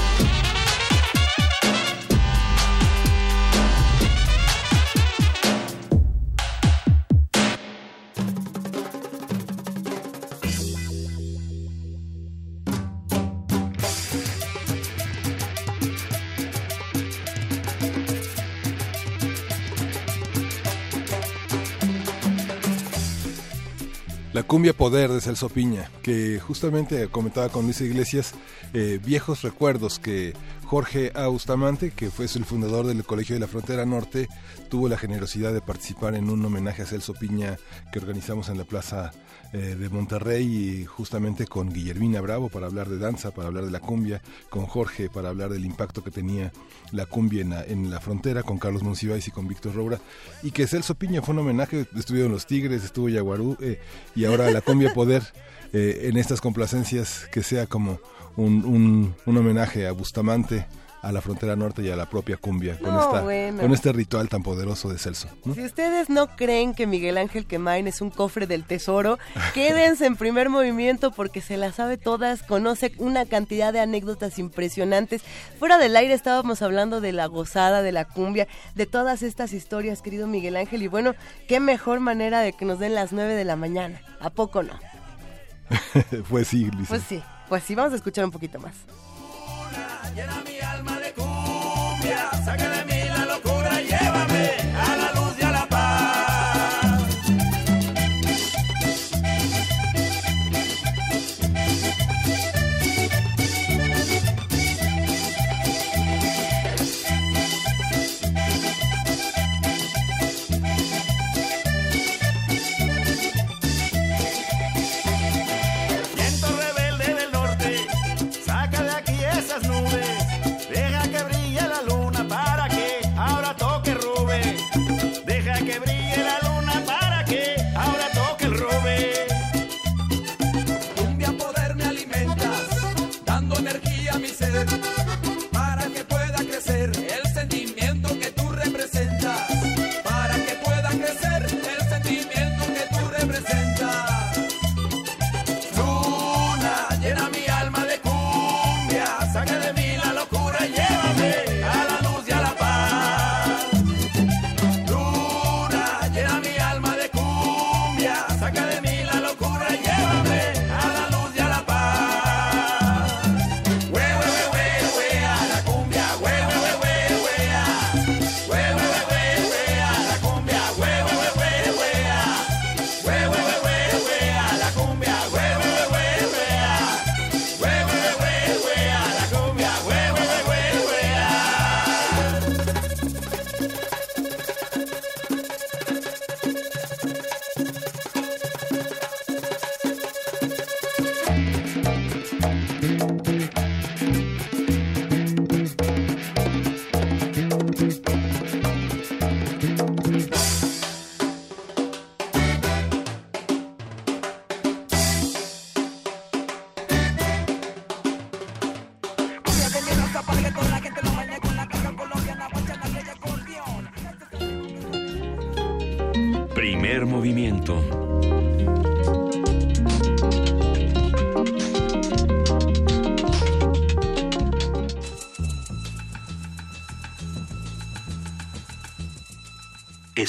cumbia poder de Celso Piña, que justamente comentaba con Luis Iglesias eh, viejos recuerdos que Jorge Austamante, que fue el fundador del Colegio de la Frontera Norte, tuvo la generosidad de participar en un homenaje a Celso Piña que organizamos en la Plaza eh, de Monterrey y justamente con Guillermina Bravo para hablar de danza, para hablar de la cumbia, con Jorge para hablar del impacto que tenía la cumbia en la, en la frontera, con Carlos Monsiváis y con Víctor Roura, y que Celso Piña fue un homenaje, estuvieron los Tigres, estuvo Yaguarú, eh, y ahora la cumbia poder eh, en estas complacencias que sea como un, un, un homenaje a Bustamante a la frontera norte y a la propia cumbia con, esta, bueno. con este ritual tan poderoso de Celso. ¿no? Si ustedes no creen que Miguel Ángel Quemain es un cofre del tesoro, quédense en primer movimiento porque se las sabe todas, conoce una cantidad de anécdotas impresionantes. Fuera del aire estábamos hablando de la gozada, de la cumbia, de todas estas historias, querido Miguel Ángel, y bueno, qué mejor manera de que nos den las 9 de la mañana. ¿A poco no? pues sí, Luisa. Pues sí, pues sí, vamos a escuchar un poquito más. Llena mi alma de cumbia, saca de mí la locura, llévame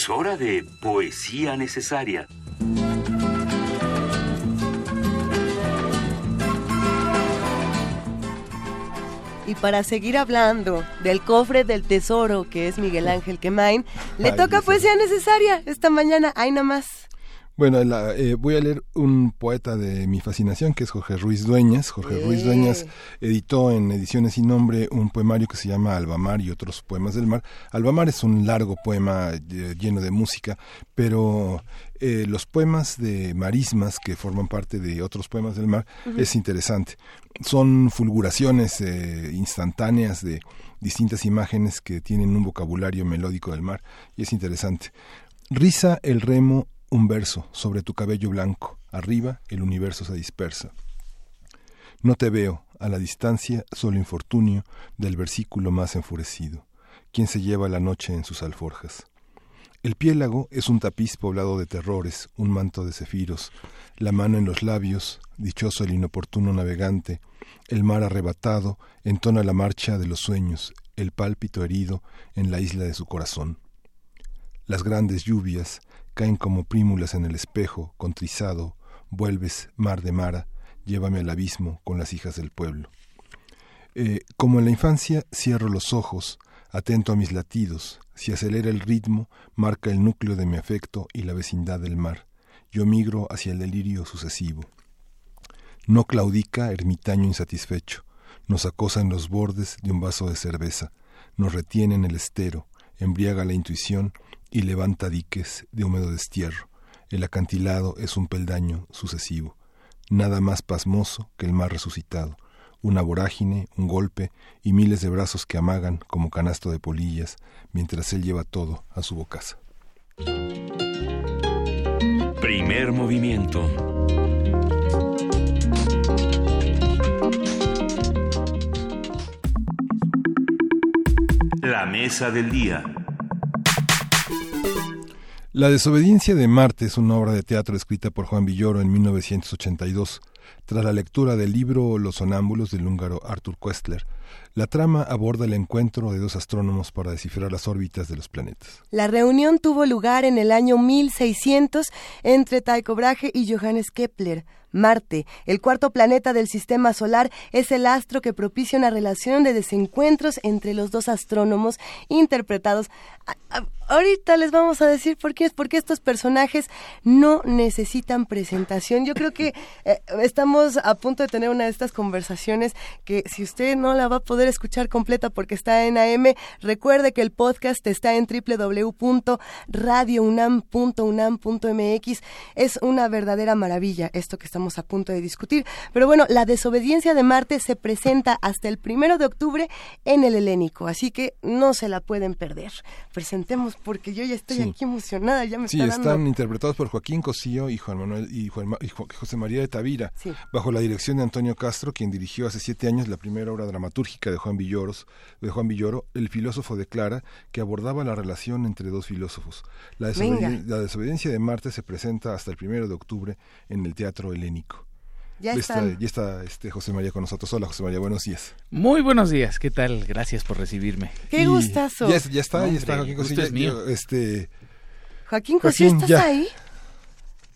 Es hora de poesía necesaria. Y para seguir hablando del cofre del tesoro que es Miguel Ángel Quemain, le Ay, toca poesía necesaria esta mañana. Ahí nada más. Bueno, la- eh, voy a leer un poeta de mi fascinación, que es Jorge Ruiz Dueñas. Jorge Ruiz Dueñas editó en Ediciones sin Nombre un poemario que se llama Albamar y otros poemas del mar. Albamar es un largo poema eh, lleno de música, pero eh, los poemas de marismas que forman parte de otros poemas del mar es interesante. Son fulguraciones eh, instantáneas de distintas imágenes que tienen un vocabulario melódico del mar y es interesante. Risa el remo un verso sobre tu cabello blanco, arriba el universo se dispersa. No te veo, a la distancia solo infortunio del versículo más enfurecido, quien se lleva la noche en sus alforjas. El piélago es un tapiz poblado de terrores, un manto de cefiros, la mano en los labios, dichoso el inoportuno navegante, el mar arrebatado entona la marcha de los sueños, el pálpito herido en la isla de su corazón. Las grandes lluvias caen como prímulas en el espejo, contrizado, vuelves, mar de mara, llévame al abismo con las hijas del pueblo. Eh, como en la infancia, cierro los ojos, atento a mis latidos, si acelera el ritmo, marca el núcleo de mi afecto y la vecindad del mar. Yo migro hacia el delirio sucesivo. No claudica ermitaño insatisfecho, nos acosa en los bordes de un vaso de cerveza, nos retiene en el estero, embriaga la intuición y levanta diques de húmedo destierro. El acantilado es un peldaño sucesivo, nada más pasmoso que el mar resucitado, una vorágine, un golpe y miles de brazos que amagan como canasto de polillas, mientras él lleva todo a su bocaza. Primer movimiento. La mesa del día. La desobediencia de Marte es una obra de teatro escrita por Juan Villoro en 1982, tras la lectura del libro Los sonámbulos del húngaro Arthur Koestler. La trama aborda el encuentro de dos astrónomos para descifrar las órbitas de los planetas. La reunión tuvo lugar en el año 1600 entre Tycho Brahe y Johannes Kepler. Marte, el cuarto planeta del sistema solar, es el astro que propicia una relación de desencuentros entre los dos astrónomos interpretados. ahorita les vamos a decir por qué es, porque estos personajes no necesitan presentación. Yo creo que eh, estamos a punto de tener una de estas conversaciones que si usted no la va a poder escuchar completa porque está en AM, recuerde que el podcast está en www.radiounam.unam.mx. Es una verdadera maravilla esto que estamos a punto de discutir. Pero bueno, la desobediencia de Marte se presenta hasta el primero de octubre en el Helénico, así que no se la pueden perder. Presentemos porque yo ya estoy Sí. aquí emocionada, ya me Sí, está están dando. interpretados por Joaquín Cosío y Juan Manuel y, Juan y Jo- José María de Tavira, Sí. bajo la dirección de Antonio Castro, quien dirigió hace siete años la primera obra dramatúrgica de Juan Villoros, de Juan Villoro, El filósofo de Clara, que abordaba la relación entre dos filósofos. La, desobediencia de Marte se presenta hasta el primero de octubre en el Teatro Helénico. Ya está, ya está este José María con nosotros. Hola José María, buenos días. Muy buenos días, ¿qué tal? Gracias por recibirme. ¡Qué Y gustazo! Ya, ya está, ya está Joaquín Cosío. es mío. Este, Joaquín Cosío, Joaquín, ¿estás ya. ahí?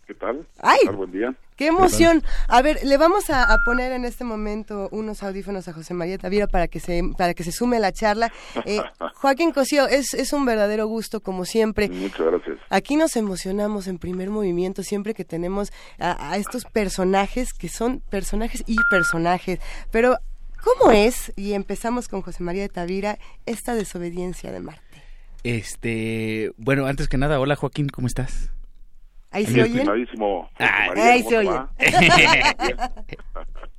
¿Qué tal? ¡Ay! ¿Qué tal? Buen día. ¡Qué emoción! A ver, le vamos a, a poner en este momento unos audífonos a José María Tavira para que se, para que se sume a la charla. Eh, Joaquín Cosío, es, es un verdadero gusto, como siempre. Muchas gracias. Aquí nos emocionamos en primer movimiento siempre que tenemos a, a estos personajes que son personajes y personajes. Pero, ¿cómo es? Y empezamos con José María de Tavira, esta desobediencia de Marte. Este, bueno, antes que nada, hola Joaquín, ¿cómo estás? Ahí se Ah, María, ahí ¿cómo se oye.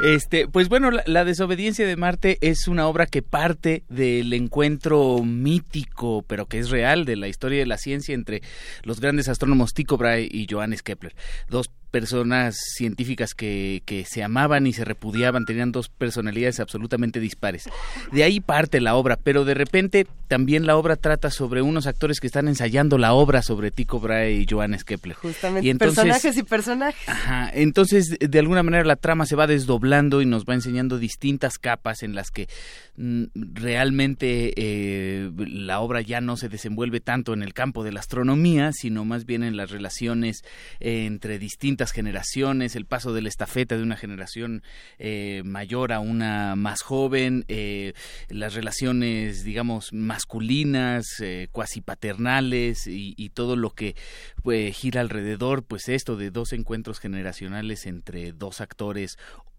Este, pues bueno, la, la desobediencia de Marte es una obra que parte del encuentro mítico, pero que es real, de la historia de la ciencia entre los grandes astrónomos Tycho Brahe y Johannes Kepler, dos personas científicas que, que se amaban y se repudiaban, tenían dos personalidades absolutamente dispares. De ahí parte la obra, pero de repente también la obra trata sobre unos actores que están ensayando la obra sobre Tycho Brahe y Johannes Kepler. Justamente, Y entonces- personajes y personajes. Ajá, entonces de alguna manera la trama se va desdoblando y nos va enseñando distintas capas en las que realmente eh, la obra ya no se desenvuelve tanto en el campo de la astronomía, sino más bien en las relaciones eh, entre distintas generaciones, el paso de la estafeta de una generación eh, mayor a una más joven, eh, las relaciones, digamos, masculinas, eh, cuasi paternales y, y todo lo que pues, gira alrededor, pues esto de dos encuentros generacionales entre dos actores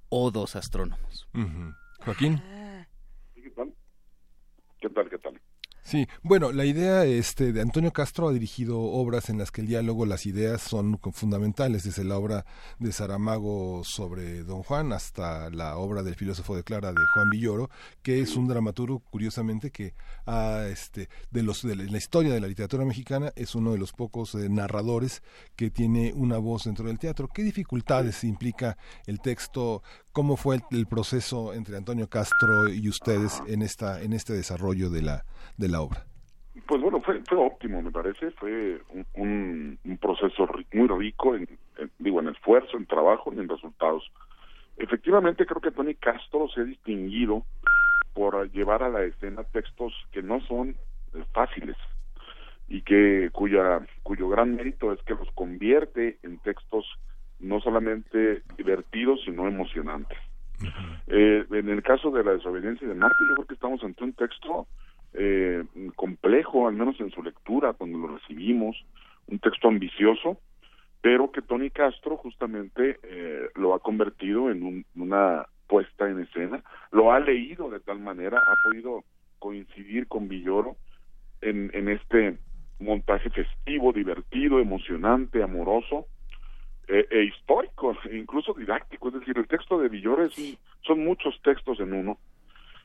o dos astrónomos. Joaquín. ¿Qué tal? ¿Qué tal? Sí, bueno, la idea este, de Antonio Castro ha dirigido obras en las que el diálogo, las ideas son fundamentales, desde la obra de Saramago sobre Don Juan hasta la obra del filósofo de Clara de Juan Villoro, que es un dramaturgo, curiosamente, que ha, este, de, los, de la historia de la literatura mexicana es uno de los pocos eh, narradores que tiene una voz dentro del teatro. ¿Qué dificultades implica el texto? ¿Cómo fue el, proceso entre Antonio Castro y ustedes en, esta, en este desarrollo de la, de la obra? Pues bueno, fue, fue óptimo, me parece. Fue un, un, un proceso muy rico, en, en- digo, en esfuerzo, en trabajo y en resultados. Efectivamente, creo que Tony Castro se ha distinguido por llevar a la escena textos que no son eh, fáciles y que cuya cuyo gran mérito es que los convierte en textos no solamente divertidos sino emocionantes. Eh, en el caso de la desobediencia de Marte, yo creo que estamos ante un texto eh, complejo, al menos en su lectura, cuando lo recibimos, un texto ambicioso, pero que Tony Castro justamente eh, lo ha convertido en un- una puesta en escena, lo ha leído de tal manera, ha podido coincidir con Villoro en, en este montaje festivo, divertido, emocionante, amoroso, eh, e histórico, e incluso didáctico. Es decir, el texto de Villoro es un- son muchos textos en uno.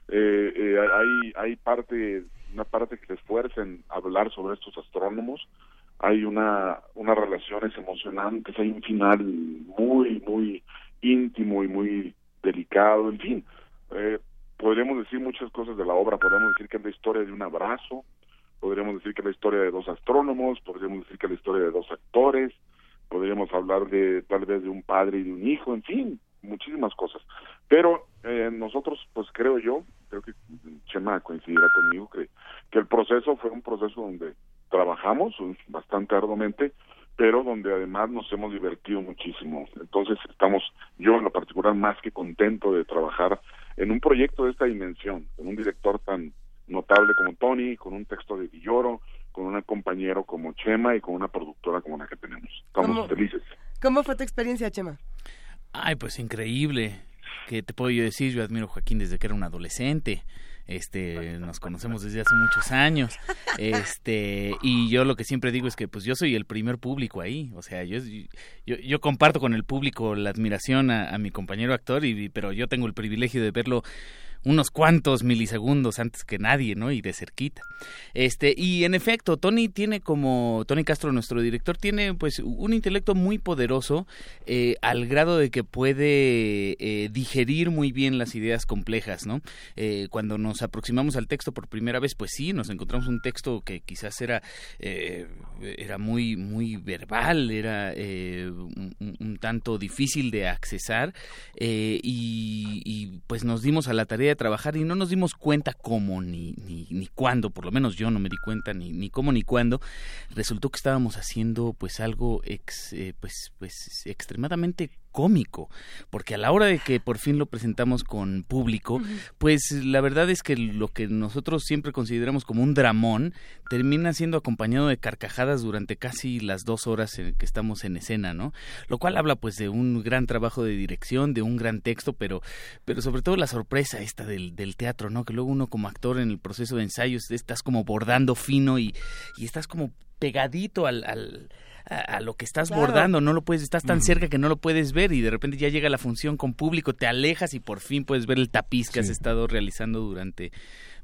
Eh, eh, hay, hay parte, una parte que se esfuerza en hablar sobre estos astrónomos. Hay una, unas relaciones emocionantes, hay un final muy, muy íntimo y muy delicado, en fin. Eh, podríamos decir muchas cosas de la obra, podríamos decir que es la historia de un abrazo, podríamos decir que es la historia de dos astrónomos, podríamos decir que es la historia de dos actores, podríamos hablar de tal vez de un padre y de un hijo, en fin, muchísimas cosas. Pero eh, nosotros, pues creo yo, creo que Chema coincidirá conmigo, que, que el proceso fue un proceso donde trabajamos bastante arduamente, pero donde además nos hemos divertido muchísimo. Entonces estamos, yo en lo particular, más que contento de trabajar en un proyecto de esta dimensión, con un director tan notable como Tony, con un texto de Villoro, con un compañero como Chema y con una productora como la que tenemos. Estamos ¿Cómo? felices. ¿Cómo fue tu experiencia, Chema? Ay, pues increíble. ¿Qué te puedo yo decir? Yo admiro a Joaquín desde que era un adolescente. Este, nos conocemos desde hace muchos años. Este, y yo lo que siempre digo es que pues yo soy el primer público ahí, o sea, yo yo, yo comparto con el público la admiración a, a mi compañero actor y pero yo tengo el privilegio de verlo unos cuantos milisegundos antes que nadie, ¿no? Y de cerquita. Este, y en efecto, Tony tiene como, Tony Castro, nuestro director, tiene pues un intelecto muy poderoso eh, al grado de que puede eh, digerir muy bien las ideas complejas, ¿no? Eh, cuando nos aproximamos al texto por primera vez, pues sí, nos encontramos un texto que quizás era, era muy, muy verbal, era un, tanto difícil de accesar y pues nos dimos a la tarea de trabajar y no nos dimos cuenta cómo ni, ni, ni cuándo, por lo menos yo no me di cuenta ni, ni cómo ni cuándo, resultó que estábamos haciendo pues algo ex, eh, pues, pues extremadamente cómico, porque a la hora de que por fin lo presentamos con público, pues la verdad es que lo que nosotros siempre consideramos como un dramón termina siendo acompañado de carcajadas durante casi las dos horas en que estamos en escena, ¿no? Lo cual habla pues de un gran trabajo de dirección, de un gran texto, pero, pero sobre todo la sorpresa esta del, del teatro, ¿no? Que luego uno como actor en el proceso de ensayos estás como bordando fino y, y estás como pegadito al, al a, a lo que estás Claro. bordando, no lo puedes, estás tan cerca que no lo puedes ver y de repente ya llega la función con público, te alejas y por fin puedes ver el tapiz que has estado realizando durante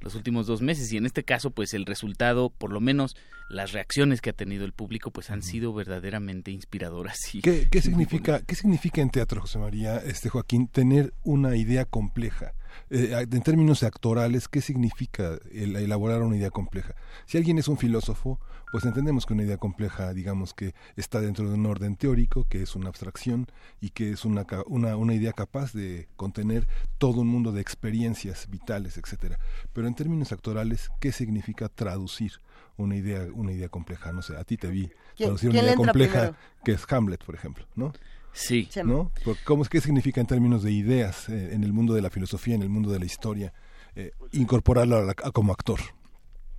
los últimos dos meses y en este caso pues el resultado, por lo menos las reacciones que ha tenido el público pues han sido verdaderamente inspiradoras. Y, ¿Qué, qué significa, ¿Qué significa en teatro, José María, este Joaquín, tener una idea compleja? Eh, en términos actorales, ¿qué significa el elaborar una idea compleja? Si alguien es un filósofo, pues entendemos que una idea compleja, digamos que está dentro de un orden teórico, que es una abstracción y que es una, una, una idea capaz de contener todo un mundo de experiencias vitales, etcétera. Pero en términos actorales, ¿qué significa traducir una idea, una idea compleja? No sé, a ti te vi ¿Quién- traducir una idea compleja primero? que es Hamlet, por ejemplo, ¿no? Sí. ¿No? Por- ¿Cómo, es- ¿Qué significa en términos de ideas eh, en el mundo de la filosofía, en el mundo de la historia, eh, incorporarlo a la- a- como actor?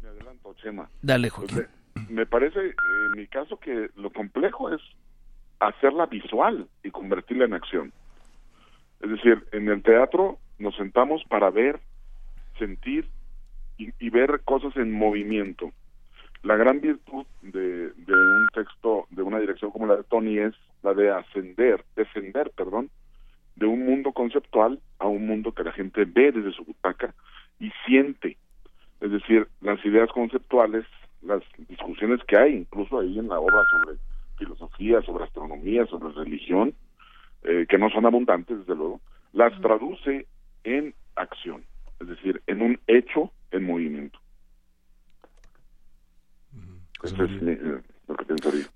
Me adelanto, Chema. Dale, Pues Joaquín. me, me parece, eh, en mi caso, que lo complejo es hacerla visual y convertirla en acción. Es decir, en el teatro nos sentamos para ver, sentir y, y ver cosas en movimiento. La gran virtud de, de un texto, de una dirección como la de Tony es la de ascender, descender, perdón, de un mundo conceptual a un mundo que la gente ve desde su butaca y siente. Es decir, las ideas conceptuales, las discusiones que hay, incluso ahí en la obra sobre filosofía, sobre astronomía, sobre religión, eh, que no son abundantes, desde luego, las traduce en acción, es decir, en un hecho en movimiento. Eso es eh, lo que pensaría.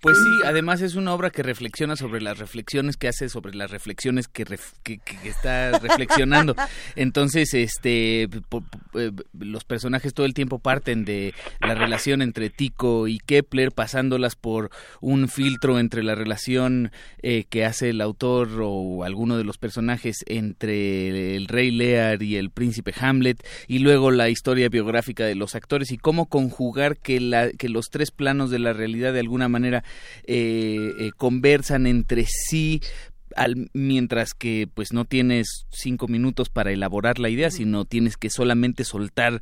Pues sí, además es una obra que reflexiona sobre las reflexiones que hace sobre las reflexiones que, ref- que, está reflexionando. Entonces, este, po- po- eh, los personajes todo el tiempo parten de la relación entre Tico y Kepler, pasándolas por un filtro entre la relación eh, que hace el autor o alguno de los personajes entre el rey Lear y el príncipe Hamlet, y luego la historia biográfica de los actores y cómo conjugar que, la, que los tres planos de la realidad de alguna manera eh, eh, conversan entre sí al- mientras que pues no tienes cinco minutos para elaborar la idea, sino tienes que solamente soltar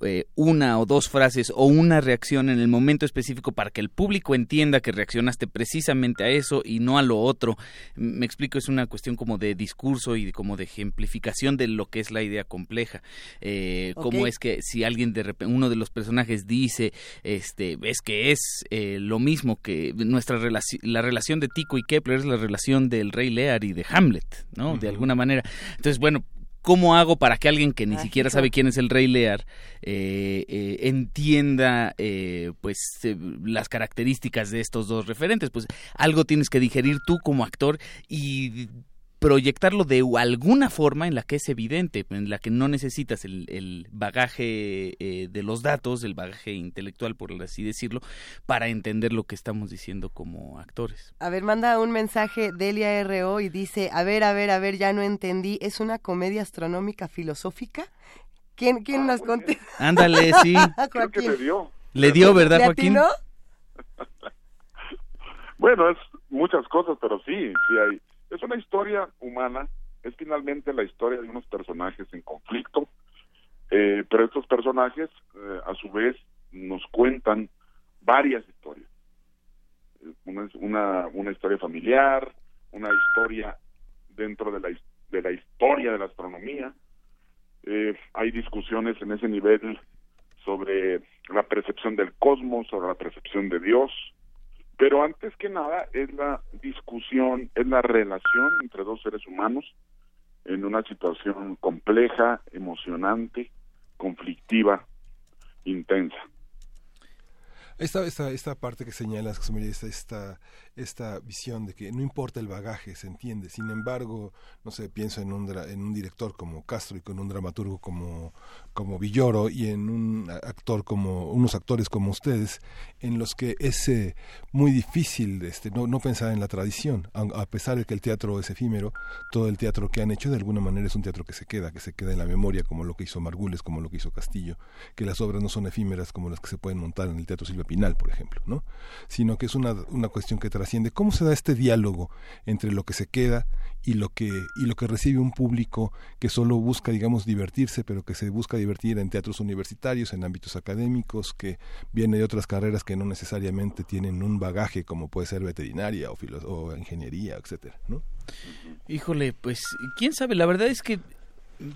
eh, una o dos frases o una reacción en el momento específico para que el público entienda que reaccionaste precisamente a eso y no a lo otro. Me explico, es una cuestión como de discurso y como de ejemplificación de lo que es la idea compleja. Eh, Cómo es que si alguien de repente, uno de los personajes dice, este, es que es eh, lo mismo que nuestra relación, la relación de Tico y Kepler es la relación del rey Lear y de Hamlet, ¿no? De alguna manera. Entonces, bueno, ¿cómo hago para que alguien que ni siquiera sabe quién es el Rey Lear eh, eh, entienda eh, pues eh, las características de estos dos referentes? Pues algo tienes que digerir tú como actor y proyectarlo de alguna forma en la que es evidente, en la que no necesitas el, el bagaje eh, de los datos, el bagaje intelectual, por así decirlo, para entender lo que estamos diciendo como actores. A ver, manda un mensaje Delia RO y dice, a ver, a ver, a ver, ya no entendí, ¿es una comedia astronómica filosófica? ¿Quién, quién nos contesta? Ándale, sí. Creo que le dio. Le dio, ¿verdad, ¿Le Joaquín? Bueno, es muchas cosas, pero sí, sí hay. Es una historia humana, es finalmente la historia de unos personajes en conflicto, eh, pero estos personajes, eh, a su vez, nos cuentan varias historias. Una, una, una historia familiar, una historia dentro de la, de la historia de la astronomía. Eh, hay discusiones en ese nivel sobre la percepción del cosmos, sobre la percepción de Dios, pero antes que nada es la discusión, es la relación entre dos seres humanos en una situación compleja, emocionante, conflictiva, intensa. Esta, esta, esta parte que señalas, esta, esta, esta visión de que no importa el bagaje, se entiende. Sin embargo, no sé, pienso en un, en un director como Castro y con un dramaturgo como, como Villoro y en un actor como, unos actores como ustedes, en los que es eh, muy difícil este, no, no pensar en la tradición. A, a pesar de que el teatro es efímero, todo el teatro que han hecho de alguna manera es un teatro que se queda, que se queda en la memoria, como lo que hizo Margules, como lo que hizo Castillo, que las obras no son efímeras como las que se pueden montar en el Teatro Silvia Pinal, por ejemplo, ¿no? Sino que es una, una cuestión que trasciende. ¿Cómo se da este diálogo entre lo que se queda y lo que, y lo que recibe un público que solo busca, digamos, divertirse, pero que se busca divertir en teatros universitarios, en ámbitos académicos, que viene de otras carreras que no necesariamente tienen un bagaje como puede ser veterinaria o, filo- o ingeniería, etcétera, ¿no? Híjole, pues quién sabe, la verdad es que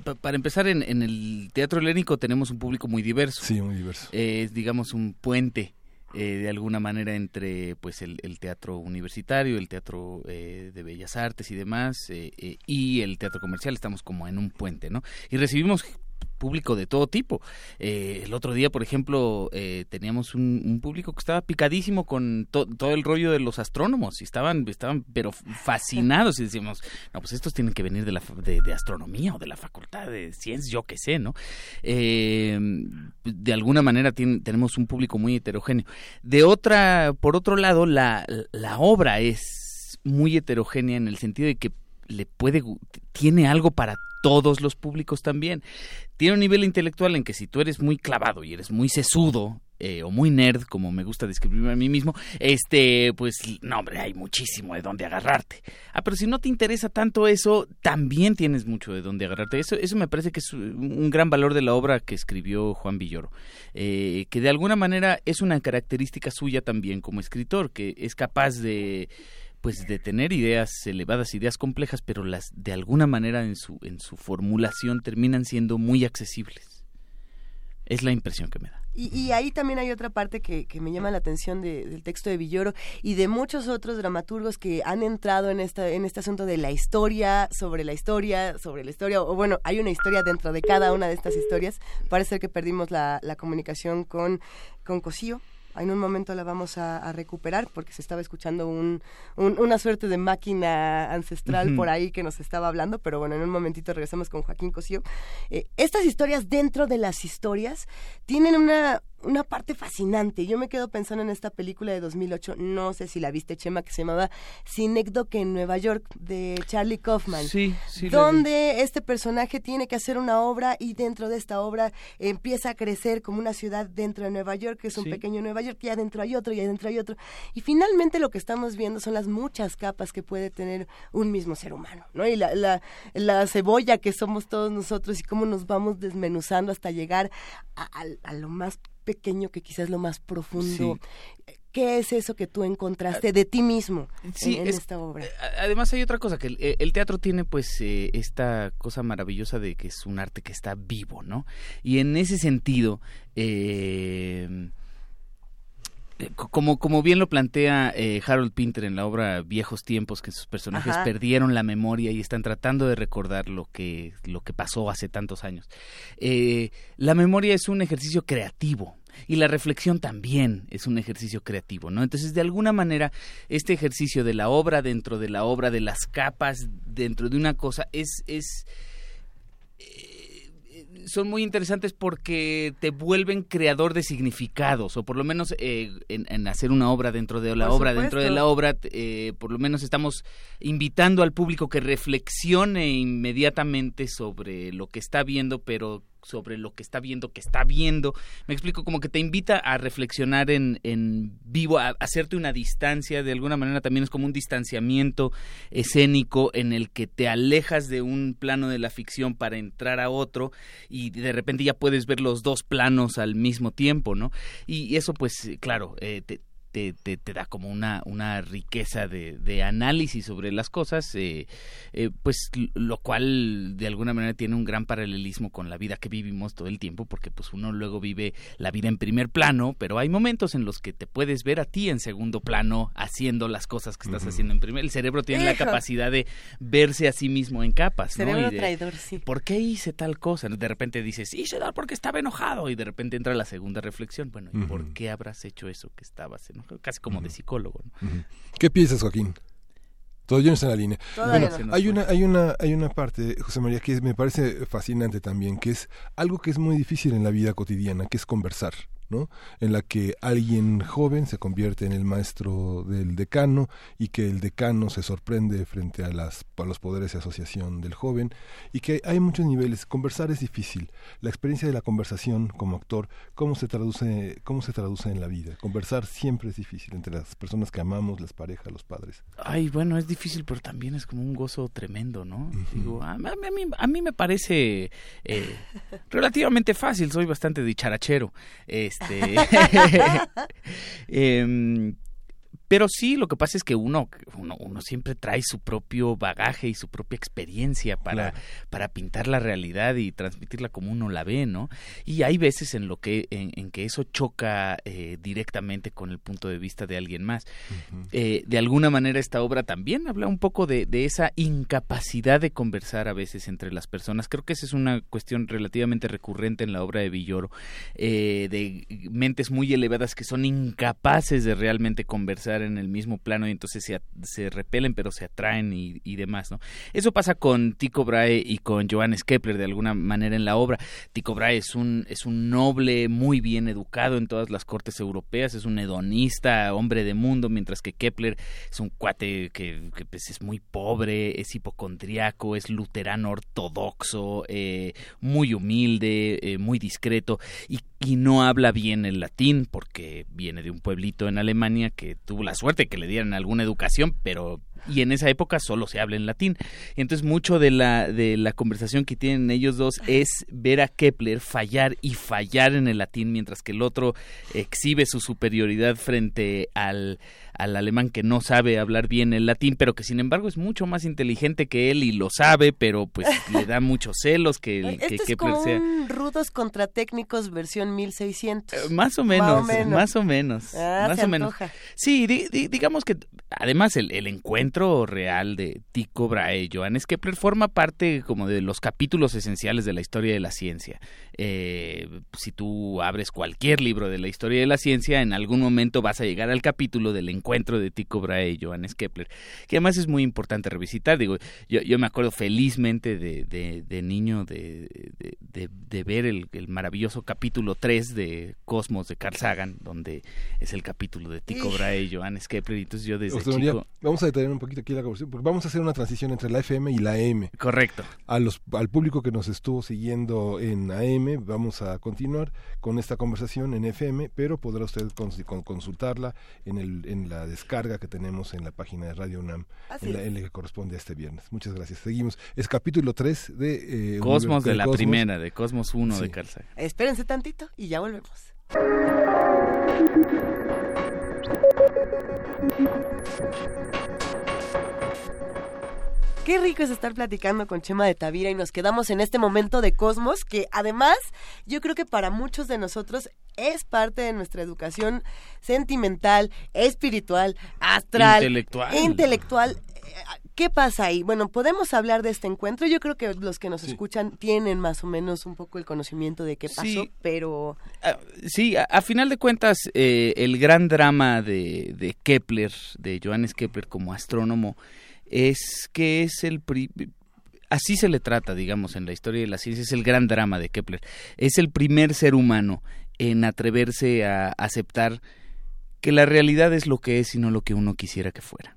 pa- para empezar en, en el teatro helénico tenemos un público muy diverso. Sí, muy diverso. Eh, es digamos un puente eh, de alguna manera entre pues el, el teatro universitario, el teatro eh, de bellas artes y demás eh, eh, y el teatro comercial, estamos como en un puente, ¿no? Y recibimos público de todo tipo. Eh, el otro día, por ejemplo, eh, teníamos un, público que estaba picadísimo con to- todo el rollo de los astrónomos y estaban, estaban pero fascinados y decíamos, no, pues estos tienen que venir de la de, de astronomía o de la facultad de ciencias, yo qué sé, ¿no? Eh, de alguna manera tenemos un público muy heterogéneo. De otra, por otro lado, la, la obra es muy heterogénea en el sentido de que le puede tiene algo para todos los públicos también. Tiene un nivel intelectual en que si tú eres muy clavado y eres muy sesudo eh, o muy nerd, como me gusta describirme a mí mismo, este, pues, no, hombre, hay muchísimo de dónde agarrarte. Ah, pero si no te interesa tanto eso, también tienes mucho de dónde agarrarte. Eso, eso me parece que es un gran valor de la obra que escribió Juan Villoro, eh, que de alguna manera es una característica suya también como escritor, que es capaz de pues de tener ideas elevadas, ideas complejas, pero las de alguna manera en su en su formulación terminan siendo muy accesibles. Es la impresión que me da. Y, y ahí también hay otra parte que, que me llama la atención de- del texto de Villoro y de muchos otros dramaturgos que han entrado en, esta, en este asunto de la historia, sobre la historia, sobre la historia, o bueno, hay una historia dentro de cada una de estas historias. Parece ser que perdimos la, la comunicación con, con Cosío. En un momento la vamos a, a recuperar porque se estaba escuchando un, un- una suerte de máquina ancestral por ahí que nos estaba hablando, pero bueno, en un momentito regresamos con Joaquín Cosío. Eh, estas historias dentro de las historias tienen una, una parte fascinante. Yo me quedo pensando en esta película de 2008, no sé si la viste, Chema, que se llamaba Sinécdoque en Nueva York, de Charlie Kaufman. Sí, sí. Donde este personaje tiene que hacer una obra y dentro de esta obra empieza a crecer como una ciudad dentro de Nueva York, que es un Sí. pequeño Nueva York, y adentro hay otro, y adentro hay otro. Y finalmente lo que estamos viendo son las muchas capas que puede tener un mismo ser humano, ¿no? Y la, la, la cebolla que somos todos nosotros y cómo nos vamos desmenuzando hasta llegar a, a- a lo más pequeño que quizás lo más profundo. ¿Qué es eso que tú encontraste de ti mismo en- Sí, en, es- esta obra? A- Además hay otra cosa, que el, eh, el teatro tiene pues eh, esta cosa maravillosa de que es un arte que está vivo, ¿no? Y en ese sentido, eh, eh, como, como bien lo plantea eh, Harold Pinter en la obra Viejos Tiempos, que sus personajes Ajá. perdieron la memoria y están tratando de recordar lo que, lo que pasó hace tantos años. Eh, la memoria es un ejercicio creativo. Y la reflexión también es un ejercicio creativo, ¿no? Entonces, de alguna manera, este ejercicio de la obra dentro de la obra, de las capas dentro de una cosa, es, es, son muy interesantes porque te vuelven creador de significados, o por lo menos eh, en, en hacer una obra dentro de la Por obra, supuesto. dentro de la obra, eh, por lo menos estamos invitando al público que reflexione inmediatamente sobre lo que está viendo, pero sobre lo que está viendo, que está viendo. Me explico, como que te invita a reflexionar en, en vivo, a, hacerte una distancia, de alguna manera también es como un distanciamiento escénico en el que te alejas de un plano de la ficción para entrar a otro y de repente ya puedes ver los dos planos al mismo tiempo, ¿no? Y eso pues, claro, eh, te, te, te, te da como una, una riqueza de, de análisis sobre las cosas, eh, eh, pues lo cual de alguna manera tiene un gran paralelismo con la vida que vivimos todo el tiempo, porque pues uno luego vive la vida en primer plano, pero hay momentos en los que te puedes ver a ti en segundo plano haciendo las cosas que estás haciendo en primer. El cerebro tiene la capacidad de verse a sí mismo en capas, ¿no? Cerebro Y de- traidor, sí. ¿Por qué hice tal cosa? De repente dices, hice tal porque estaba enojado. Y de repente entra la segunda reflexión. Bueno, ¿y por qué habrás hecho eso que estabas Casi como de psicólogo. ¿Qué piensas, Joaquín? Todavía no está en la línea. Todavía bueno, no. Hay una, hay una, hay una parte, José María, que me parece fascinante también, que es algo que es muy difícil en la vida cotidiana, que es conversar. ¿No? en la que alguien joven se convierte en el maestro del decano y que el decano se sorprende frente a, las, a los poderes de asociación del joven y que hay muchos niveles. Conversar es difícil. La experiencia de la conversación como actor, ¿cómo se traduce, cómo se traduce en la vida? Conversar siempre es difícil entre las personas que amamos, las parejas, los padres. Ay, bueno, es difícil, pero también es como un gozo tremendo, ¿no? Digo, a, a mí, a mí- me parece eh, relativamente fácil, soy bastante dicharachero. Este. em, pero sí, lo que pasa es que uno, uno, uno siempre trae su propio bagaje y su propia experiencia para, para pintar la realidad y transmitirla como uno la ve, ¿no? Y hay veces en lo que, en, en que eso choca eh, directamente con el punto de vista de alguien más. Eh, de alguna manera esta obra también habla un poco de, de esa incapacidad de conversar a veces entre las personas. Creo que esa es una cuestión relativamente recurrente en la obra de Villoro, eh, de mentes muy elevadas que son incapaces de realmente conversar en el mismo plano y entonces se, se repelen pero se atraen y, y demás, ¿no? Eso pasa con Tycho Brahe y con Johannes Kepler de alguna manera en la obra. Tycho Brahe es un, es un noble muy bien educado en todas las cortes europeas, es un hedonista, hombre de mundo, mientras que Kepler es un cuate que, que, pues, es muy pobre, es hipocondriaco, es luterano ortodoxo, eh, muy humilde, eh, muy discreto y, y no habla bien el latín porque viene de un pueblito en Alemania que tuvo la suerte que le dieran alguna educación, pero y en esa época solo se habla en latín. Entonces mucho de la de la conversación que tienen ellos dos es ver a Kepler fallar y fallar en el latín mientras que el otro exhibe su superioridad frente al al alemán que no sabe hablar bien el latín, pero que sin embargo es mucho más inteligente que él y lo sabe, pero pues le da muchos celos que, el- que Este es Kepler como sea. un rudos contra técnicos versión 1600. Más o menos, más o menos, Ah, más se o menos. Sí, di- di- digamos que además el, el encuentro real de Tycho Brahe y Johannes Kepler forma parte como de los capítulos esenciales de la historia de la ciencia. Eh, si tú abres cualquier libro de la historia de la ciencia, en algún momento vas a llegar al capítulo del encuentro de Tycho Brahe y Johannes Kepler, que además es muy importante revisitar. Digo, yo, yo me acuerdo felizmente de, de, de niño de, de, de- de ver el, el maravilloso capítulo 3 de Cosmos de Carl Sagan, donde es el capítulo de Tycho. Brahe y Johannes Kepler. Y entonces yo desde chico... vamos a detener un poquito aquí la conversación, porque vamos a hacer una transición entre la FM y la AM. Correcto. A los, al público que nos estuvo siguiendo en AM, vamos a continuar con esta conversación en FM, pero podrá usted cons- con- consultarla en, el, en la descarga que tenemos en la página de Radio UNAM, en la, en la que corresponde a este viernes. Muchas gracias. Seguimos. Es capítulo 3 de... eh, Cosmos de la Cosmos. primera, de Cosmos 1 de Sí. Carl Sagan. Espérense tantito y ya volvemos. Qué rico es estar platicando con Chema de Tavira y nos quedamos en este momento de cosmos que además yo creo que para muchos de nosotros es parte de nuestra educación sentimental, espiritual, astral, Intelectual. intelectual. ¿Qué pasa ahí? Bueno, podemos hablar de este encuentro. Yo creo que los que nos escuchan tienen más o menos un poco el conocimiento de qué pasó, Sí. pero Sí, a, a final de cuentas, eh, el gran drama de, de Kepler, de Johannes Kepler como astrónomo, es que es el... Así se le trata, digamos, en la historia de la ciencia, es el gran drama de Kepler. Es el primer ser humano en atreverse a aceptar que la realidad es lo que es y no lo que uno quisiera que fuera.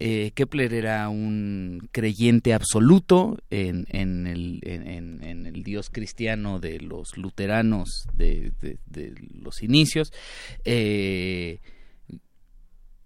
Eh, Kepler era un creyente absoluto en, en el, en- el Dios cristiano de los luteranos de, de- de los inicios eh,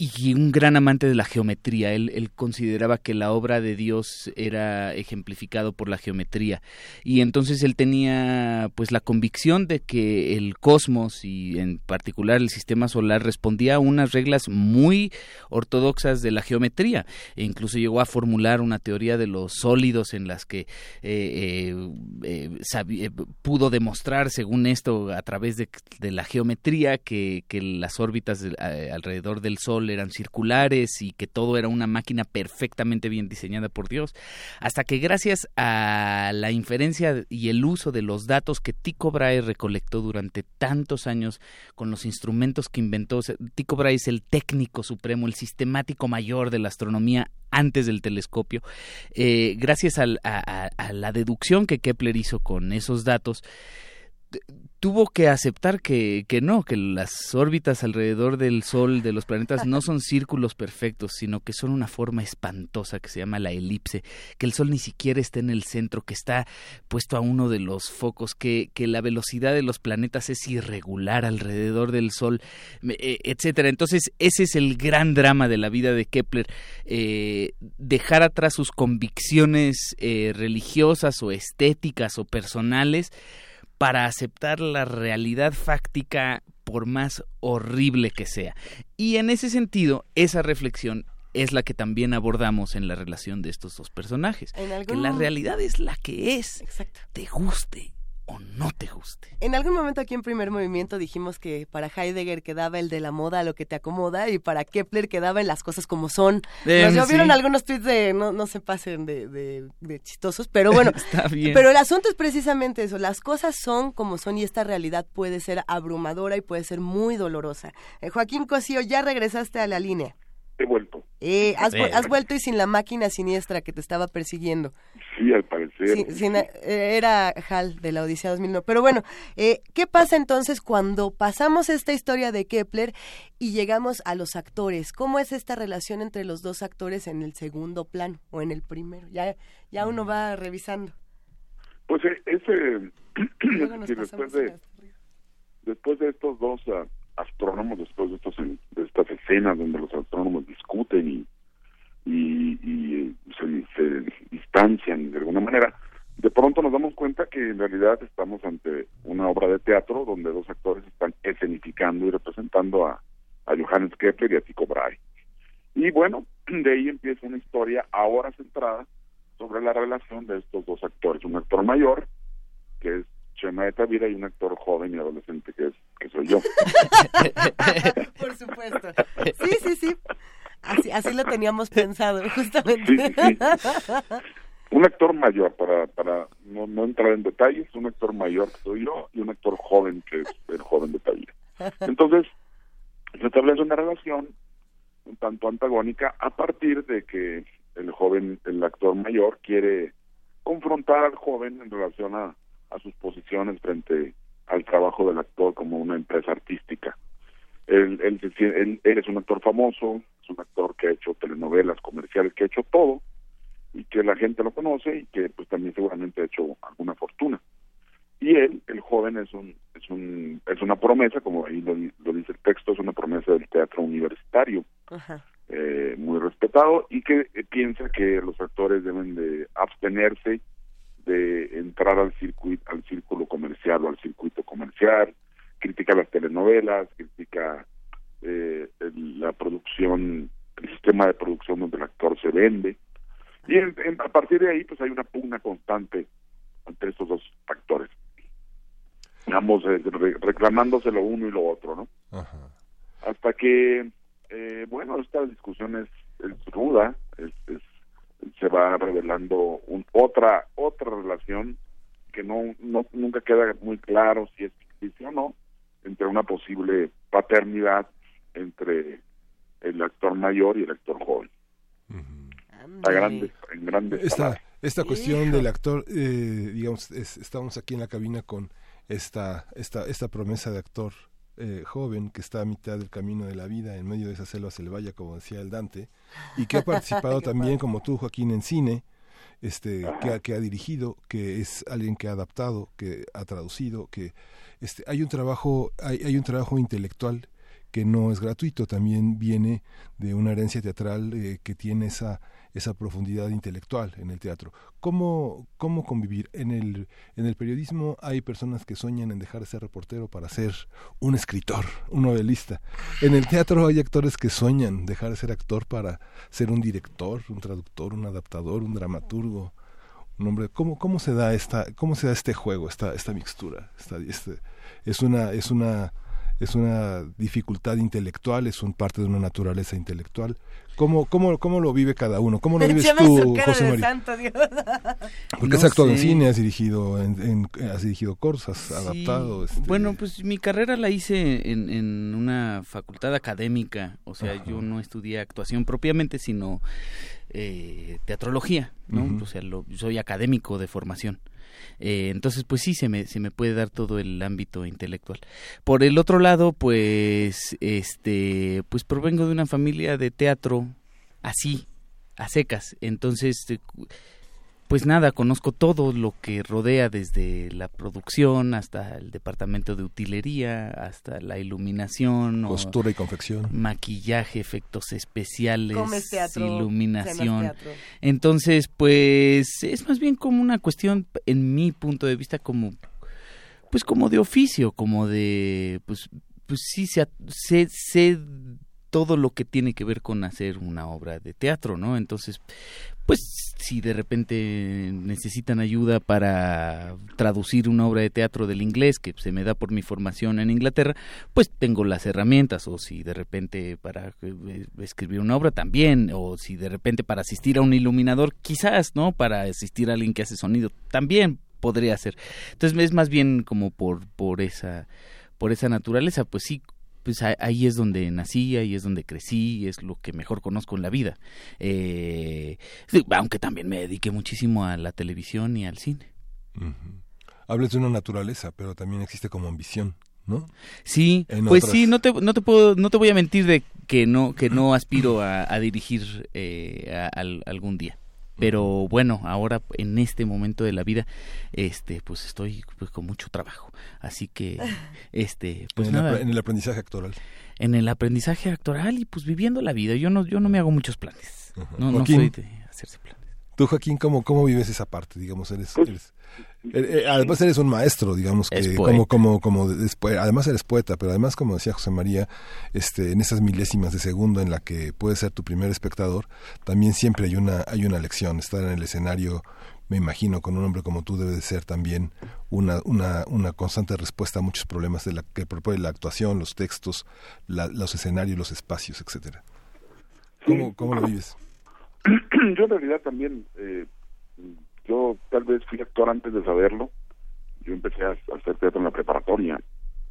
y un gran amante de la geometría. Él, él consideraba que la obra de Dios era ejemplificado por la geometría y entonces él tenía pues la convicción de que el cosmos y en particular el sistema solar respondía a unas reglas muy ortodoxas de la geometría e incluso llegó a formular una teoría de los sólidos en las que eh, eh, eh, eh, pudo demostrar según esto a través de, la geometría que, que las órbitas alrededor del sol eran circulares y que todo era una máquina perfectamente bien diseñada por Dios. Hasta que gracias a la inferencia y el uso de los datos que Tycho Brahe recolectó durante tantos años con los instrumentos que inventó, Tycho Brahe es el técnico supremo, el sistemático mayor de la astronomía antes del telescopio, eh, gracias a, la deducción que Kepler hizo con esos datos, tuvo que aceptar que, que no, que las órbitas alrededor del Sol, de los planetas, no son círculos perfectos, sino que son una forma espantosa que se llama la elipse, que el Sol ni siquiera está en el centro, que está puesto a uno de los focos, que, que la velocidad de los planetas es irregular alrededor del Sol, eh, etcétera. Entonces, ese es el gran drama de la vida de Kepler, eh, dejar atrás sus convicciones eh, religiosas o estéticas o personales para aceptar la realidad fáctica por más horrible que sea. Y en ese sentido, esa reflexión es la que también abordamos en la relación de estos dos personajes. En Que la realidad es la que es. Exacto. Te guste o no te guste. En algún momento aquí en primer movimiento dijimos que para Heidegger quedaba el de la moda lo que te acomoda y para Kepler quedaba en las cosas como son. Eh, Nos llovieron sí. algunos tweets de no, no se pasen de, de- de chistosos, pero bueno. Está bien. Pero el asunto es precisamente eso, las cosas son como son y esta realidad puede ser abrumadora y puede ser muy dolorosa. Eh, Joaquín Cosío, ya regresaste a la línea. He vuelto. Eh, has, vu- Eh. has vuelto y sin la máquina siniestra que te estaba persiguiendo. Sí, al parecer. Sin- eh, era Hal de la Odisea 2009. Pero bueno, eh, ¿qué pasa entonces cuando pasamos esta historia de Kepler y llegamos a los actores? ¿Cómo es esta relación entre los dos actores en el segundo plano o en el primero? Ya, ya uno va revisando. Pues eh, ese, después de después de estos dos ah, astrónomos, después de estas escenas donde los astrónomos discuten y, eh, se, se distancian de alguna manera, de pronto nos damos cuenta que en realidad estamos ante una obra de teatro donde dos actores están escenificando y representando a, a Johannes Kepler y a Tycho Brahe. Y bueno, de ahí empieza una historia ahora centrada sobre la relación de estos dos actores, un actor mayor, que es Chema de Tavira, y un actor joven y adolescente, que es que soy yo. Por supuesto. Sí, sí, sí. Así, así lo teníamos pensado, justamente. un actor mayor, para, para no, no entrar en detalles, un actor mayor que soy yo y un actor joven que es el joven de Tavira. Entonces, se establece una relación un tanto antagónica a partir de que el joven, el actor mayor, quiere confrontar al joven en relación a, a sus posiciones frente al trabajo del actor como una empresa artística. Él, él, él- él es un actor famoso, es un actor que ha hecho telenovelas, comerciales, que ha hecho todo y que la gente lo conoce y que pues también seguramente ha hecho alguna fortuna. Y él, el joven, es un es un es una promesa, como ahí lo, lo dice el texto, es una promesa del teatro universitario eh, muy respetado y que eh, piensa que los actores deben de abstenerse de entrar al circuito al círculo comercial o al circuito comercial critica las telenovelas critica eh, el- la producción el sistema de producción donde el actor se vende Y en- en- a partir de ahí, pues hay una pugna constante entre estos dos factores. Ambos eh, re- reclamándose lo uno y lo otro, ¿no? Hasta que, eh, bueno, esta discusión es, es ruda, es, es- se va revelando un- otra otra relación que no, no nunca queda muy claro si es ficticia o no entre una posible paternidad entre el actor mayor y el actor joven. A grandes, en grandes esta, palabras. esta cuestión del actor, eh, digamos, es- estamos aquí en la cabina con esta, esta, esta promesa de actor eh, joven que está a mitad del camino de la vida, en medio de esa selva selvaya, como decía el Dante, y que ha participado también, como tú, Joaquín, en cine, este, que, ha, que ha dirigido, que es alguien que ha adaptado, que ha traducido, que este, hay un trabajo, hay, hay un trabajo intelectual que no es gratuito, también viene de una herencia teatral eh, que tiene esa, esa profundidad intelectual en el teatro. ¿Cómo, cómo convivir? En el, en el periodismo hay personas que sueñan en dejar de ser reportero para ser un escritor, un novelista. En el teatro hay actores que sueñan dejar de ser actor para ser un director, un traductor, un adaptador, un dramaturgo. Un hombre, ¿cómo, cómo se da esta, cómo se da este juego, esta, esta mixtura? Esta, este, es una, es una, es una dificultad intelectual, es un parte de una naturaleza intelectual. ¿Cómo, cómo, cómo lo vive cada uno? ¿Cómo lo vives tú, José María? santo, Dios. Porque No has actuado en cine, has dirigido, en, en- has dirigido cortos, has adaptado. este, Bueno, pues mi carrera la hice en, en una facultad académica, o sea, yo no estudié actuación propiamente, sino eh, teatrología, ¿no? O sea, lo- soy académico de formación. Eh, entonces, pues sí, se me, se me puede dar todo el ámbito intelectual. Por el otro lado, pues, este, pues provengo de una familia de teatro así, a secas. Entonces, eh, pues nada, conozco todo lo que rodea desde la producción hasta el departamento de utilería, hasta la iluminación, o Costura y confección. maquillaje, efectos especiales, Comes teatro, iluminación. Entonces, pues es más bien como una cuestión, en mi punto de vista, como pues como de oficio, como de pues pues sí sé, sé, sé todo lo que tiene que ver con hacer una obra de teatro, ¿no? Entonces, pues si de repente necesitan ayuda para traducir una obra de teatro del inglés que se me da por mi formación en Inglaterra, pues tengo las herramientas o si de repente para eh, escribir una obra también o si de repente para asistir a un iluminador quizás, ¿no? Para asistir a alguien que hace sonido también podría ser. Entonces es más bien como por por esa por esa naturaleza, pues sí pues ahí es donde nací, ahí es donde crecí, es lo que mejor conozco en la vida. Eh, aunque también me dediqué muchísimo a la televisión y al cine. Hablas de una naturaleza, pero también existe como ambición, ¿no? Sí, En pues otras- sí, no te, no te puedo, no te voy a mentir de que no, que no aspiro a, a dirigir eh, a- algún día. Pero bueno, ahora en este momento de la vida, este, pues estoy pues, con mucho trabajo, así que, este, pues en, el, nada, apre- en el aprendizaje actoral. en el aprendizaje actoral y pues viviendo la vida. Yo no, yo no me hago muchos planes. No, no Joaquín. soy de hacerse planes. Tú, Joaquín, ¿cómo, cómo vives esa parte? Digamos, eres, eres- eh, eh, además eres un maestro, digamos que Es como, poeta. como, como después, además eres poeta, pero además, como decía José María, este, en esas milésimas de segundo en la que puedes ser tu primer espectador, también siempre hay una, hay una lección. Estar en el escenario, me imagino, con un hombre como tú debe de ser también una, una, una constante respuesta a muchos problemas de la que propone la actuación, los textos, la- los escenarios, los espacios, etcétera. ¿Cómo, cómo lo vives? yo en realidad también, eh, yo tal vez fui actor antes de saberlo. Yo empecé a hacer teatro en la preparatoria,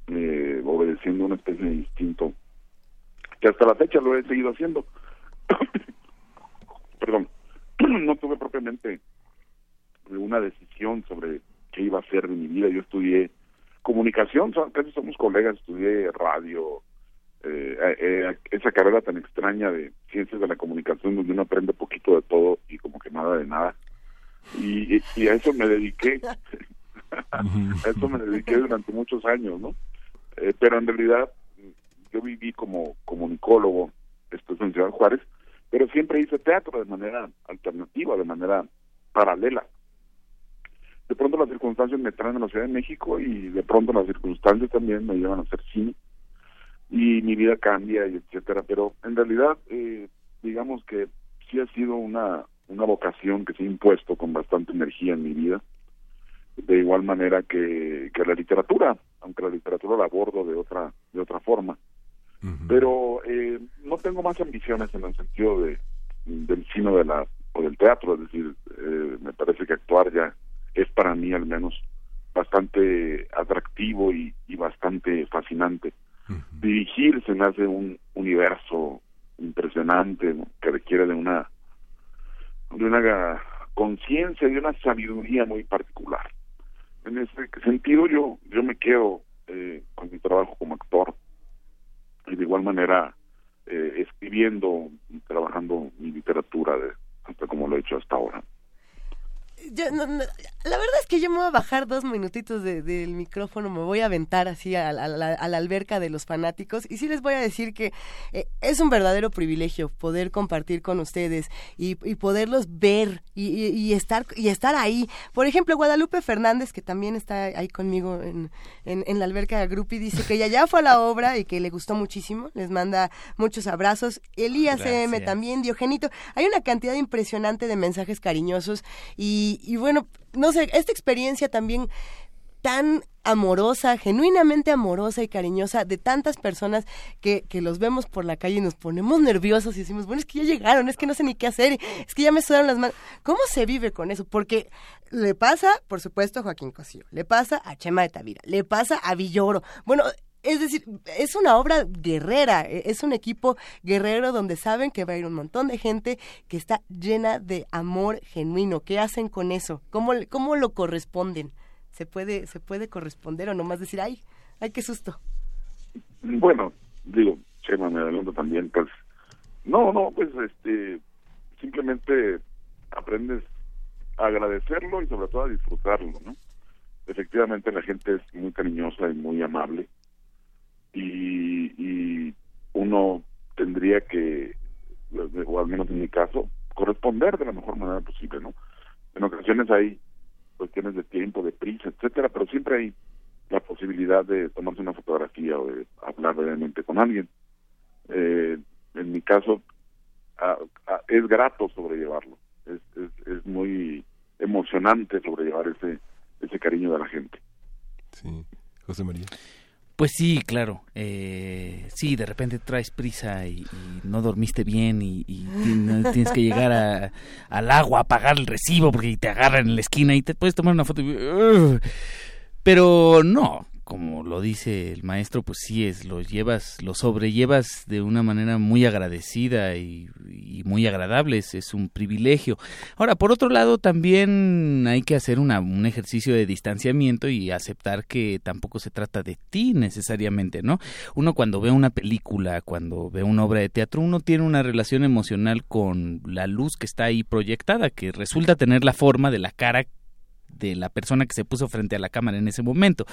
eh, obedeciendo una especie de instinto que hasta la fecha lo he seguido haciendo. Perdón, no tuve propiamente una decisión sobre qué iba a hacer de mi vida. Yo estudié comunicación, casi somos colegas, estudié radio, eh, eh, esa carrera tan extraña de ciencias de la comunicación donde uno aprende poquito de todo y como que nada de nada. Y, y- y a eso me dediqué, a eso me dediqué durante muchos años, ¿no? Eh, pero en realidad yo viví como comunicólogo, esto es en Ciudad Juárez, pero siempre hice teatro de manera alternativa, de manera paralela. De pronto las circunstancias me traen a la Ciudad de México y de pronto las circunstancias también me llevan a hacer cine y mi vida cambia y etcétera pero en realidad eh, digamos que sí ha sido una una vocación que se ha impuesto con bastante energía en mi vida, de igual manera que, que la literatura, aunque la literatura la abordo de otra, de otra forma. Pero eh, no tengo más ambiciones en el sentido de del cine de la, o del teatro, es decir, eh, me parece que actuar ya es para mí al menos bastante atractivo y, y bastante fascinante. Dirigir se me hace un universo impresionante que requiere de una de una conciencia y de una sabiduría muy particular. En ese sentido yo yo me quedo eh, con mi trabajo como actor y de igual manera eh, escribiendo y trabajando mi literatura de, hasta como lo he hecho hasta ahora. Yo, no, no, la verdad es que yo me voy a bajar dos minutitos de- del micrófono, me voy a aventar así a, la- a la, a la alberca de los fanáticos y sí les voy a decir que eh, es un verdadero privilegio poder compartir con ustedes y, y poderlos ver y, y- y estar y estar ahí. Por ejemplo, Guadalupe Fernández, que también está ahí conmigo en, en, en la alberca de Grupi, dice que ella ya fue a la obra y que le gustó muchísimo, les manda muchos abrazos. Elías M también, Diogenito, hay una cantidad impresionante de mensajes cariñosos y, y bueno, no sé, esta experiencia también tan amorosa, genuinamente amorosa y cariñosa de tantas personas que, que los vemos por la calle y nos ponemos nerviosos y decimos, bueno, es que ya llegaron, es que no sé ni qué hacer, es que ya me sudaron las manos. ¿Cómo se vive con eso? Porque le pasa, por supuesto, a Joaquín Cosío, le pasa a Chema de Tavira, le pasa a Villoro. Bueno, es decir, es una obra guerrera, eh, es un equipo guerrero donde saben que va a ir un montón de gente que está llena de amor genuino. ¿Qué hacen con eso? ¿Cómo, cómo lo corresponden? ¿Se puede, ¿Se puede corresponder o nomás decir, ay, ay, qué susto? Bueno, digo, Chema, me adelanto también, pues, no, no, pues, este, simplemente aprendes a agradecerlo y sobre todo a disfrutarlo, ¿no? Efectivamente la gente es muy cariñosa y muy amable y, y uno tendría que, o al menos en mi caso, corresponder de la mejor manera posible, ¿no? En ocasiones hay cuestiones de tiempo, de prisa, etcétera, pero siempre hay la posibilidad de tomarse una fotografía o de hablar brevemente con alguien. Eh, en mi caso, ah, es grato sobrellevarlo. Es, es, es muy emocionante sobrellevar ese, ese cariño de la gente. Sí. José María. Pues sí, claro. Eh, sí, de repente traes prisa y, y no dormiste bien y, y tien- tienes que llegar a- al agua a pagar el recibo porque te agarran en la esquina y te puedes tomar una foto. y-. Pero no, como lo dice el maestro, pues sí es, lo llevas, lo sobrellevas de una manera muy agradecida y, muy agradable, es, es un privilegio. Ahora, por otro lado, también hay que hacer una, un ejercicio de distanciamiento y aceptar que tampoco se trata de ti necesariamente, ¿no? Uno cuando ve una película, cuando ve una obra de teatro, uno tiene una relación emocional con la luz que está ahí proyectada, que resulta tener la forma de la cara de la persona que se puso frente a la cámara en ese momento.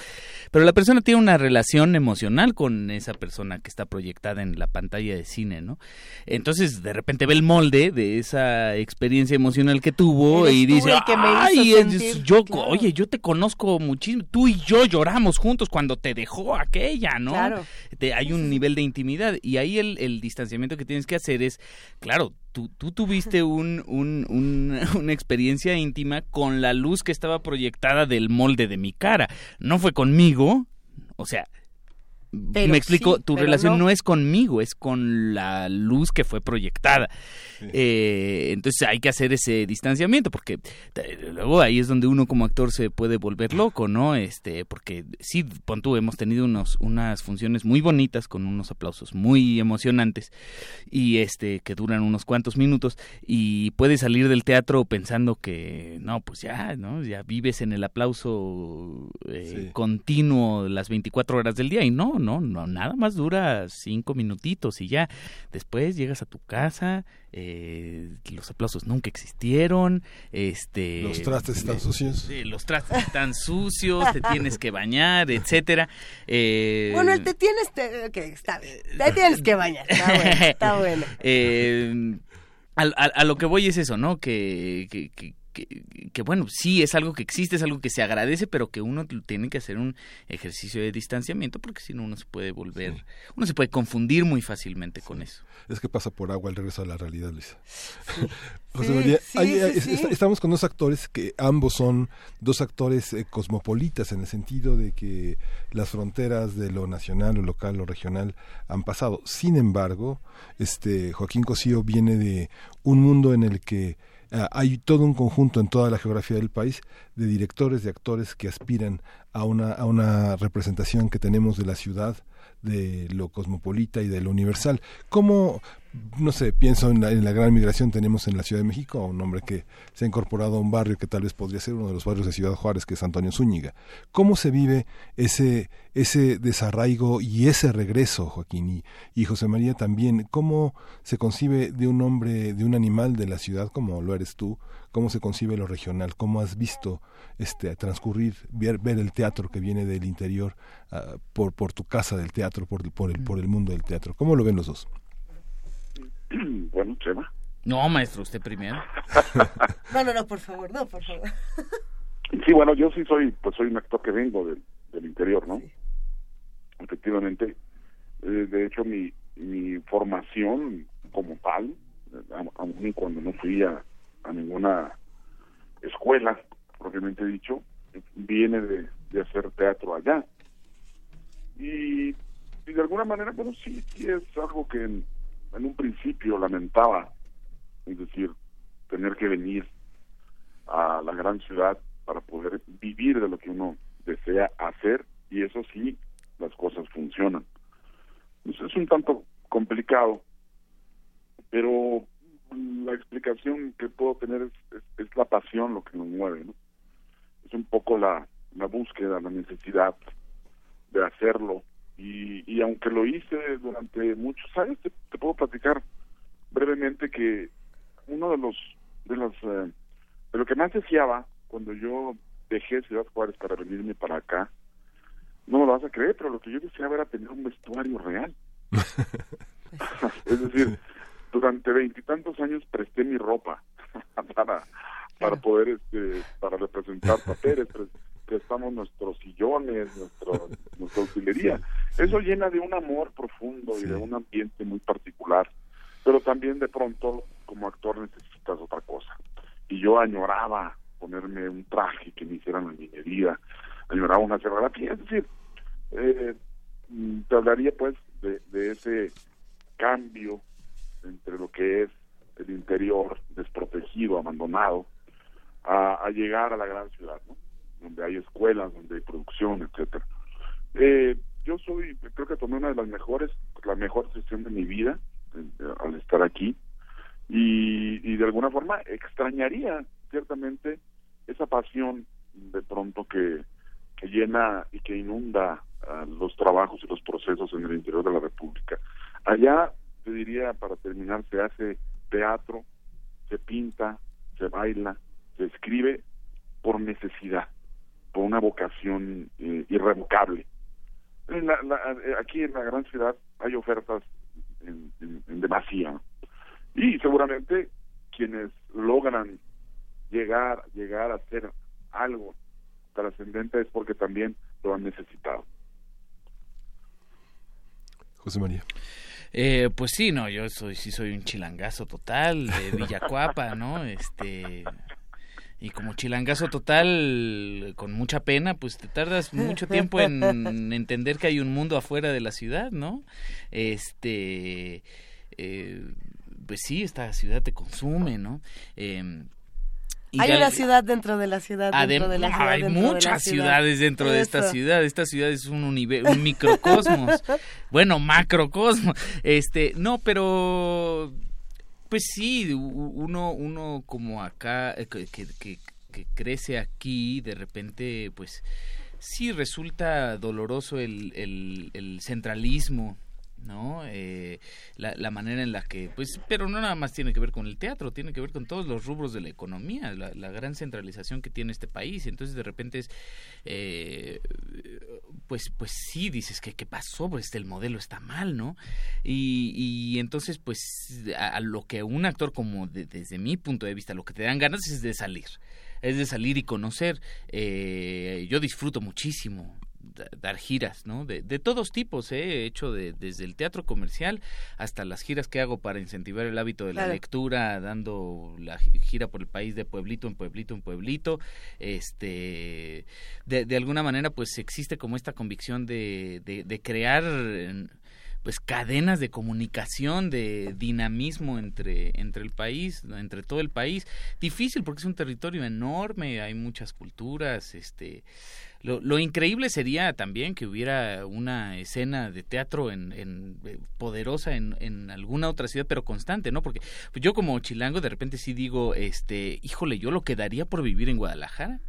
Pero la persona tiene una relación emocional con esa persona que está proyectada en la pantalla de cine, ¿no? Entonces, de repente ve el molde de esa experiencia emocional que tuvo y dice, "Ay, sentir", yo, claro. oye, yo te conozco muchísimo, tú y yo lloramos juntos cuando te dejó aquella, ¿no? Claro. Te- hay un nivel de intimidad y ahí el, el distanciamiento que tienes que hacer es, claro, tú, tú tuviste un, un- un- una experiencia íntima con la luz que estaba proyectada del molde de mi cara. No fue conmigo, o sea, Pero me explico, sí, tu relación no. no. es conmigo, es con la luz que fue proyectada. Eh, entonces hay que hacer ese distanciamiento porque luego ahí es donde uno como actor se puede volver loco, ¿no? Este, porque sí, pon tú, hemos tenido unos, unas funciones muy bonitas con unos aplausos muy emocionantes y este que duran unos cuantos minutos y puedes salir del teatro pensando que no, pues ya, ¿no? Ya vives en el aplauso eh, continuo las 24 horas del día y no, no, no, nada más dura cinco minutitos y ya. Después llegas a tu casa, eh, los aplausos nunca existieron, este... Los trastes están sucios. Sí, los trastes están sucios, te tienes que bañar, etcétera. Eh, Bueno, el te tienes, te, ok, está bien, te tienes que bañar, está bueno, está bueno. eh, a, lo que voy es eso, ¿no? Que, que, que- que, que, bueno, sí es algo que existe, es algo que se agradece, pero que uno tiene que hacer un ejercicio de distanciamiento porque si no uno se puede volver, uno se puede confundir muy fácilmente con eso. Es que pasa por agua el regreso a la realidad, Luisa. José Sí, María, sí, hay- estamos con dos actores que ambos son dos actores eh, cosmopolitas en el sentido de que las fronteras de lo nacional, lo local, lo regional han pasado. Sin embargo, este Joaquín Cosío viene de un mundo en el que ah, hay todo un conjunto en toda la geografía del país de directores, de actores que aspiran a una, a una representación que tenemos de la ciudad, de lo cosmopolita y de lo universal. ¿Cómo, no sé, pienso en la, en la gran migración tenemos en la Ciudad de México un hombre que se ha incorporado a un barrio que tal vez podría ser uno de los barrios de Ciudad Juárez, que es Antonio Zúñiga. ¿Cómo se vive ese, ese desarraigo y ese regreso, Joaquín? Y, y José María también, ¿cómo se concibe de un hombre, de un animal de la ciudad como lo eres tú? ¿Cómo se concibe lo regional? ¿Cómo has visto este transcurrir, ver, ver el teatro que viene del interior ah, por, por tu casa del teatro, por, por, el, por el mundo del teatro? ¿Cómo lo ven los dos? bueno, Chema. No, maestro, usted primero. No, no, no, por favor, no, por favor. Sí, bueno, yo sí soy, pues soy un actor que vengo del, del interior, ¿no? Efectivamente, eh, de hecho mi, mi formación como tal, eh, aun cuando no fui a, a ninguna escuela, propiamente dicho, viene de, de hacer teatro allá. Y, y de alguna manera, bueno, sí, sí es algo que en, en un principio lamentaba, es decir, tener que venir a la gran ciudad para poder vivir de lo que uno desea hacer y eso sí, las cosas funcionan. Pues es un tanto complicado, pero la explicación que puedo tener es, es, es la pasión lo que nos mueve, ¿no? Es un poco la, la búsqueda, la necesidad de hacerlo y, y aunque lo hice durante muchos años, te, te puedo platicar brevemente que uno de los de los eh, de lo que más deseaba cuando yo dejé Ciudad Juárez para venirme para acá, no me lo vas a creer, pero lo que yo deseaba era tener un vestuario real. es decir, durante veintitantos años presté mi ropa para para poder este para representar papeles pre- prestamos nuestros sillones nuestro nuestra utilería. Eso llena de un amor profundo y de un ambiente muy particular pero también de pronto como actor necesitas otra cosa. Y yo añoraba ponerme un traje que me hicieran la minería añoraba una escenografía es decir eh, mm, te hablaría pues de, de ese cambio entre lo que es el interior desprotegido, abandonado, a, a llegar a la gran ciudad, ¿no? donde hay escuelas, donde hay producción, etcétera. Eh, yo soy, creo que tomé una de las mejores, la mejor decisión de mi vida eh, al estar aquí y, y de alguna forma extrañaría ciertamente esa pasión de pronto que, que llena y que inunda ah, los trabajos y los procesos en el interior de la República. Allá, te diría, para terminar, se hace teatro, se pinta, se baila, se escribe por necesidad, por una vocación eh, irrevocable. La- la- eh, aquí en la gran ciudad hay ofertas en, en- en demasía y seguramente quienes logran llegar llegar a hacer algo trascendente es porque también lo han necesitado. José María. Eh, pues sí, no, yo soy sí soy un chilangazo total de Villacuapa, ¿no? Este y como chilangazo total con mucha pena, pues te tardas mucho tiempo en entender que hay un mundo afuera de la ciudad, ¿no? Este eh, pues sí, esta ciudad te consume, ¿no? Eh, Hay una ciudad dentro de la ciudad, dentro de la ciudad, hay dentro de la muchas ciudad. ciudades dentro de esta ciudad. Esta ciudad es un un microcosmos. bueno, macrocosmos. Este, no, pero pues sí, uno, uno como acá eh, que, que, que- que crece aquí, de repente, pues sí resulta doloroso el, el, el centralismo ¿no? Eh, la, la manera en la que, pues, pero no nada más tiene que ver con el teatro, tiene que ver con todos los rubros de la economía, la, la gran centralización que tiene este país. Entonces, de repente es, eh, pues, pues sí, dices que qué pasó, pues el modelo está mal, ¿no? Y, y entonces, pues, a, a lo que un actor como de- desde mi punto de vista, lo que te dan ganas es de salir, es de salir y conocer. Eh, yo disfruto muchísimo dar giras, ¿no? De, de todos tipos, ¿eh? he hecho de, desde el teatro comercial hasta las giras que hago para incentivar el hábito de la lectura, dando la gi- gira por el país de pueblito en pueblito en pueblito, este, de, de alguna manera, pues existe como esta convicción de, de, crear pues cadenas de comunicación, de dinamismo entre, entre el país, entre todo el país. Difícil porque es un territorio enorme, hay muchas culturas, este lo, lo increíble sería también que hubiera una escena de teatro en, en eh, poderosa en, en alguna otra ciudad, pero constante, ¿no? Porque pues, yo como chilango de repente sí digo, este, híjole, yo lo quedaría por vivir en Guadalajara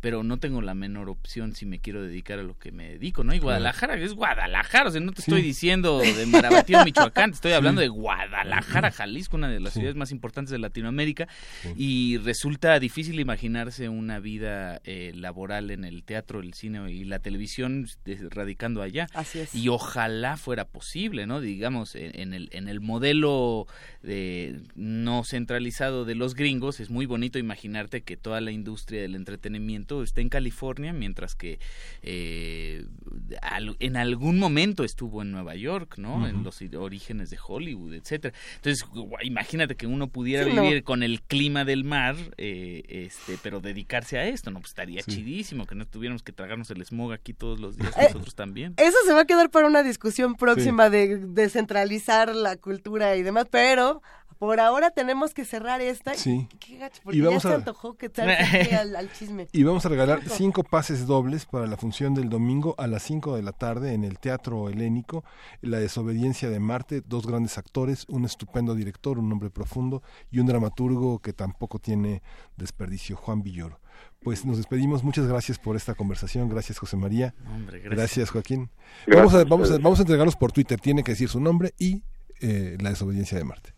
pero no tengo la menor opción si me quiero dedicar a lo que me dedico, ¿no? Y Guadalajara es Guadalajara, o sea, no te estoy diciendo de Marabatío, Michoacán, te estoy hablando Sí. de Guadalajara, Jalisco, una de las Sí. ciudades más importantes de Latinoamérica, y resulta difícil imaginarse una vida eh, laboral en el teatro, el cine y la televisión radicando allá. Así es. Y ojalá fuera posible, ¿no? Digamos, en, en el, en el modelo de, no centralizado de los gringos, es muy bonito imaginarte que toda la industria del entretenimiento está en California, mientras que eh, al- en algún momento estuvo en Nueva York, ¿no? En los orígenes de Hollywood, etcétera. Entonces, imagínate que uno pudiera Sí, no. vivir con el clima del mar, eh, este, pero dedicarse a esto, ¿no? Pues estaría Sí. chidísimo que no tuviéramos que tragarnos el smog aquí todos los días Eh, nosotros también. Eso se va a quedar para una discusión próxima de descentralizar la cultura y demás, pero por ahora tenemos que cerrar esta. Sí. Qué gacho, porque Y vamos ya se a- antojó que tal aquí al, al chisme. Y vamos a regalar cinco pases dobles para la función del domingo a las 5 de la tarde en el Teatro Helénico, La desobediencia de Marte, dos grandes actores, un estupendo director, un hombre profundo y un dramaturgo que tampoco tiene desperdicio, Juan Villoro. Pues nos despedimos, muchas gracias por esta conversación, gracias José María, Hombre, gracias. gracias Joaquín. Gracias vamos, a, vamos, a, vamos a entregarlos por Twitter, tiene que decir su nombre y eh, La desobediencia de Marte.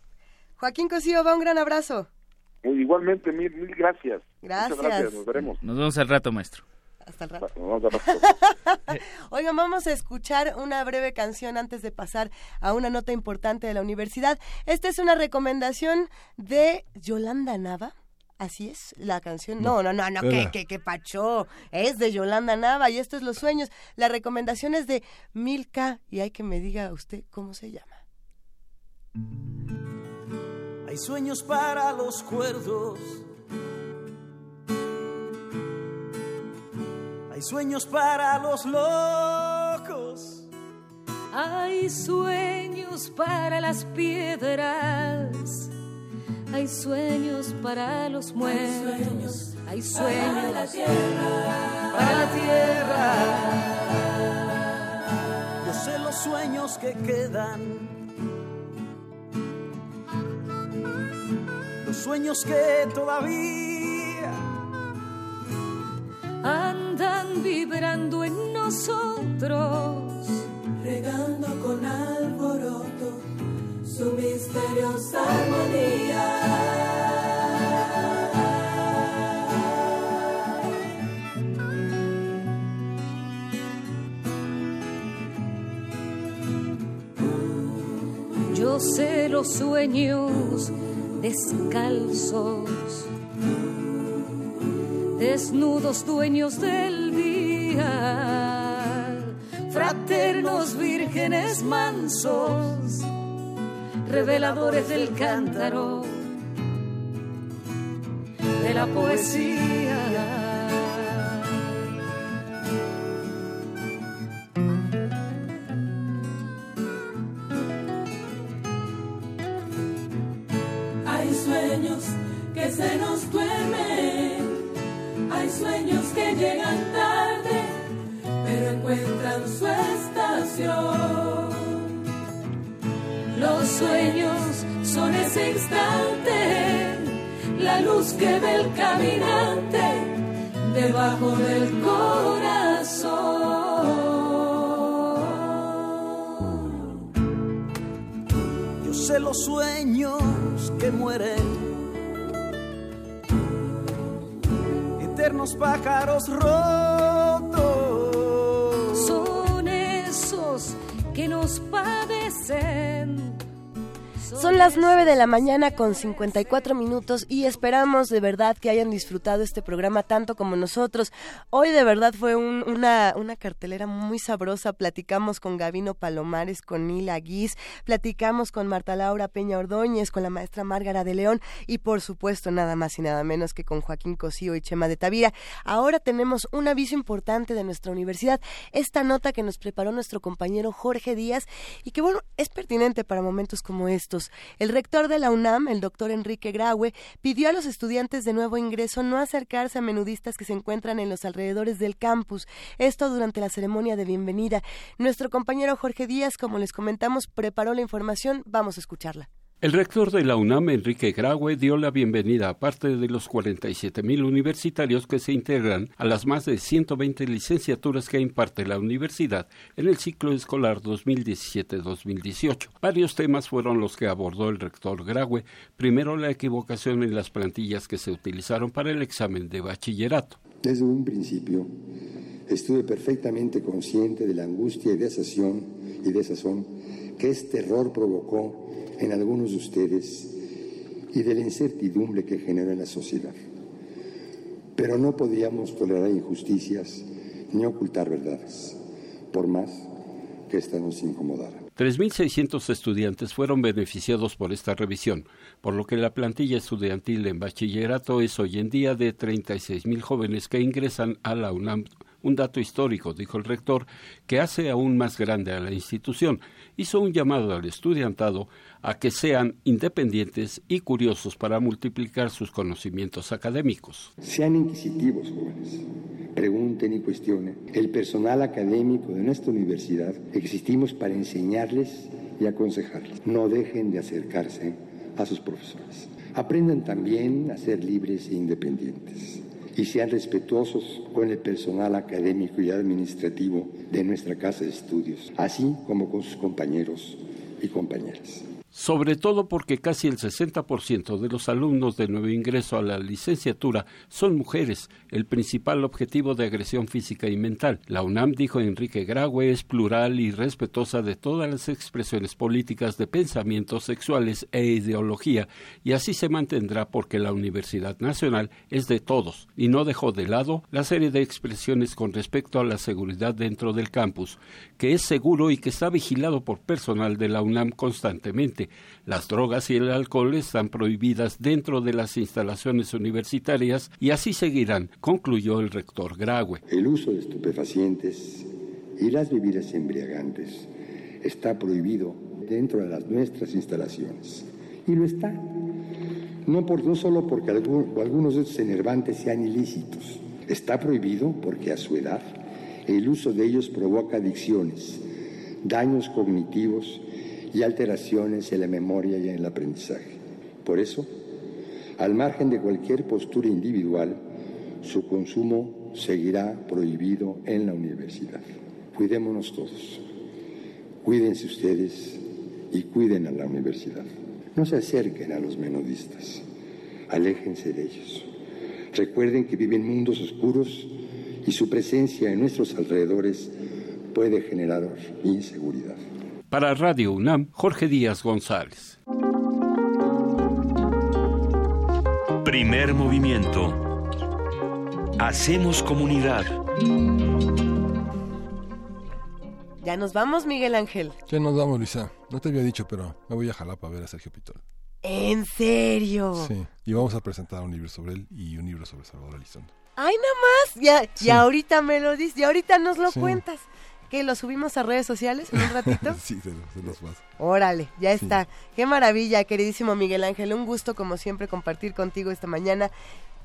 Joaquín Cosío, va un gran abrazo. Igualmente, mil, mil gracias. Gracias. Muchas gracias, nos veremos. Nos vemos al rato, maestro. Hasta el rato. Nos vemos al rato. Oigan, vamos a escuchar una breve canción antes de pasar a una nota importante de la universidad. Esta es una recomendación de Yolanda Nava. Así es, la canción. No, no, no, no, que, que, que pacho. Es de Yolanda Nava y esto es Los Sueños. La recomendación es de Milka y hay que me diga usted cómo se llama. Hay sueños para los cuerdos. Hay sueños para los locos. Hay sueños para las piedras. Hay sueños para los muertos. Hay sueños para la tierra. Para la tierra. Yo sé los sueños que quedan. Los sueños que todavía andan vibrando en nosotros. regando con alboroto su misteriosa armonía. Yo sé los sueños descalzos, desnudos dueños del día, fraternos vírgenes mansos, reveladores del cántaro, de la poesía. Se nos duermen, hay sueños que llegan tarde, pero encuentran su estación. Los sueños son ese instante, la luz que ve el caminante debajo del corazón. sé los sueños que mueren. Eternos pájaros rotos. Son esos que nos padecen. Son las 9 de la mañana con 54 minutos y esperamos de verdad que hayan disfrutado este programa tanto como nosotros. Hoy de verdad fue un- una, una cartelera muy sabrosa. Platicamos con Gavino Palomares, con Nila Guis, platicamos con Marta Laura Peña Ordóñez, con la maestra Márgara de León y por supuesto nada más y nada menos que con Joaquín Cosío y Chema de Tavira. Ahora tenemos un aviso importante de nuestra universidad, esta nota que nos preparó nuestro compañero Jorge Díaz y que bueno, es pertinente para momentos como estos. El rector de la UNAM, el doctor Enrique Graue, pidió a los estudiantes de nuevo ingreso no acercarse a menudistas que se encuentran en los alrededores del campus. Esto durante la ceremonia de bienvenida. Nuestro compañero Jorge Díaz, como les comentamos, preparó la información. Vamos a escucharla. El rector de la UNAM, Enrique Graue, dio la bienvenida a parte de los 47 mil universitarios que se integran a las más de 120 licenciaturas que imparte la universidad en el ciclo escolar 2017-2018. Varios temas fueron los que abordó el rector Graue. Primero, la equivocación en las plantillas que se utilizaron para el examen de bachillerato. Desde un principio estuve perfectamente consciente de la angustia y desazón, y desazón que este error provocó en algunos de ustedes y de la incertidumbre que genera en la sociedad. Pero no podíamos tolerar injusticias ni ocultar verdades, por más que ésta nos incomodara. 3.600 estudiantes fueron beneficiados por esta revisión, por lo que la plantilla estudiantil en bachillerato es hoy en día de 36.000 jóvenes que ingresan a la UNAM. Un dato histórico, dijo el rector, que hace aún más grande a la institución. Hizo un llamado al estudiantado a que sean independientes y curiosos para multiplicar sus conocimientos académicos. Sean inquisitivos, jóvenes. Pregunten y cuestionen. El personal académico de nuestra universidad existimos para enseñarles y aconsejarles. No dejen de acercarse a sus profesores. Aprendan también a ser libres e independientes. Y sean respetuosos con el personal académico y administrativo de nuestra casa de estudios, así como con sus compañeros y compañeras. Sobre todo porque casi el 60% de los alumnos de nuevo ingreso a la licenciatura son mujeres, el principal objetivo de agresión física y mental. La UNAM, dijo Enrique Graue, es plural y respetuosa de todas las expresiones políticas de pensamientos sexuales e ideología, y así se mantendrá porque la Universidad Nacional es de todos, y no dejó de lado la serie de expresiones con respecto a la seguridad dentro del campus, que es seguro y que está vigilado por personal de la UNAM constantemente. Las drogas y el alcohol están prohibidas dentro de las instalaciones universitarias y así seguirán, concluyó el rector Graue. El uso de estupefacientes y las bebidas embriagantes está prohibido dentro de las nuestras instalaciones. Y lo está. No, por, no solo porque algunos de estos enervantes sean ilícitos. Está prohibido porque a su edad el uso de ellos provoca adicciones, daños cognitivos y alteraciones en la memoria y en el aprendizaje. Por eso, al margen de cualquier postura individual, su consumo seguirá prohibido en la universidad. Cuidémonos todos. Cuídense ustedes y cuiden a la universidad. No se acerquen a los menudistas. Aléjense de ellos. Recuerden que viven mundos oscuros y su presencia en nuestros alrededores puede generar inseguridad. Para Radio UNAM, Jorge Díaz González. Primer movimiento. Hacemos comunidad. Ya nos vamos, Miguel Ángel. Ya nos vamos, Luisa. No te había dicho, pero me voy a Jalapa a ver a Sergio Pitol. ¿En serio? Sí, y vamos a presentar un libro sobre él y un libro sobre Salvador Elizondo. Ay, nada más. Ya, Sí. ya ahorita me lo dices, ya ahorita nos lo Sí. cuentas. ¿Que lo subimos a redes sociales en un ratito? sí, se, se los vas. Órale, ya Sí. está. Qué maravilla, queridísimo Miguel Ángel. Un gusto, como siempre, compartir contigo esta mañana.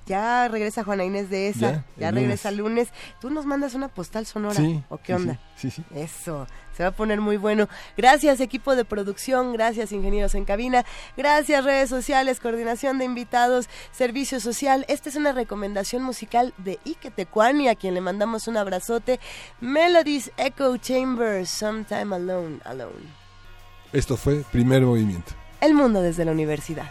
Ya regresa Juana Inés de esa, Ya, regresa el lunes. ¿Tú nos mandas una postal sonora? Sí, ¿O qué sí, onda? Sí, sí. Eso, se va a poner muy bueno. Gracias equipo de producción, gracias ingenieros en cabina, gracias redes sociales, coordinación de invitados, servicio social. Esta es una recomendación musical de Ike Tecuani, a quien le mandamos un abrazote. Melodies Echo Chambers, Sometime Alone, Alone. Esto fue Primer Movimiento. El mundo desde la universidad.